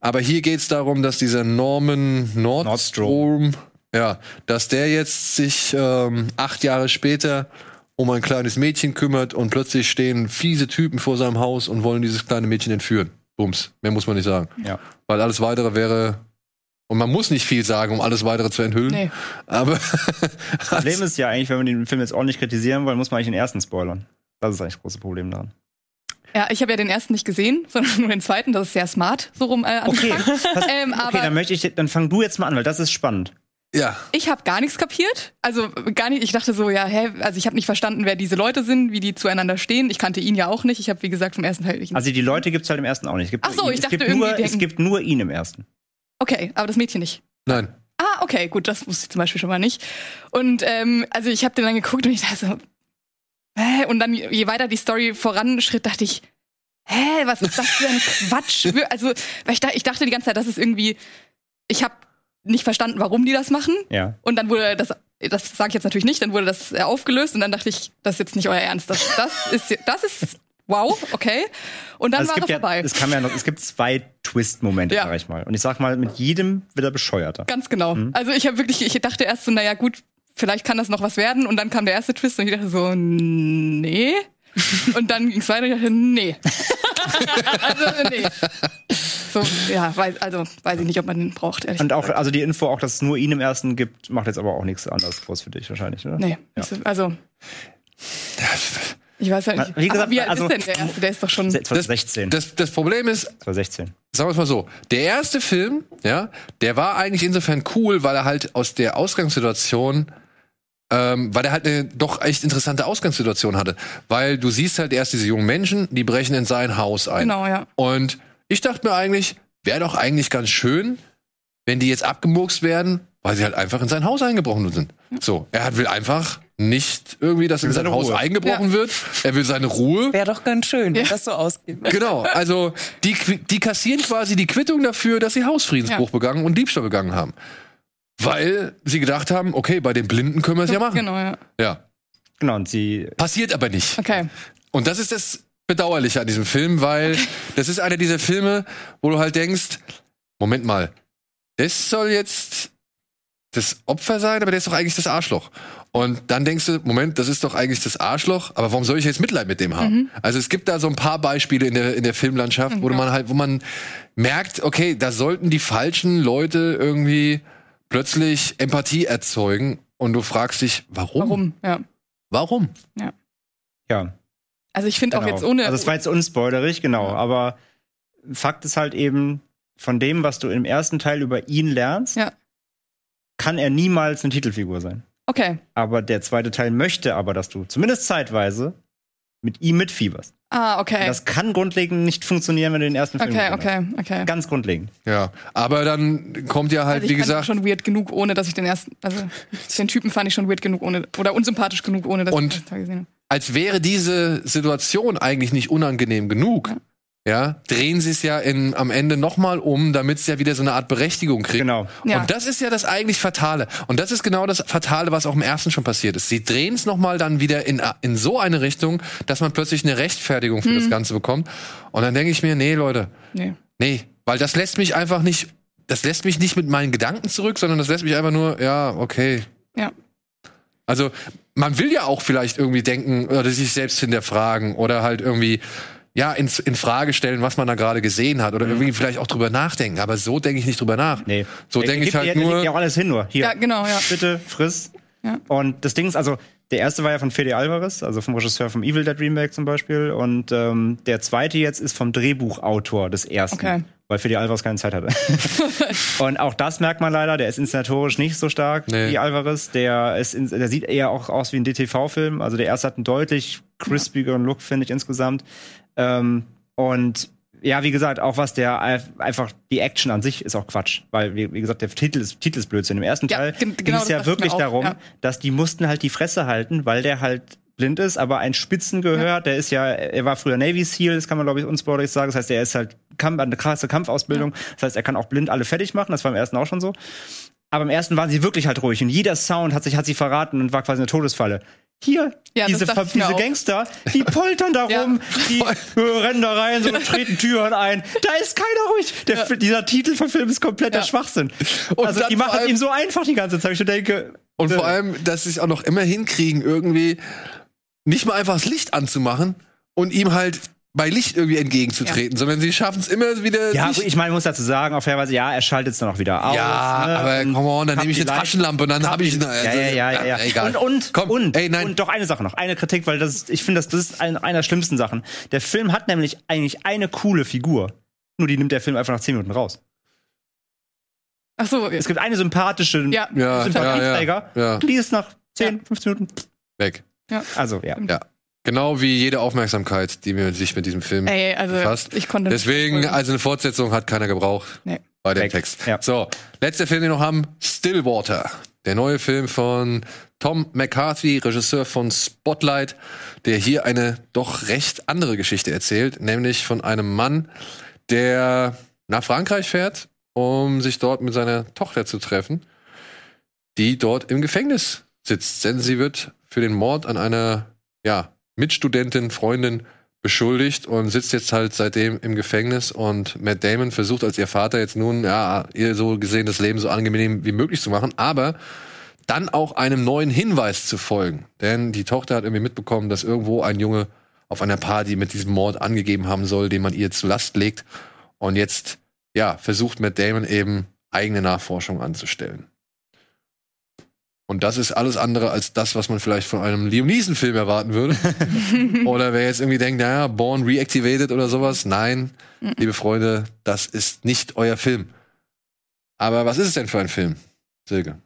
Aber hier geht es darum, dass dieser Norman Nordstrom, ja, dass der jetzt sich ähm, acht Jahre später um ein kleines Mädchen kümmert und plötzlich stehen fiese Typen vor seinem Haus und wollen dieses kleine Mädchen entführen. Bums. Mehr muss man nicht sagen.
Ja.
Weil alles weitere wäre. Und man muss nicht viel sagen, um alles weitere zu enthüllen.
Nee.
Aber
Das Problem ist ja eigentlich, wenn wir den Film jetzt ordentlich kritisieren wollen, muss man eigentlich den ersten spoilern. Das ist eigentlich das große Problem daran.
Ja, ich habe ja den ersten nicht gesehen, sondern nur den zweiten. Das ist sehr smart, so rum äh,
Okay,
angefangen.
das,
Ähm, aber
okay, dann möchte ich, dann fang du jetzt mal an, weil das ist spannend.
Ja.
ich habe gar nichts kapiert. Also gar nicht. Ich dachte so, ja, hä, also ich habe nicht verstanden, wer diese Leute sind, wie die zueinander stehen. Ich kannte ihn ja auch nicht. Ich habe wie gesagt vom ersten Teil nicht.
Also die Leute gibt's halt im ersten auch nicht. Es gibt
Ach so,
nur ihn.
ich
es
dachte
gibt nur,
irgendwie
es gibt nur ihn im ersten.
okay, aber das Mädchen nicht.
Nein.
Ah, okay, gut, das wusste ich zum Beispiel schon mal nicht. Und ähm, also ich habe den dann geguckt und ich dachte so, hä? Und dann je weiter die Story voranschritt, dachte ich, hä, was ist das für ein Quatsch? [LAUGHS] Also weil ich, da, ich dachte die ganze Zeit, das ist irgendwie, ich habe nicht verstanden, warum die das machen.
Ja.
Und dann wurde das, das sage ich jetzt natürlich nicht, dann wurde das äh, aufgelöst und dann dachte ich, das ist jetzt nicht euer Ernst. Das, das ist, das ist, wow, okay. Und dann
Also es
war er
ja,
vorbei.
es kam ja noch, es gibt zwei Twist-Momente,
Ja.
sag ich mal. Und ich sag mal, mit jedem wird er bescheuerter.
Ganz genau. Also ich habe wirklich, ich dachte erst so, naja gut, vielleicht kann das noch was werden. Und dann kam der erste Twist und ich dachte so, nee. [LAUGHS] Und dann ging es weiter und ich dachte, nee. [LAUGHS] also nee. So, ja, weiß, also weiß ich nicht, ob man den braucht, ehrlich
Und auch, also die Info, auch dass es nur ihn im ersten gibt, macht jetzt aber auch nichts anderes groß für dich wahrscheinlich, oder?
Nee,
Ja.
nicht so- also. Ich weiß ja nicht.
Na, wie gesagt,
Aber wie alt
also-
ist denn der erste? Der ist doch schon.
2016.
Das, das Problem ist,
2016.
sagen wir es mal so, der erste Film, ja, der war eigentlich insofern cool, weil er halt aus der Ausgangssituation, ähm, weil er halt eine doch echt interessante Ausgangssituation hatte. Weil du siehst halt erst diese jungen Menschen, die brechen in sein Haus ein.
Genau, ja.
Und ich dachte mir eigentlich, wäre doch eigentlich ganz schön, wenn die jetzt abgemurkst werden, weil sie halt einfach in sein Haus eingebrochen sind. So, er hat, will einfach nicht irgendwie, dass in sein Haus
Ruhe.
eingebrochen wird. Er will seine Ruhe.
Wäre doch ganz schön, wenn das so ausgeht.
Genau, also die, die kassieren quasi die Quittung dafür, dass sie Hausfriedensbruch begangen und Diebstahl begangen haben. Weil sie gedacht haben, okay, bei den Blinden können wir es ja machen.
Genau, ja.
Ja.
Genau, und sie.
Passiert aber nicht.
Okay.
Und das ist das Bedauerliche an diesem Film, weil das ist einer dieser Filme, wo du halt denkst, Moment mal, das soll jetzt das Opfer sein, aber der ist doch eigentlich das Arschloch. Und dann denkst du, Moment, das ist doch eigentlich das Arschloch, aber warum soll ich jetzt Mitleid mit dem haben? Also es gibt da so ein paar Beispiele in der, in der Filmlandschaft, wo man halt, wo man merkt, okay, da sollten die falschen Leute irgendwie plötzlich Empathie erzeugen und du fragst dich, warum?
Warum? Ja.
Warum?
Ja.
Also ich finde auch
Genau.
jetzt ohne.
Also es war jetzt unspoilerig, genau. Aber Fakt ist halt eben, von dem, was du im ersten Teil über ihn lernst,
Ja.
kann er niemals eine Titelfigur sein.
okay.
Aber der zweite Teil möchte aber, dass du zumindest zeitweise mit ihm mitfieberst.
Ah, okay.
Das kann grundlegend nicht funktionieren, wenn du den ersten Film
Okay, okay, okay.
hast. Ganz grundlegend.
Ja, aber dann kommt ja halt,
Also ich
wie
fand ihn
gesagt,
schon weird genug, ohne dass ich den ersten, also den Typen fand ich schon weird genug, ohne oder unsympathisch genug, ohne dass
Und-
ich den ersten Teil gesehen habe.
Als wäre diese Situation eigentlich nicht unangenehm genug. Ja, drehen sie es ja in, am Ende nochmal um, damit es ja wieder so eine Art Berechtigung kriegt.
Genau.
Ja.
Und das ist ja das eigentlich Fatale. Und das ist genau das Fatale, was auch im ersten schon passiert ist. Sie drehen es nochmal dann wieder in, in so eine Richtung, dass man plötzlich eine Rechtfertigung für das Ganze bekommt. Und dann denke ich mir, nee, Leute,
Nee.
nee, weil das lässt mich einfach nicht, das lässt mich nicht mit meinen Gedanken zurück, sondern das lässt mich einfach nur, ja, okay,
Ja.
Also man will ja auch vielleicht irgendwie denken oder sich selbst hinterfragen oder halt irgendwie ja in, in Frage stellen, was man da gerade gesehen hat oder irgendwie vielleicht auch drüber nachdenken. Aber so denke ich nicht drüber nach.
Mhm. Nee.
So denke ich halt
der
nur.
legt ja auch alles hin nur. Hier.
Ja, genau, ja.
Bitte, friss.
Ja.
Und das Ding ist, also, der erste war ja von Fede Alvarez, also vom Regisseur vom Evil Dead Remake zum Beispiel. Und ähm, der zweite jetzt ist vom Drehbuchautor des ersten.
Okay.
Weil Fede Alvarez keine Zeit hatte. [LAUGHS] und auch das merkt man leider, der ist inszenatorisch nicht so stark
Nee.
wie Alvarez. Der, ist in, der sieht eher auch aus wie ein DTV-Film. Also der erste hat einen deutlich crispigeren Look, finde ich insgesamt. Ähm, und ja, wie gesagt, auch was der einfach die Action an sich ist auch Quatsch, weil wie, wie gesagt der Titel ist Titel ist Blödsinn. Im ersten
Ja,
Teil ging
genau,
es ja wirklich
auch,
darum,
ja.
dass die mussten halt die Fresse halten, weil der halt blind ist, aber ein Spitzengehör, der ist ja, er war früher Navy SEAL, das kann man glaube ich unspoilerisch sagen, das heißt, er ist halt Kampf, eine krasse Kampfausbildung, das heißt, er kann auch blind alle fertig machen, das war im ersten auch schon so. Aber im ersten waren sie wirklich halt ruhig und jeder Sound hat sich hat sie verraten und war quasi eine Todesfalle. Hier,
Ja,
diese, diese. Gangster, die [LAUGHS] poltern da
Ja.
rum, die rennen da rein, so [LAUGHS] treten Türen ein. Da ist keiner ruhig. Der, Dieser Titel vom Film ist kompletter
Ja.
Schwachsinn.
Und
also die machen ihm so einfach die ganze Zeit. Ich denke,
Und vor
äh,
allem, dass sie es auch noch immer hinkriegen, irgendwie nicht mal einfach das Licht anzumachen und ihm halt bei Licht irgendwie entgegenzutreten, sondern sie schaffen es immer wieder.
Ja,
sich-
gut, ich meine, ich muss dazu sagen, auf fairweise, ja, er schaltet es dann auch wieder aus.
Ja,
ne,
aber
und
come on, dann nehme ich
die
eine Taschenlampe und dann habe ich eine.
Ja, ja, ja, ja, ja.
egal.
Und, und,
Komm,
und,
ey, nein.
und doch eine Sache noch, eine Kritik, weil das, ist- ich finde, das, das ist ein, einer der schlimmsten Sachen. Der Film hat nämlich eigentlich eine coole Figur. Nur die nimmt der Film einfach nach 10 Minuten raus.
Ach so,
Es gibt eine sympathische
Ja.
ja,
Sympathieträger,
ja, ja.
die ist nach 10, 15 Minuten.
weg.
Also, ja.
Ja. Genau wie jede Aufmerksamkeit, die mir sich mit diesem Film
ey, also
befasst.
ich konnte nicht
Deswegen, also eine Fortsetzung hat keiner gebraucht
Nee.
bei dem
Weg.
Text.
Ja.
So, letzter Film, den wir noch haben, Stillwater. Der neue Film von Tom McCarthy, Regisseur von Spotlight, der hier eine doch recht andere Geschichte erzählt, nämlich von einem Mann, der nach Frankreich fährt, um sich dort mit seiner Tochter zu treffen, die dort im Gefängnis sitzt. Denn sie wird für den Mord an einer ja, Mitstudentin, Freundin beschuldigt und sitzt jetzt halt seitdem im Gefängnis und Matt Damon versucht als ihr Vater jetzt nun, ja, ihr so gesehen das Leben so angenehm wie möglich zu machen, aber dann auch einem neuen Hinweis zu folgen. Denn die Tochter hat irgendwie mitbekommen, dass irgendwo ein Junge auf einer Party mit diesem Mord angegeben haben soll, den man ihr zu Last legt. Und jetzt, ja, versucht Matt Damon eben eigene Nachforschung anzustellen. Und das ist alles andere als das, was man vielleicht von einem Liam Neeson-Film erwarten würde. [LAUGHS] oder wer jetzt irgendwie denkt, naja, Born Reactivated oder sowas. Nein, liebe Freunde, das ist nicht euer Film. Aber was ist es denn für ein Film, Silke?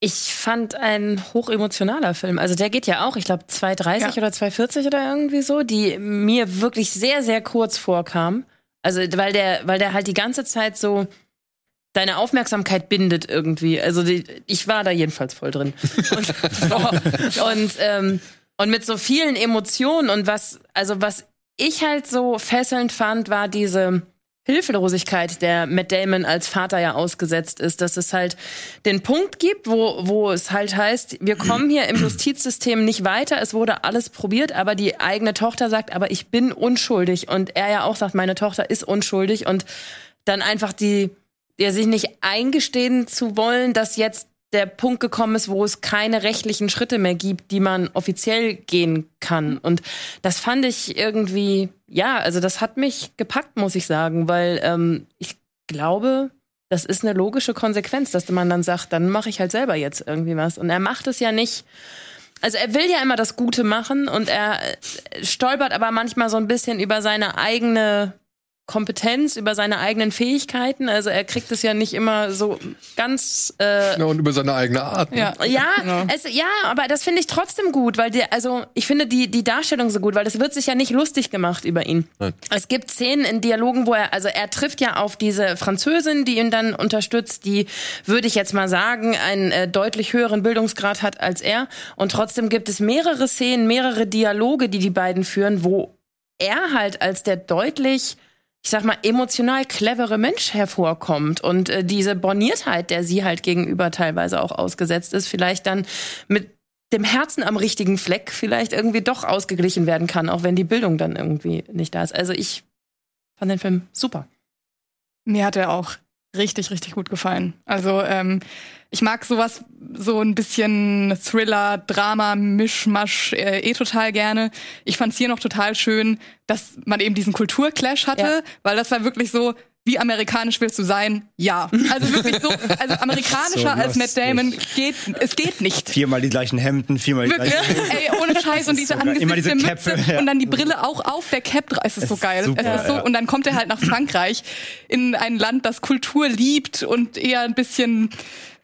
Ich fand ein hochemotionaler Film. Also der geht ja auch, ich glaube, 2,30
Ja.
oder 2,40 oder irgendwie so, die mir wirklich sehr, sehr kurz vorkam. Also, weil der, weil der halt die ganze Zeit so deine Aufmerksamkeit bindet irgendwie. Also die, ich war da jedenfalls voll drin. Und, [LAUGHS] und, ähm, und mit so vielen Emotionen und was, also was ich halt so fesselnd fand, war diese Hilflosigkeit, der Matt Damon als Vater ja ausgesetzt ist, dass es halt den Punkt gibt, wo, wo es halt heißt, wir kommen hier im Justizsystem nicht weiter, es wurde alles probiert, aber die eigene Tochter sagt, aber ich bin unschuldig und er ja auch sagt, meine Tochter ist unschuldig und dann einfach die, der sich nicht eingestehen zu wollen, dass jetzt der Punkt gekommen ist, wo es keine rechtlichen Schritte mehr gibt, die man offiziell gehen kann. Und das fand ich irgendwie, ja, also das hat mich gepackt, muss ich sagen, weil ähm, ich glaube, das ist eine logische Konsequenz, dass man dann sagt, dann mache ich halt selber jetzt irgendwie was. Und er macht es ja nicht. Also er will ja immer das Gute machen und er äh, stolpert aber manchmal so ein bisschen über seine eigene Kompetenz, über seine eigenen Fähigkeiten. Also er kriegt es ja nicht immer so ganz äh,
Ja, und über seine eigene Art. ne?
Ja,
ja,
genau.
es, ja, aber das finde ich trotzdem gut, weil der, also ich finde die, die Darstellung so gut, weil es wird sich ja nicht lustig gemacht über ihn.
Nein.
Es gibt Szenen in Dialogen, wo er, also er trifft ja auf diese Französin, die ihn dann unterstützt, die, würde ich jetzt mal sagen, einen äh, deutlich höheren Bildungsgrad hat als er. Und trotzdem gibt es mehrere Szenen, mehrere Dialoge, die die beiden führen, wo er halt als der deutlich ich sag mal, emotional clevere Mensch hervorkommt und äh, diese Borniertheit, der sie halt gegenüber teilweise auch ausgesetzt ist, vielleicht dann mit dem Herzen am richtigen Fleck vielleicht irgendwie doch ausgeglichen werden kann, auch wenn die Bildung dann irgendwie nicht da ist. Also ich fand den Film super.
Mir hat er auch richtig, richtig gut gefallen. Also ähm, ich mag sowas, so ein bisschen Thriller, Drama, Mischmasch äh, eh total gerne. Ich fand's hier noch total schön, dass man eben diesen Kulturclash hatte,
Ja.
weil das war wirklich so, wie amerikanisch willst du sein? Ja. Also wirklich so, also amerikanischer
So
als Matt Damon geht, es geht nicht.
Viermal die gleichen Hemden, viermal die
Wirklich,
gleichen
ey, ohne Scheiß und [LAUGHS] diese
so diese
Mütze
Käppe, ja.
und dann die Brille auch auf der Cap. dra- Es ist
Es
so
ist
geil.
super,
es ist so,
ja.
Und dann kommt er halt nach Frankreich in ein Land, das Kultur liebt und eher ein bisschen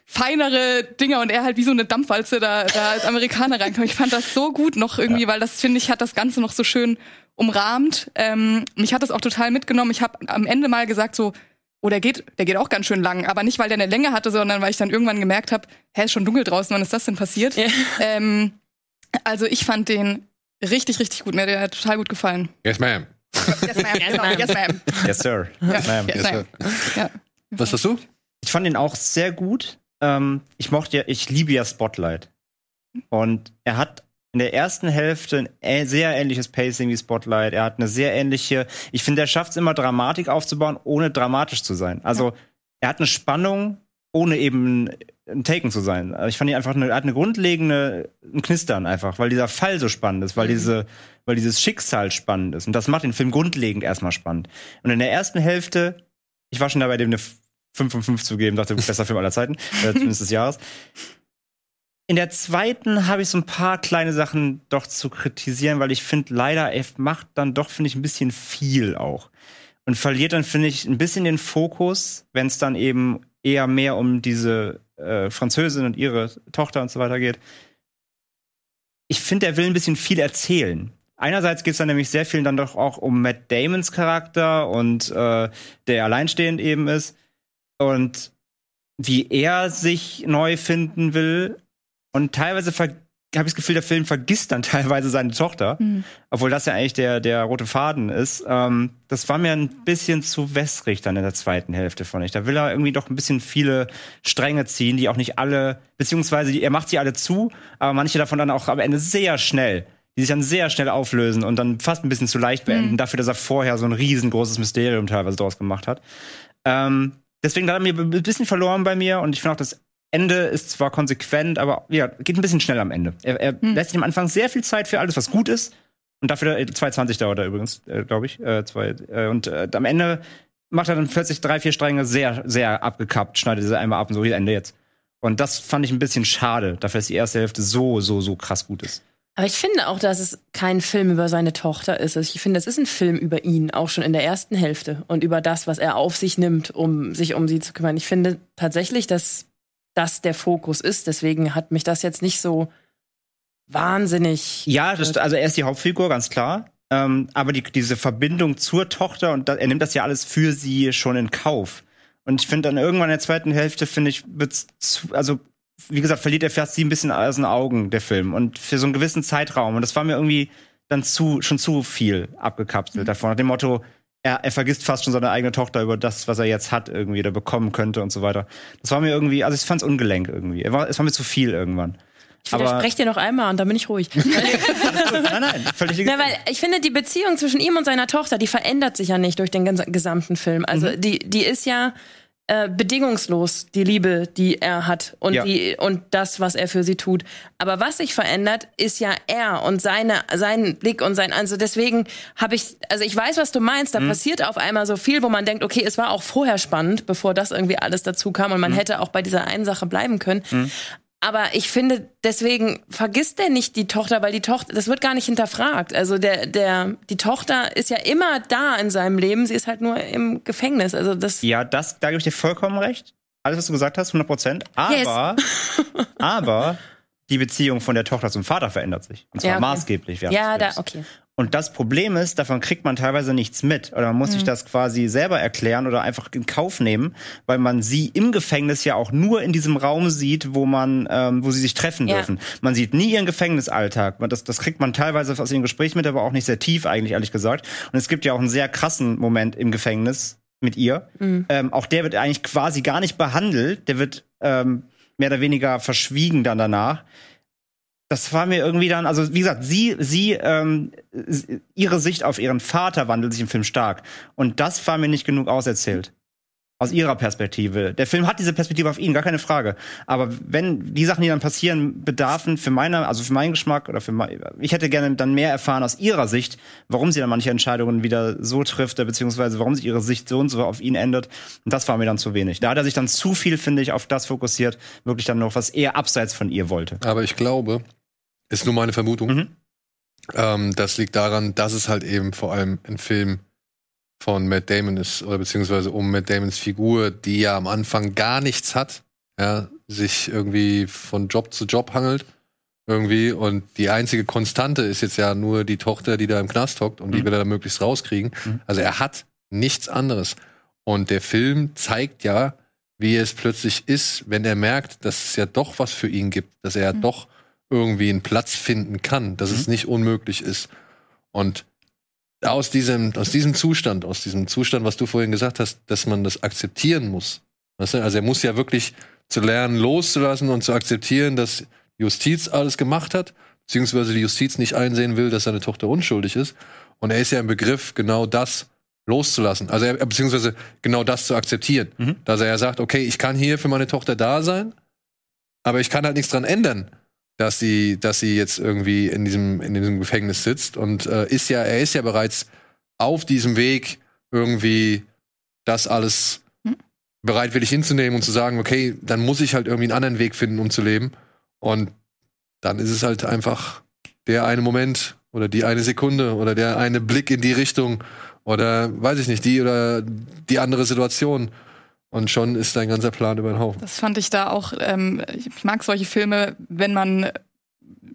feinere Dinger und er halt wie so eine Dampfwalze da, da als Amerikaner reinkommt. Ich fand das so gut noch irgendwie, weil das finde ich hat das Ganze noch so schön umrahmt. Ähm, mich hat das auch total mitgenommen. Ich habe am Ende mal gesagt so, oh, der geht, der geht auch ganz schön lang, aber nicht weil der eine Länge hatte, sondern weil ich dann irgendwann gemerkt habe, hä, ist schon dunkel draußen, wann ist das denn passiert?
Ja.
Ähm, also ich fand den richtig, richtig gut. Mir hat der total gut gefallen.
Yes, ma'am.
Yes, ma'am. Yes, ma'am. Yes, ma'am.
Yes, sir.
Ja.
Ma'am.
Yes, ma'am. Ja.
Was hast du?
Ich fand ihn auch sehr gut. Ähm, ich mochte ja, ich liebe ja Spotlight. Und er hat in der ersten Hälfte ein sehr ähnliches Pacing wie Spotlight. Er hat eine sehr ähnliche, ich finde, er schafft es immer Dramatik aufzubauen, ohne dramatisch zu sein. Also er hat eine Spannung, ohne eben ein Taken zu sein. Also Ich fand ihn einfach eine, er hat eine grundlegende ein Knistern einfach, weil dieser Fall so spannend ist, weil diese, weil dieses Schicksal spannend ist. Und das macht den Film grundlegend erstmal spannend. Und in der ersten Hälfte, ich war schon dabei, dem eine 5 von 5 zu geben, dachte, bester Film aller Zeiten, äh, zumindest des [LAUGHS] Jahres. In der zweiten habe ich so ein paar kleine Sachen doch zu kritisieren, weil ich finde, leider, er macht dann doch, finde ich, ein bisschen viel auch. Und verliert dann, finde ich, ein bisschen den Fokus, wenn es dann eben eher mehr um diese äh, Französin und ihre Tochter und so weiter geht. Ich finde, er will ein bisschen viel erzählen. Einerseits geht es dann nämlich sehr viel dann doch auch um Matt Damons Charakter und äh, der alleinstehend eben ist und wie er sich neu finden will. Und teilweise habe ich das Gefühl, der Film vergisst dann [LAUGHS] teilweise seine Tochter,
Mhm.
obwohl das ja eigentlich der, der rote Faden ist. Ähm, das war mir ein bisschen zu wässrig dann in der zweiten Hälfte, fand ich. Da will er irgendwie doch ein bisschen viele Stränge ziehen, die auch nicht alle, beziehungsweise die, er macht sie alle zu, aber manche davon dann auch am Ende sehr schnell, die sich dann sehr schnell auflösen und dann fast ein bisschen zu leicht beenden, dafür, dass er vorher so ein riesengroßes Mysterium teilweise draus gemacht hat. Ähm, deswegen hat er mir ein bisschen verloren bei mir und ich finde auch, das Ende ist zwar konsequent, aber ja, geht ein bisschen schnell am Ende. Er, er lässt sich am Anfang sehr viel Zeit für alles, was gut ist. Und dafür, äh, 2,20 dauert er übrigens, äh, glaube ich. Äh, zwei, äh, und äh, am Ende macht er dann plötzlich drei, vier Stränge sehr, sehr abgekappt, schneidet sie einmal ab und so, hier Ende jetzt. Und das fand ich ein bisschen schade, dafür, dass die erste Hälfte so, so, so krass gut ist.
Aber ich finde auch, dass es kein Film über seine Tochter ist. Also Ich finde, es ist ein Film über ihn, auch schon in der ersten Hälfte und über das, was er auf sich nimmt, um sich um sie zu kümmern. Ich finde tatsächlich, dass das der Fokus ist. Deswegen hat mich das jetzt nicht so wahnsinnig.
Ja, das, also er ist die Hauptfigur, ganz klar. Ähm, aber die, diese Verbindung zur Tochter und da, er nimmt das ja alles für sie schon in Kauf. Und ich finde dann irgendwann in der zweiten Hälfte, finde ich, zu, also wie gesagt, verliert er fast sie ein bisschen aus den Augen, der Film. Und für so einen gewissen Zeitraum. Und das war mir irgendwie dann zu, schon zu viel abgekapselt davon. Nach dem Motto, er, er vergisst fast schon seine eigene Tochter über das, was er jetzt hat, irgendwie, oder bekommen könnte und so weiter. Das war mir irgendwie, also ich fand's ungelenk irgendwie. Er war, es war mir zu viel irgendwann.
Ich widerspreche dir noch einmal und dann bin ich ruhig. [LAUGHS]
nein, nein, völlig
Na, weil ich finde, die Beziehung zwischen ihm und seiner Tochter, die verändert sich ja nicht durch den ges- gesamten Film. Also
Mhm.
die, die ist ja äh, bedingungslos, die Liebe, die er hat und,
Ja.
die, und das, was er für sie tut. Aber was sich verändert, ist ja er und seine, sein Blick und sein, also deswegen habe ich, also ich weiß, was du meinst,
Mhm.
da passiert auf einmal so viel, wo man denkt, okay, es war auch vorher spannend, bevor das irgendwie alles dazu kam und man
Mhm.
hätte auch bei dieser einen Sache bleiben können. Aber ich finde, deswegen vergisst er nicht die Tochter, weil die Tochter, das wird gar nicht hinterfragt. Also der, der, die Tochter ist ja immer da in seinem Leben, sie ist halt nur im Gefängnis. Also das,
Ja, das, da gebe ich dir vollkommen recht. Alles, was du gesagt hast, 100 Prozent. Aber, [LAUGHS] aber die Beziehung von der Tochter zum Vater verändert sich. Und zwar
Ja, okay.
maßgeblich.
ja, da, okay.
Und das Problem ist, davon kriegt man teilweise nichts mit. Oder man muss
Mhm.
sich das quasi selber erklären oder einfach in Kauf nehmen, weil man sie im Gefängnis ja auch nur in diesem Raum sieht, wo man, ähm, wo sie sich treffen
Ja.
dürfen. Man sieht nie ihren Gefängnisalltag. Das, das kriegt man teilweise aus ihren Gesprächen mit, aber auch nicht sehr tief eigentlich, ehrlich gesagt. Und es gibt ja auch einen sehr krassen Moment im Gefängnis mit ihr.
Mhm.
Ähm, auch der wird eigentlich quasi gar nicht behandelt. Der wird ähm, mehr oder weniger verschwiegen dann danach das war mir irgendwie dann, also wie gesagt, sie, sie, ähm, ihre Sicht auf ihren Vater wandelt sich im Film stark. Und das war mir nicht genug auserzählt. Aus ihrer Perspektive. Der Film hat diese Perspektive auf ihn, gar keine Frage. Aber wenn die Sachen, die dann passieren, bedarfen für meine, also für meinen Geschmack oder für mein, ich hätte gerne dann mehr erfahren aus ihrer Sicht, warum sie dann manche Entscheidungen wieder so trifft, beziehungsweise warum sich ihre Sicht so und so auf ihn ändert. Und das war mir dann zu wenig. Da hat er sich dann zu viel, finde ich, auf das fokussiert, wirklich dann noch was eher abseits von ihr wollte.
Aber ich glaube, ist nur meine Vermutung,
Mhm.
ähm, das liegt daran, dass es halt eben vor allem ein Film von Matt Damon ist, oder beziehungsweise um Matt Damons Figur, die ja am Anfang gar nichts hat, ja, sich irgendwie von Job zu Job hangelt, irgendwie, und die einzige Konstante ist jetzt ja nur die Tochter, die da im Knast hockt, und die
Mhm.
will er da möglichst rauskriegen.
Mhm.
Also er hat nichts anderes. Und der Film zeigt ja, wie es plötzlich ist, wenn er merkt, dass es ja doch was für ihn gibt, dass er ja doch irgendwie einen Platz finden kann, dass es nicht unmöglich ist. Und aus diesem, aus diesem Zustand, aus diesem Zustand, was du vorhin gesagt hast, dass man das akzeptieren muss. Weißt du? Also er muss ja wirklich zu lernen, loszulassen und zu akzeptieren, dass Justiz alles gemacht hat, beziehungsweise die Justiz nicht einsehen will, dass seine Tochter unschuldig ist. Und er ist ja im Begriff, genau das loszulassen. Also er, beziehungsweise genau das zu akzeptieren.
Mhm.
Dass er ja sagt, okay, ich kann hier für meine Tochter da sein, Aber ich kann halt nichts dran ändern, dass sie, dass sie jetzt irgendwie in diesem, in diesem Gefängnis sitzt und äh, ist ja, er ist ja bereits auf diesem Weg, irgendwie das alles bereitwillig hinzunehmen und zu sagen, okay, dann muss ich halt irgendwie einen anderen Weg finden, um zu leben. Und dann ist es halt einfach der eine Moment oder die eine Sekunde oder der eine Blick in die Richtung oder weiß ich nicht, die oder die andere Situation. Und schon ist dein ganzer Plan über den Haufen.
Das fand ich da auch, ähm, ich mag solche Filme, wenn man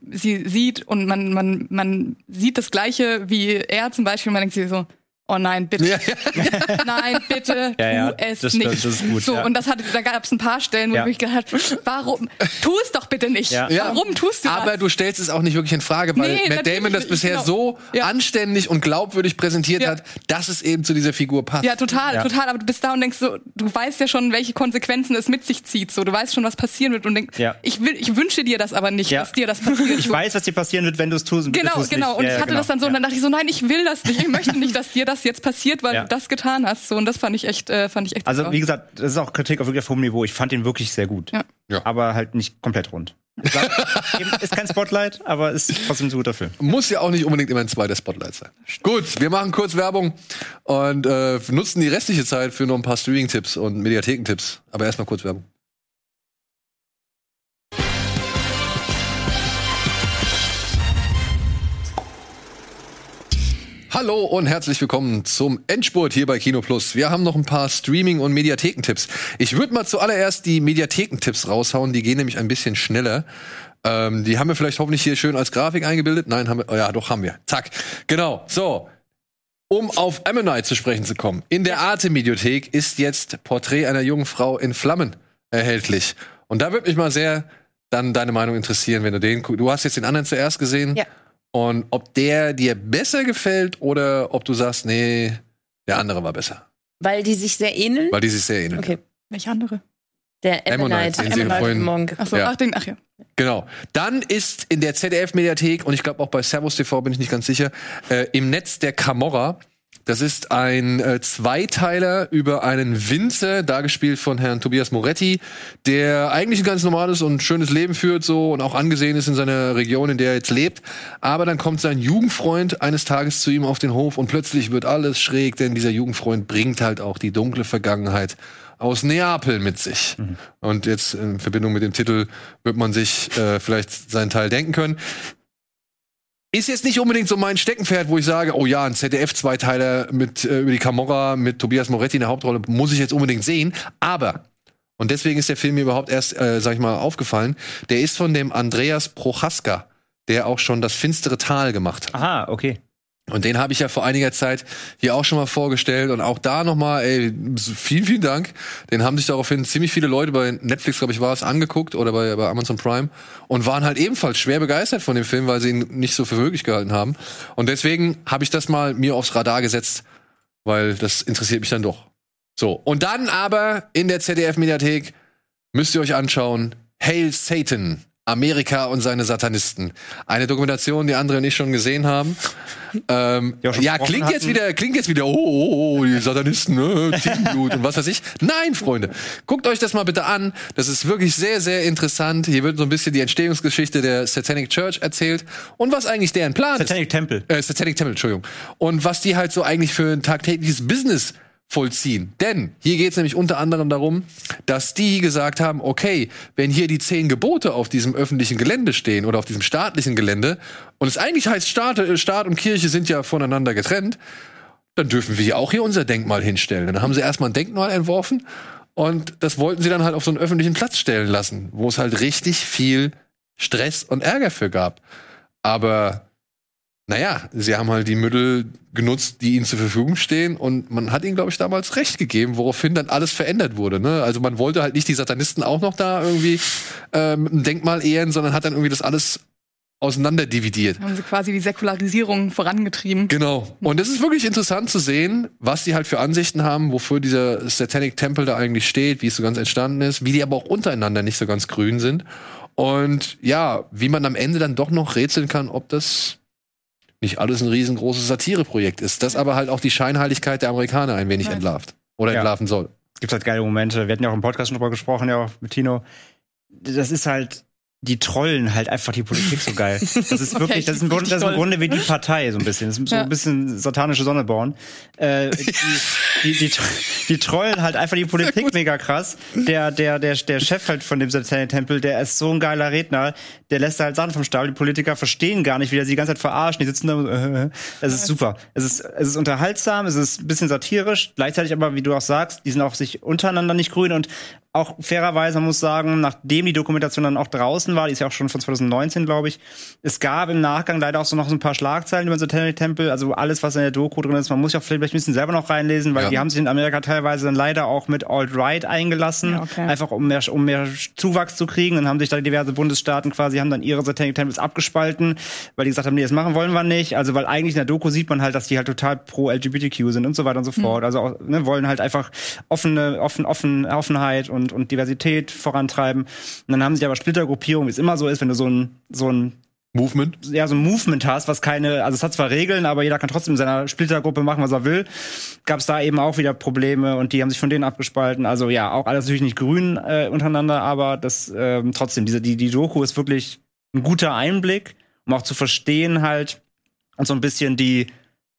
sie sieht und man, man, man sieht das Gleiche wie er zum Beispiel, man denkt sich so, Oh nein, bitte.
Ja, [LAUGHS]
Nein, bitte,
Ja, ja,
tu es
das stimmt,
nicht.
das ist gut,
so,
ja.
und das hat, da gab es ein paar Stellen, wo
Ja.
ich gedacht habe, warum? Tu es doch bitte nicht.
Ja.
Warum tust du
Aber
das?
du stellst es auch nicht wirklich in Frage, weil
Nee,
Matt Damon das bisher so
genau. Ja.
anständig und glaubwürdig präsentiert
Ja.
hat, dass es eben zu dieser Figur passt.
Ja, total,
Ja.
total. Aber du bist da und denkst so, du weißt ja schon, welche Konsequenzen es mit sich zieht. So, du weißt schon, was passieren wird und denkst,
Ja.
ich will, ich wünsche dir das aber nicht,
Ja.
dass dir das passiert. [LAUGHS]
Ich weiß, was dir passieren wird, wenn du es tust.
Genau, genau.
Nicht.
Und
Ja,
ich hatte
genau.
das dann so, und dann dachte ich so, nein, ich will das nicht. Ich möchte nicht, dass dir das jetzt passiert, weil
Ja.
du das getan hast. So, und das fand ich echt, äh, fand ich echt.
Also, wie gesagt, das ist auch Kritik auf wirklich auf hohem Niveau. Ich fand ihn wirklich sehr gut.
Ja.
Ja.
Aber halt nicht komplett rund. [LAUGHS] Ist kein Spotlight, aber ist trotzdem ein guter Film.
Muss ja auch nicht unbedingt immer ein zweiter Spotlight sein. Gut, wir machen kurz Werbung und äh, nutzen die restliche Zeit für noch ein paar Streaming-Tipps und Mediathekentipps. Aber erstmal kurz Werbung. Hallo und herzlich willkommen zum Endspurt hier bei Kino Plus. Wir haben noch ein paar Streaming- und Mediathekentipps. Ich würde mal zuallererst die Mediathekentipps raushauen, die gehen nämlich ein bisschen schneller. Ähm, die haben wir vielleicht hoffentlich hier schön als Grafik eingebildet. Nein, haben wir, oh ja, doch haben wir. Zack. Genau. So. Um auf Ammonite zu sprechen zu kommen. In der Arte-Mediothek ist jetzt Porträt einer jungen Frau in Flammen erhältlich. Und da würde mich mal sehr dann deine Meinung interessieren, wenn du den Du hast jetzt den anderen zuerst gesehen.
Ja.
Und ob der dir besser gefällt oder ob du sagst, nee, der andere war besser.
Weil die sich sehr ähneln.
Weil die sich sehr ähneln.
Okay.
Welche andere?
Der
Ammonite,
Ammonite,
den sie
Ammonite
vorhin-
Ach so,
Ja.
ach, den, ach ja.
Genau. Dann ist in der ZDF-Mediathek und ich glaube auch bei Servus TV bin ich nicht ganz sicher, äh, im Netz der Camorra. Das ist ein äh, Zweiteiler über einen Winzer, dargespielt von Herrn Tobias Moretti, der eigentlich ein ganz normales und schönes Leben führt so und auch angesehen ist in seiner Region, in der er jetzt lebt. Aber dann kommt sein Jugendfreund eines Tages zu ihm auf den Hof und plötzlich wird alles schräg, denn dieser Jugendfreund bringt halt auch die dunkle Vergangenheit aus Neapel mit sich. Und jetzt in Verbindung mit dem Titel wird man sich äh, vielleicht seinen Teil denken können. Ist jetzt nicht unbedingt so mein Steckenpferd, wo ich sage, oh ja, ein ZDF-Zweiteiler mit äh, über die Camorra mit Tobias Moretti in der Hauptrolle muss ich jetzt unbedingt sehen. Aber und deswegen ist der Film mir überhaupt erst, äh, sag ich mal, aufgefallen. Der ist von dem Andreas Prochaska, der auch schon das finstere Tal gemacht hat.
Aha, okay.
Und den habe ich ja vor einiger Zeit hier auch schon mal vorgestellt und auch da nochmal, ey, vielen, vielen Dank. Den haben sich daraufhin ziemlich viele Leute bei Netflix, glaube ich, war es, angeguckt oder bei, bei Amazon Prime und waren halt ebenfalls schwer begeistert von dem Film, weil sie ihn nicht so für möglich gehalten haben. Und deswegen habe ich das mal mir aufs Radar gesetzt, weil das interessiert mich dann doch. So, und dann aber in der ZDF-Mediathek müsst ihr euch anschauen, Hail Satan, Amerika und seine Satanisten. Eine Dokumentation, die andere nicht schon gesehen haben. Ähm, ja,
besprochen
klingt jetzt
hatten.
wieder, klingt jetzt wieder, oh, oh, oh, die Satanisten, ne, Teamblut und was weiß ich. Nein, Freunde, guckt euch das mal bitte an. Das ist wirklich sehr, sehr interessant. Hier wird so ein bisschen die Entstehungsgeschichte der Satanic Church erzählt und was eigentlich deren Plan ist.
Satanic Temple.
Äh, Satanic Temple, Entschuldigung. Und was die halt so eigentlich für ein tagtägliches Business vollziehen. Denn hier geht es nämlich unter anderem darum, dass die gesagt haben, okay, wenn hier die zehn Gebote auf diesem öffentlichen Gelände stehen oder auf diesem staatlichen Gelände und es eigentlich heißt, Staat, äh, Staat und Kirche sind ja voneinander getrennt, dann dürfen wir auch hier unser Denkmal hinstellen. Dann haben sie erstmal ein Denkmal entworfen und das wollten sie dann halt auf so einen öffentlichen Platz stellen lassen, wo es halt richtig viel Stress und Ärger für gab. Aber naja, sie haben halt die Mittel genutzt, die ihnen zur Verfügung stehen und man hat ihnen, glaube ich, damals recht gegeben, woraufhin dann alles verändert wurde. Ne? Also man wollte halt nicht die Satanisten auch noch da irgendwie ähm, ein Denkmal ehren, sondern hat dann irgendwie das alles auseinanderdividiert.
Haben sie quasi die Säkularisierung vorangetrieben.
Genau. Und es ist wirklich interessant zu sehen, was die halt für Ansichten haben, wofür dieser Satanic Temple da eigentlich steht, wie es so ganz entstanden ist, wie die aber auch untereinander nicht so ganz grün sind. Und ja, wie man am Ende dann doch noch rätseln kann, ob das nicht alles ein riesengroßes Satireprojekt ist, das aber halt auch die Scheinheiligkeit der Amerikaner ein wenig entlarvt oder
Ja.
entlarven soll.
Gibt halt geile Momente. Wir hatten ja auch im Podcast schon drüber gesprochen, ja auch mit Tino. das ist halt, die trollen halt einfach die Politik so geil. [LAUGHS] Das ist wirklich, das ist, im Grunde, das ist im. Grunde wie die Partei so ein bisschen. Das ist so ein bisschen satanische Sonneborn. Äh, die, die, die, die trollen halt einfach die Politik mega krass. Der, der, der, der Chef halt von dem Satanic-Tempel, der ist so ein geiler Redner, der lässt halt Sachen vom Stapel. Die Politiker verstehen gar nicht, wie er sie die ganze Zeit verarscht. Die sitzen da und, äh, äh. Es ist super. Es ist, es ist unterhaltsam, es ist ein bisschen satirisch, gleichzeitig aber, wie du auch sagst, die sind auch sich untereinander nicht grün und auch fairerweise man muss sagen, nachdem die Dokumentation dann auch draußen war, die ist ja auch schon von 2019, glaube ich, es gab im Nachgang leider auch so noch so ein paar Schlagzeilen über den Satanic Temple, also alles, was in der Doku drin ist. Man muss sich auch vielleicht ein bisschen selber noch reinlesen, weil
Ja.
die haben sich in Amerika teilweise dann leider auch mit Alt-Right eingelassen,
Ja, okay.
einfach um mehr, um mehr Zuwachs zu kriegen. Dann haben sich da diverse Bundesstaaten quasi, haben dann ihre Satanic Temples abgespalten, weil die gesagt haben, nee, das machen wollen wir nicht. Also, weil eigentlich in der Doku sieht man halt, dass die halt total pro LGBTQ sind und so weiter und so fort. Also, auch, ne, wollen halt einfach offene, offen, offen, Offenheit und, und Diversität vorantreiben. Und dann haben sich aber Splittergruppierungen, wie es immer so ist, wenn du so ein, so ein
Movement.
ja, so ein Movement hast, was keine, also es hat zwar Regeln, aber jeder kann trotzdem in seiner Splittergruppe machen, was er will, gab es da eben auch wieder Probleme und die haben sich von denen abgespalten. Also ja, auch alles natürlich nicht grün äh, untereinander, aber das ähm, trotzdem, diese, die, die Doku ist wirklich ein guter Einblick, um auch zu verstehen halt und so ein bisschen die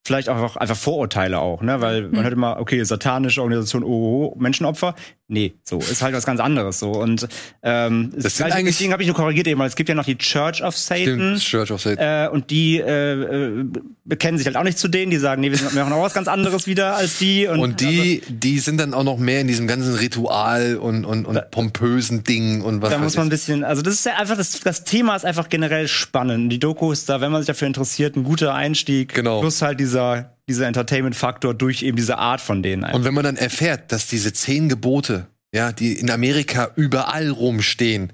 vielleicht auch einfach Vorurteile auch, ne? Weil man hört immer, okay, satanische Organisation, oh, oh, oh, Menschenopfer. Nee, so ist halt was ganz anderes so und ähm,
Das
das
sind eigentlich-
deswegen habe ich nur korrigiert eben, weil es gibt ja noch die Church of Satan.
Stimmt, Church of Satan.
Äh, und die äh, äh, bekennen sich halt auch nicht zu denen, die sagen, nee, wir, sind, wir machen auch was ganz anderes wieder als die. Und,
Und die, die sind dann auch noch mehr in diesem ganzen Ritual und, und, und pompösen Ding und was
da muss man ein bisschen, also das ist ja einfach, das, das Thema ist einfach generell spannend. Die Doku ist da, wenn man sich dafür interessiert, ein guter Einstieg.
Genau.
Plus halt dieser, dieser Entertainment-Faktor durch eben diese Art von denen.
Und wenn man dann erfährt, dass diese zehn Gebote, ja, die in Amerika überall rumstehen,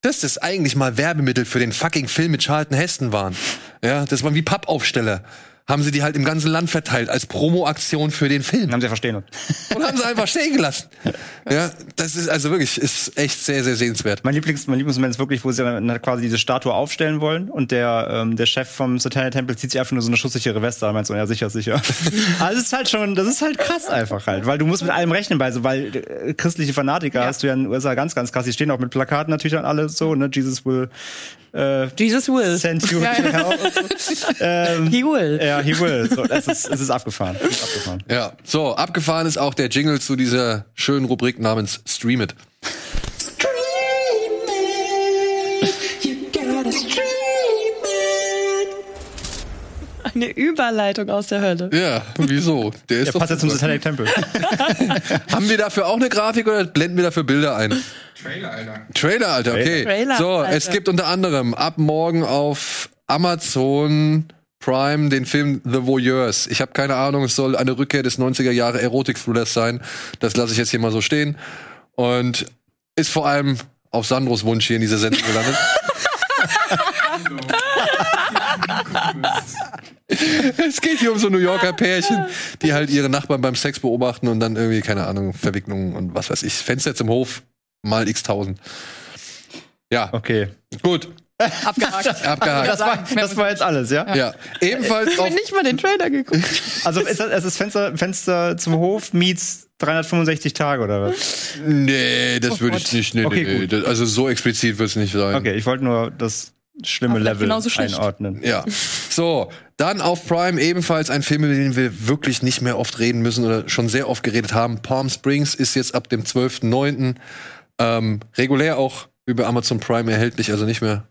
dass das eigentlich mal Werbemittel für den fucking Film mit Charlton Heston waren. Ja, das waren wie Pappaufsteller. Haben sie die halt im ganzen Land verteilt als Promoaktion für den Film.
Dann haben sie ja verstehen. [LAUGHS]
Und haben sie einfach stehen gelassen. Ja, das ist also wirklich, ist echt sehr, sehr sehenswert.
Mein Lieblings, mein Lieblingsmoment ist wirklich, wo sie dann quasi diese Statue aufstellen wollen und der, ähm, der Chef vom Satanic Temple zieht sich einfach nur so eine schusssichere Weste an meint so, ja, sicher, sicher. [LAUGHS] also das ist halt schon, das ist halt krass einfach halt, weil du musst mit allem rechnen bei so, weil äh, christliche Fanatiker hast du ja in den USA ganz, ganz krass, die stehen auch mit Plakaten natürlich an alle so, ne, Jesus will, äh,
Jesus will.
send you. [LAUGHS]
Ja,
Genau. ähm,
He will.
ja, he will. So, es ist, es ist abgefahren. Es ist abgefahren.
Ja, so, abgefahren ist auch der Jingle zu dieser schönen Rubrik namens Stream It.
Eine Überleitung aus der Hölle.
Ja, wieso? Der ist
Der
doch
passt ja zum. Satanic Temple. [LAUGHS]
Haben wir dafür auch eine Grafik oder blenden wir dafür Bilder ein?
Trailer, Alter.
Trailer, Alter, okay.
Trailer,
so,
Alter.
es gibt unter anderem ab morgen auf Amazon Prime den Film The Voyeurs. Ich habe keine Ahnung, es soll eine Rückkehr des 90er Jahre Erotik-Thrillers sein. Das lasse ich jetzt hier mal so stehen. Und ist vor allem auf Sandros Wunsch hier in dieser Sendung gelandet. [LAUGHS] [LAUGHS] es geht hier um so New Yorker Pärchen, die halt ihre Nachbarn beim Sex beobachten und dann irgendwie, keine Ahnung, Verwicklungen und was weiß ich. Fenster zum Hof mal x tausend. Ja,
Okay.
gut.
Abgehakt. [LAUGHS]
Abgehakt.
Das war, das war jetzt alles, ja?
Ja, ebenfalls
Ich habe nicht mal den Trailer geguckt.
Also ist das, es ist Fenster, Fenster zum Hof meets 365 Tage oder was?
Nee, das würde ich nicht. Nee,
Okay,
nee, nee.
gut.
Das- Also so explizit wird es nicht sein.
Okay, ich wollte nur das schlimme Level einordnen.
Ja. So, dann auf Prime ebenfalls ein Film, über den wir wirklich nicht mehr oft reden müssen oder schon sehr oft geredet haben. Palm Springs ist jetzt ab dem 12.09. Ähm, regulär auch über Amazon Prime erhältlich, also nicht mehr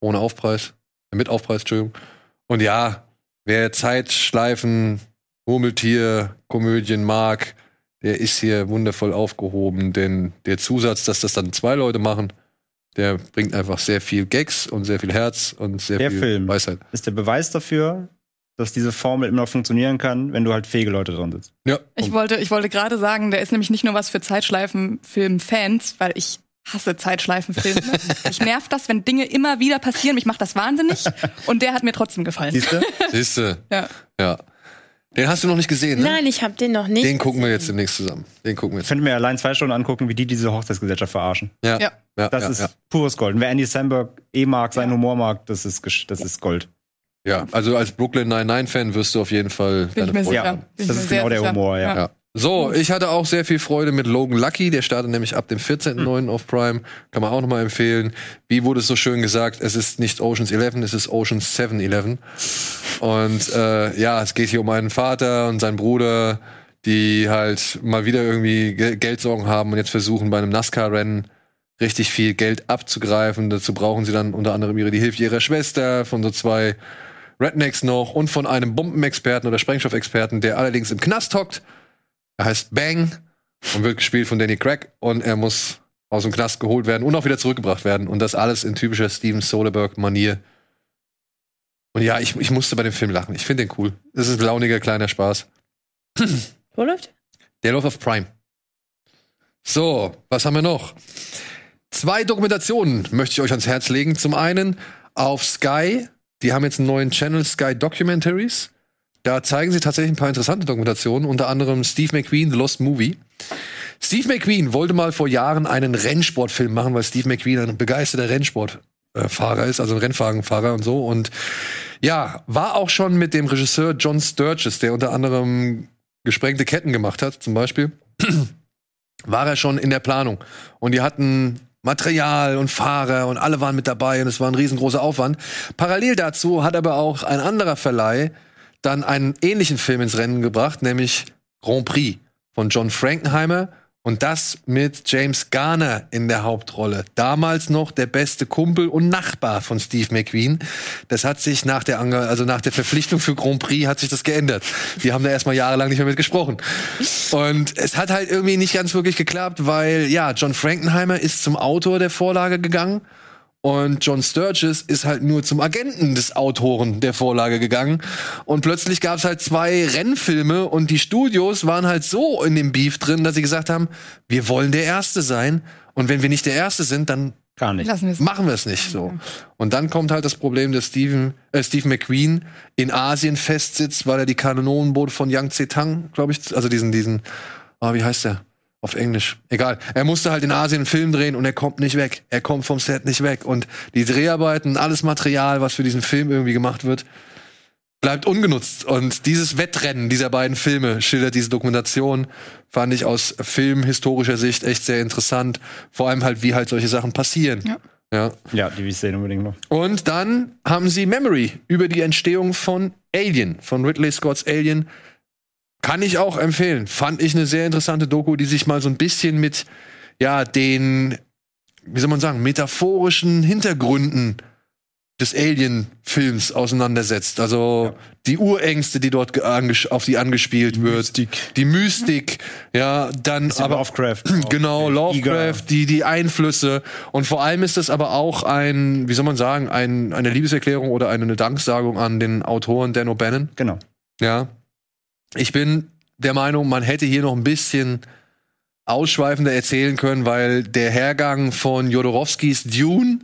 ohne Aufpreis, äh, mit Aufpreis, Entschuldigung. Und ja, wer Zeitschleifen, Murmeltier, Komödien mag, der ist hier wundervoll aufgehoben, denn der Zusatz, dass das dann zwei Leute machen, der bringt einfach sehr viel Gags und sehr viel Herz und sehr
Der
viel
Film.
Weisheit.
Ist der Beweis dafür, dass diese Formel immer noch funktionieren kann, wenn du halt fähige Leute dran sitzt.
Ja.
Ich wollte, ich wollte gerade sagen, der ist nämlich nicht nur was für Zeitschleifenfilm-Fans, weil ich hasse Zeitschleifenfilme. [LAUGHS] ich nerv das, wenn Dinge immer wieder passieren. Mich macht das wahnsinnig. [LAUGHS] Und der hat mir trotzdem gefallen.
Siehst du?
Siehste.
Ja.
Ja. Den hast du noch nicht gesehen, ne?
Nein, ich habe den noch nicht.
Den gucken wir jetzt demnächst zusammen. Den gucken wir
Ich
jetzt.
könnte mir allein zwei Stunden angucken, wie die diese Hochzeitsgesellschaft verarschen.
Ja.
Ja.
Ja,
Das
ja,
ist
ja.
pures Gold. Und wer Andy Samberg eh mag, seinen Humor mag, das ist, gesch- das ist Gold.
ja, also als Brooklyn 99-Fan wirst du auf jeden Fall
Bin ich mir
Freude
sicher.
haben.
Bin ich
Das
mir
ist
sehr
genau der
sicher.
Humor, ja.
So, ich hatte auch sehr viel Freude mit Logan Lucky. Der startet nämlich ab dem 14.09. auf Prime. Kann man auch noch mal empfehlen. Wie wurde es so schön gesagt? Es ist nicht Oceans 11, es ist Oceans 7-11. Und äh, ja, es geht hier um einen Vater und seinen Bruder, die halt mal wieder irgendwie Ge Geldsorgen haben und jetzt versuchen, bei einem NASCAR-Rennen richtig viel Geld abzugreifen. Dazu brauchen sie dann unter anderem ihre, die Hilfe ihrer Schwester, von so zwei Rednecks noch und von einem Bombenexperten oder Sprengstoffexperten, der allerdings im Knast hockt. Er heißt Bang und wird gespielt von Danny Craig und er muss aus dem Knast geholt werden und auch wieder zurückgebracht werden. Und das alles in typischer Steven Soderbergh-Manier. Und ja, ich, ich musste bei dem Film lachen. Ich finde den cool. Es ist ein launiger kleiner Spaß. [CLEARS THROAT]
Wo läuft?
Der läuft auf Prime. So, was haben wir noch? Zwei Dokumentationen möchte ich euch ans Herz legen. Zum einen auf Sky. Die haben jetzt einen neuen Channel, Sky Documentaries. Da zeigen sie tatsächlich ein paar interessante Dokumentationen, unter anderem Steve McQueen, The Lost Movie. Steve McQueen wollte mal vor Jahren einen Rennsportfilm machen, weil Steve McQueen ein begeisterter Rennsportfahrer ist, also ein Rennwagenfahrer und so. Und ja, war auch schon mit dem Regisseur John Sturges, der unter anderem gesprengte Ketten gemacht hat, zum Beispiel, [CLEARS THROAT] war er schon in der Planung. Und die hatten Material und Fahrer und alle waren mit dabei und es war ein riesengroßer Aufwand. Parallel dazu hat aber auch ein anderer Verleih dann einen ähnlichen Film ins Rennen gebracht, nämlich Grand Prix von John Frankenheimer und das mit James Garner in der Hauptrolle. Damals noch der beste Kumpel und Nachbar von Steve McQueen. Das hat sich nach der, Ange also nach der Verpflichtung für Grand Prix hat sich das geändert. Die haben da erstmal jahrelang nicht mehr mit gesprochen. Und es hat halt irgendwie nicht ganz wirklich geklappt, weil ja, John Frankenheimer ist zum Autor der Vorlage gegangen und John Sturges ist halt nur zum Agenten des Autoren der Vorlage gegangen. Und plötzlich gab es halt zwei Rennfilme und die Studios waren halt so in dem Beef drin, dass sie gesagt haben, wir wollen der Erste sein. Und wenn wir nicht der Erste sind, dann
Gar nicht.
Lassen wir es.
machen wir es nicht so. Und dann kommt halt das Problem, dass Steven, äh, Steve McQueen in Asien festsitzt, weil er die Kanonenboote von Yang Tse-Tang, glaube ich, also diesen, diesen, ah, wie heißt der? Auf Englisch. Egal. Er musste halt in Asien einen Film drehen und er kommt nicht weg. Er kommt vom Set nicht weg. Und die Dreharbeiten, alles Material, was für diesen Film irgendwie gemacht wird, bleibt ungenutzt. Und dieses Wettrennen dieser beiden Filme schildert diese Dokumentation, fand ich aus filmhistorischer Sicht echt sehr interessant. Vor allem halt, wie halt solche Sachen passieren.
Ja.
Ja.
Ja, die will ich sehen unbedingt noch.
Und dann haben sie Memory über die Entstehung von Alien, von Ridley Scotts Alien. Kann ich auch empfehlen. Fand ich eine sehr interessante Doku, die sich mal so ein bisschen mit, ja, den, wie soll man sagen, metaphorischen Hintergründen des Alien-Films auseinandersetzt. Also die Urängste, die dort auf die angespielt wird.
Mystik.
Die Mystik, ja, dann aber
Lovecraft. [CLEARS THROAT]
Genau. Lovecraft, die, die Einflüsse. Und vor allem ist das aber auch ein, wie soll man sagen, ein, eine Liebeserklärung oder eine, eine Danksagung an den Autoren Dan O'Bannon.
Genau.
Ja. Ich bin der Meinung, man hätte hier noch ein bisschen ausschweifender erzählen können, weil der Hergang von Jodorowskis Dune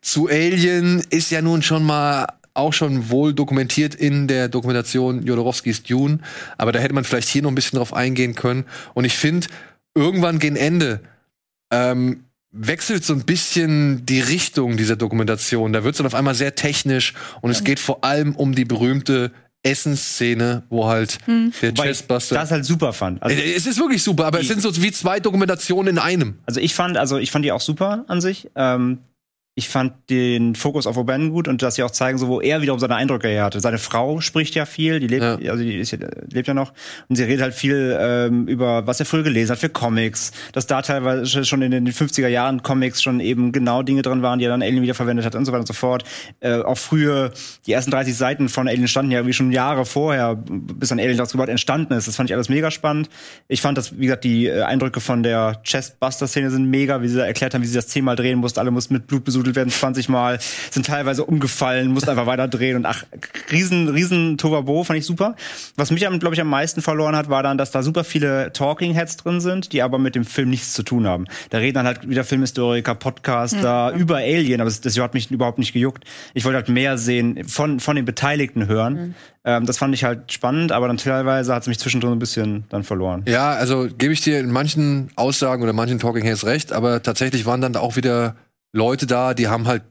zu Alien ist ja nun schon mal auch schon wohl dokumentiert in der Dokumentation Jodorowskis Dune, aber da hätte man vielleicht hier noch ein bisschen drauf eingehen können. Und ich finde, irgendwann gegen Ende ähm, wechselt so ein bisschen die Richtung dieser Dokumentation. Da wird es dann auf einmal sehr technisch und es geht vor allem um die berühmte Essensszene, wo halt der
Wobei ich
Chestbuster.
das halt super fand. Also,
es ist wirklich super, aber es sind so wie zwei Dokumentationen in einem.
also ich fand, also ich fand die auch super an sich. Ähm, ich fand den Fokus auf O'Bannon gut und dass sie auch zeigen, so wo er wiederum seine Eindrücke her hatte. Seine Frau spricht ja viel, die lebt,
Ja.
also die ist, lebt ja noch und sie redet halt viel ähm, über was er früher gelesen hat für Comics, dass da teilweise schon in den 50er Jahren Comics schon eben genau Dinge drin waren, die er dann Alien wiederverwendet hat und so weiter und so fort. Äh, auch früher die ersten 30 Seiten von Alien standen ja wie schon Jahre vorher, bis dann Alien das überhaupt entstanden ist. Das fand ich alles mega spannend. Ich fand das, wie gesagt, die äh, Eindrücke von der Chestbuster-Szene sind mega, wie sie da erklärt haben, wie sie das zehnmal drehen mussten. Alle mussten mit Blut besudelt werden, 20 Mal, sind teilweise umgefallen, mussten einfach weiter drehen und ach, riesen, riesen Tovabo, fand ich super. Was mich, glaube ich, am meisten verloren hat, war dann, dass da super viele Talking Heads drin sind, die aber mit dem Film nichts zu tun haben. Da reden dann halt wieder Filmhistoriker, Podcaster über Alien, aber das, das hat mich überhaupt nicht gejuckt. Ich wollte halt mehr sehen, von, von den Beteiligten hören. Ähm, das fand ich halt spannend, aber dann teilweise hat es mich zwischendrin ein bisschen dann verloren.
Ja, also gebe ich dir in manchen Aussagen oder manchen Talking Heads recht, aber tatsächlich waren dann auch wieder Leute da, die haben halt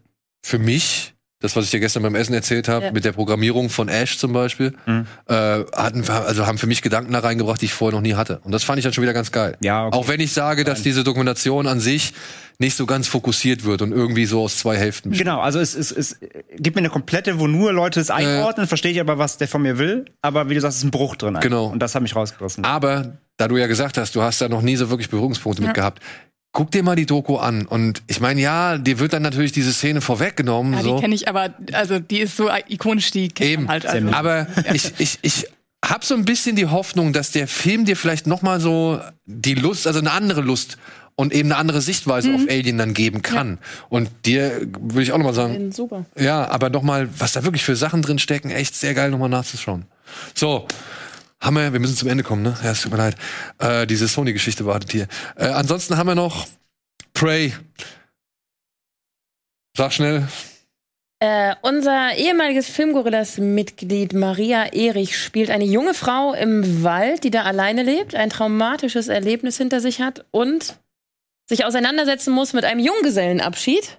für mich das, was ich dir gestern beim Essen erzählt habe,
Ja.
mit der Programmierung von Ash zum Beispiel,
Mhm.
äh, hatten, also haben für mich Gedanken da reingebracht, die ich vorher noch nie hatte. Und das fand ich dann schon wieder ganz geil.
Ja, okay.
Auch wenn ich sage, dass diese Dokumentation an sich nicht so ganz fokussiert wird und irgendwie so aus zwei Hälften besteht.
Genau, also es, es, es gibt mir eine komplette, wo nur Leute es einordnen, verstehe ich aber, was der von mir will. Aber wie du sagst, es ist ein Bruch drin.
Genau.
Und das hat mich rausgerissen.
Aber da du ja gesagt hast, du hast da noch nie so wirklich Berührungspunkte mit gehabt, guck dir mal die Doku an. Und ich meine, ja, dir wird dann natürlich diese Szene vorweggenommen.
Ja,
so.
die kenne ich aber, also die ist so ikonisch, die kennt
Eben.
man halt. Also.
Aber ich, ich, ich habe so ein bisschen die Hoffnung, dass der Film dir vielleicht noch mal so die Lust, also eine andere Lust und eben eine andere Sichtweise
Mhm.
auf Alien dann geben kann. Und dir würde ich auch noch mal sagen,
Super.
ja, aber noch mal, was da wirklich für Sachen drin stecken, echt sehr geil noch mal nachzuschauen. So. Haben wir, wir müssen zum Ende kommen, ne? Ja, es tut mir leid. Äh, diese Sony-Geschichte wartet hier. Äh, ansonsten haben wir noch Prey. Sag schnell.
Äh, unser ehemaliges Filmgorillas-Mitglied Maria Erich spielt eine junge Frau im Wald, die da alleine lebt, ein traumatisches Erlebnis hinter sich hat und sich auseinandersetzen muss mit einem Junggesellenabschied.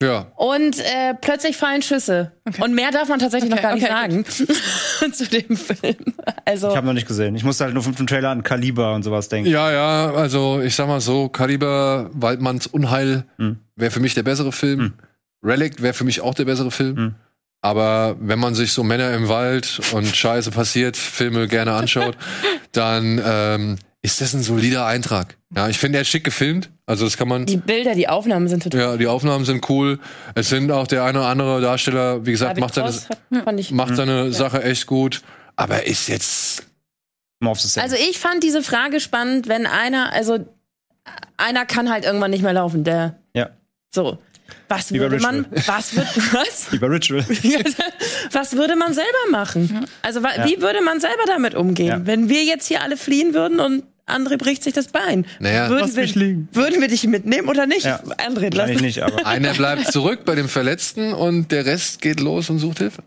Ja.
Und äh, plötzlich fallen Schüsse. Und mehr darf man tatsächlich noch
Okay,
gar nicht
okay,
sagen [LAUGHS] zu dem Film. Also
Ich habe noch nicht gesehen. Ich musste halt nur vom Trailer an Kaliber und sowas denken.
Ja, ja, also ich sag mal so, Kaliber, Waldmanns Unheil
Hm.
wäre für mich der bessere Film.
Hm.
Relic wäre für mich auch der bessere Film.
Hm.
Aber wenn man sich so Männer im Wald und Scheiße passiert, Filme gerne anschaut, [LAUGHS] dann ähm, ist das ein solider Eintrag. Ja, ich finde, er ist schick gefilmt. Also das kann man.
die Bilder, die Aufnahmen sind total.
Ja, die Aufnahmen sind cool. Es sind auch der eine oder andere Darsteller, wie gesagt,
David
macht seine,
Cross hat, ich.
macht seine Sache echt gut. Aber ist jetzt.
Also ich fand diese Frage spannend, wenn einer, also einer kann halt irgendwann nicht mehr laufen, der
ja.
so. Was würde man,
Ritual.
was wird, [LAUGHS] was?
Bei Ritual. [LAUGHS]
was würde man selber machen? Also wa- wie würde man selber damit umgehen,
Ja.
wenn wir jetzt hier alle fliehen würden und André bricht sich das Bein?
Naja.
würden, wir, würden wir dich mitnehmen oder nicht?
Ja.
André, lass
Eigentlich nicht, aber.
Einer bleibt zurück bei dem Verletzten und der Rest geht los und sucht Hilfe.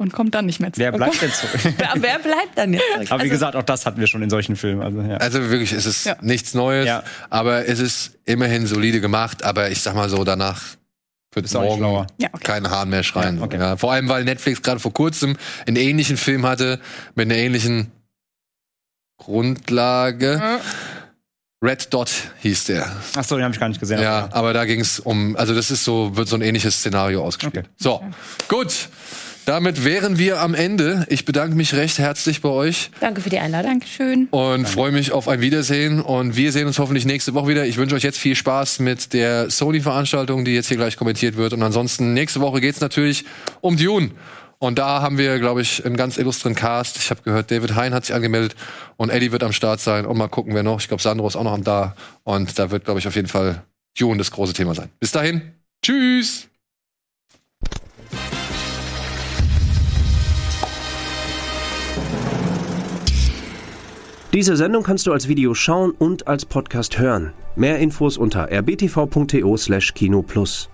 Und kommt dann nicht mehr zurück.
Wer bleibt denn zurück? [LAUGHS]
Wer, wer bleibt dann jetzt?
Aber wie
Also,
gesagt, auch das hatten wir schon in solchen Filmen. Also, ja.
Also wirklich, es ist
Ja.
nichts Neues,
Ja.
aber es ist immerhin solide gemacht. Aber ich sag mal so, danach wird morgen
schlauer.
Ja, okay.
kein Hahn mehr schreien.
Ja, okay.
ja, vor allem, weil Netflix gerade vor kurzem einen ähnlichen Film hatte mit einer ähnlichen Grundlage. Red Dot hieß der.
Ach so, den habe ich gar nicht gesehen.
Ja, aber da ging es um, also das ist so, wird so ein ähnliches Szenario ausgespielt.
Okay.
So, gut. Damit wären wir am Ende. Ich bedanke mich recht herzlich bei euch
danke für die Einladung.
Dankeschön.
und freue mich auf ein Wiedersehen. Und wir sehen uns hoffentlich nächste Woche wieder. Ich wünsche euch jetzt viel Spaß mit der Sony-Veranstaltung, die jetzt hier gleich kommentiert wird. Und ansonsten, nächste Woche geht's natürlich um Dune. Und da haben wir, glaube ich, einen ganz illustren Cast. Ich habe gehört, David Hein hat sich angemeldet und Eddie wird am Start sein. Und mal gucken, wer noch. Ich glaube, Sandro ist auch noch am da. Und da wird, glaube ich, auf jeden Fall Dune das große Thema sein. Bis dahin. Tschüss.
Diese Sendung kannst du als Video schauen und als Podcast hören. Mehr Infos unter rbtv.to/kinoplus.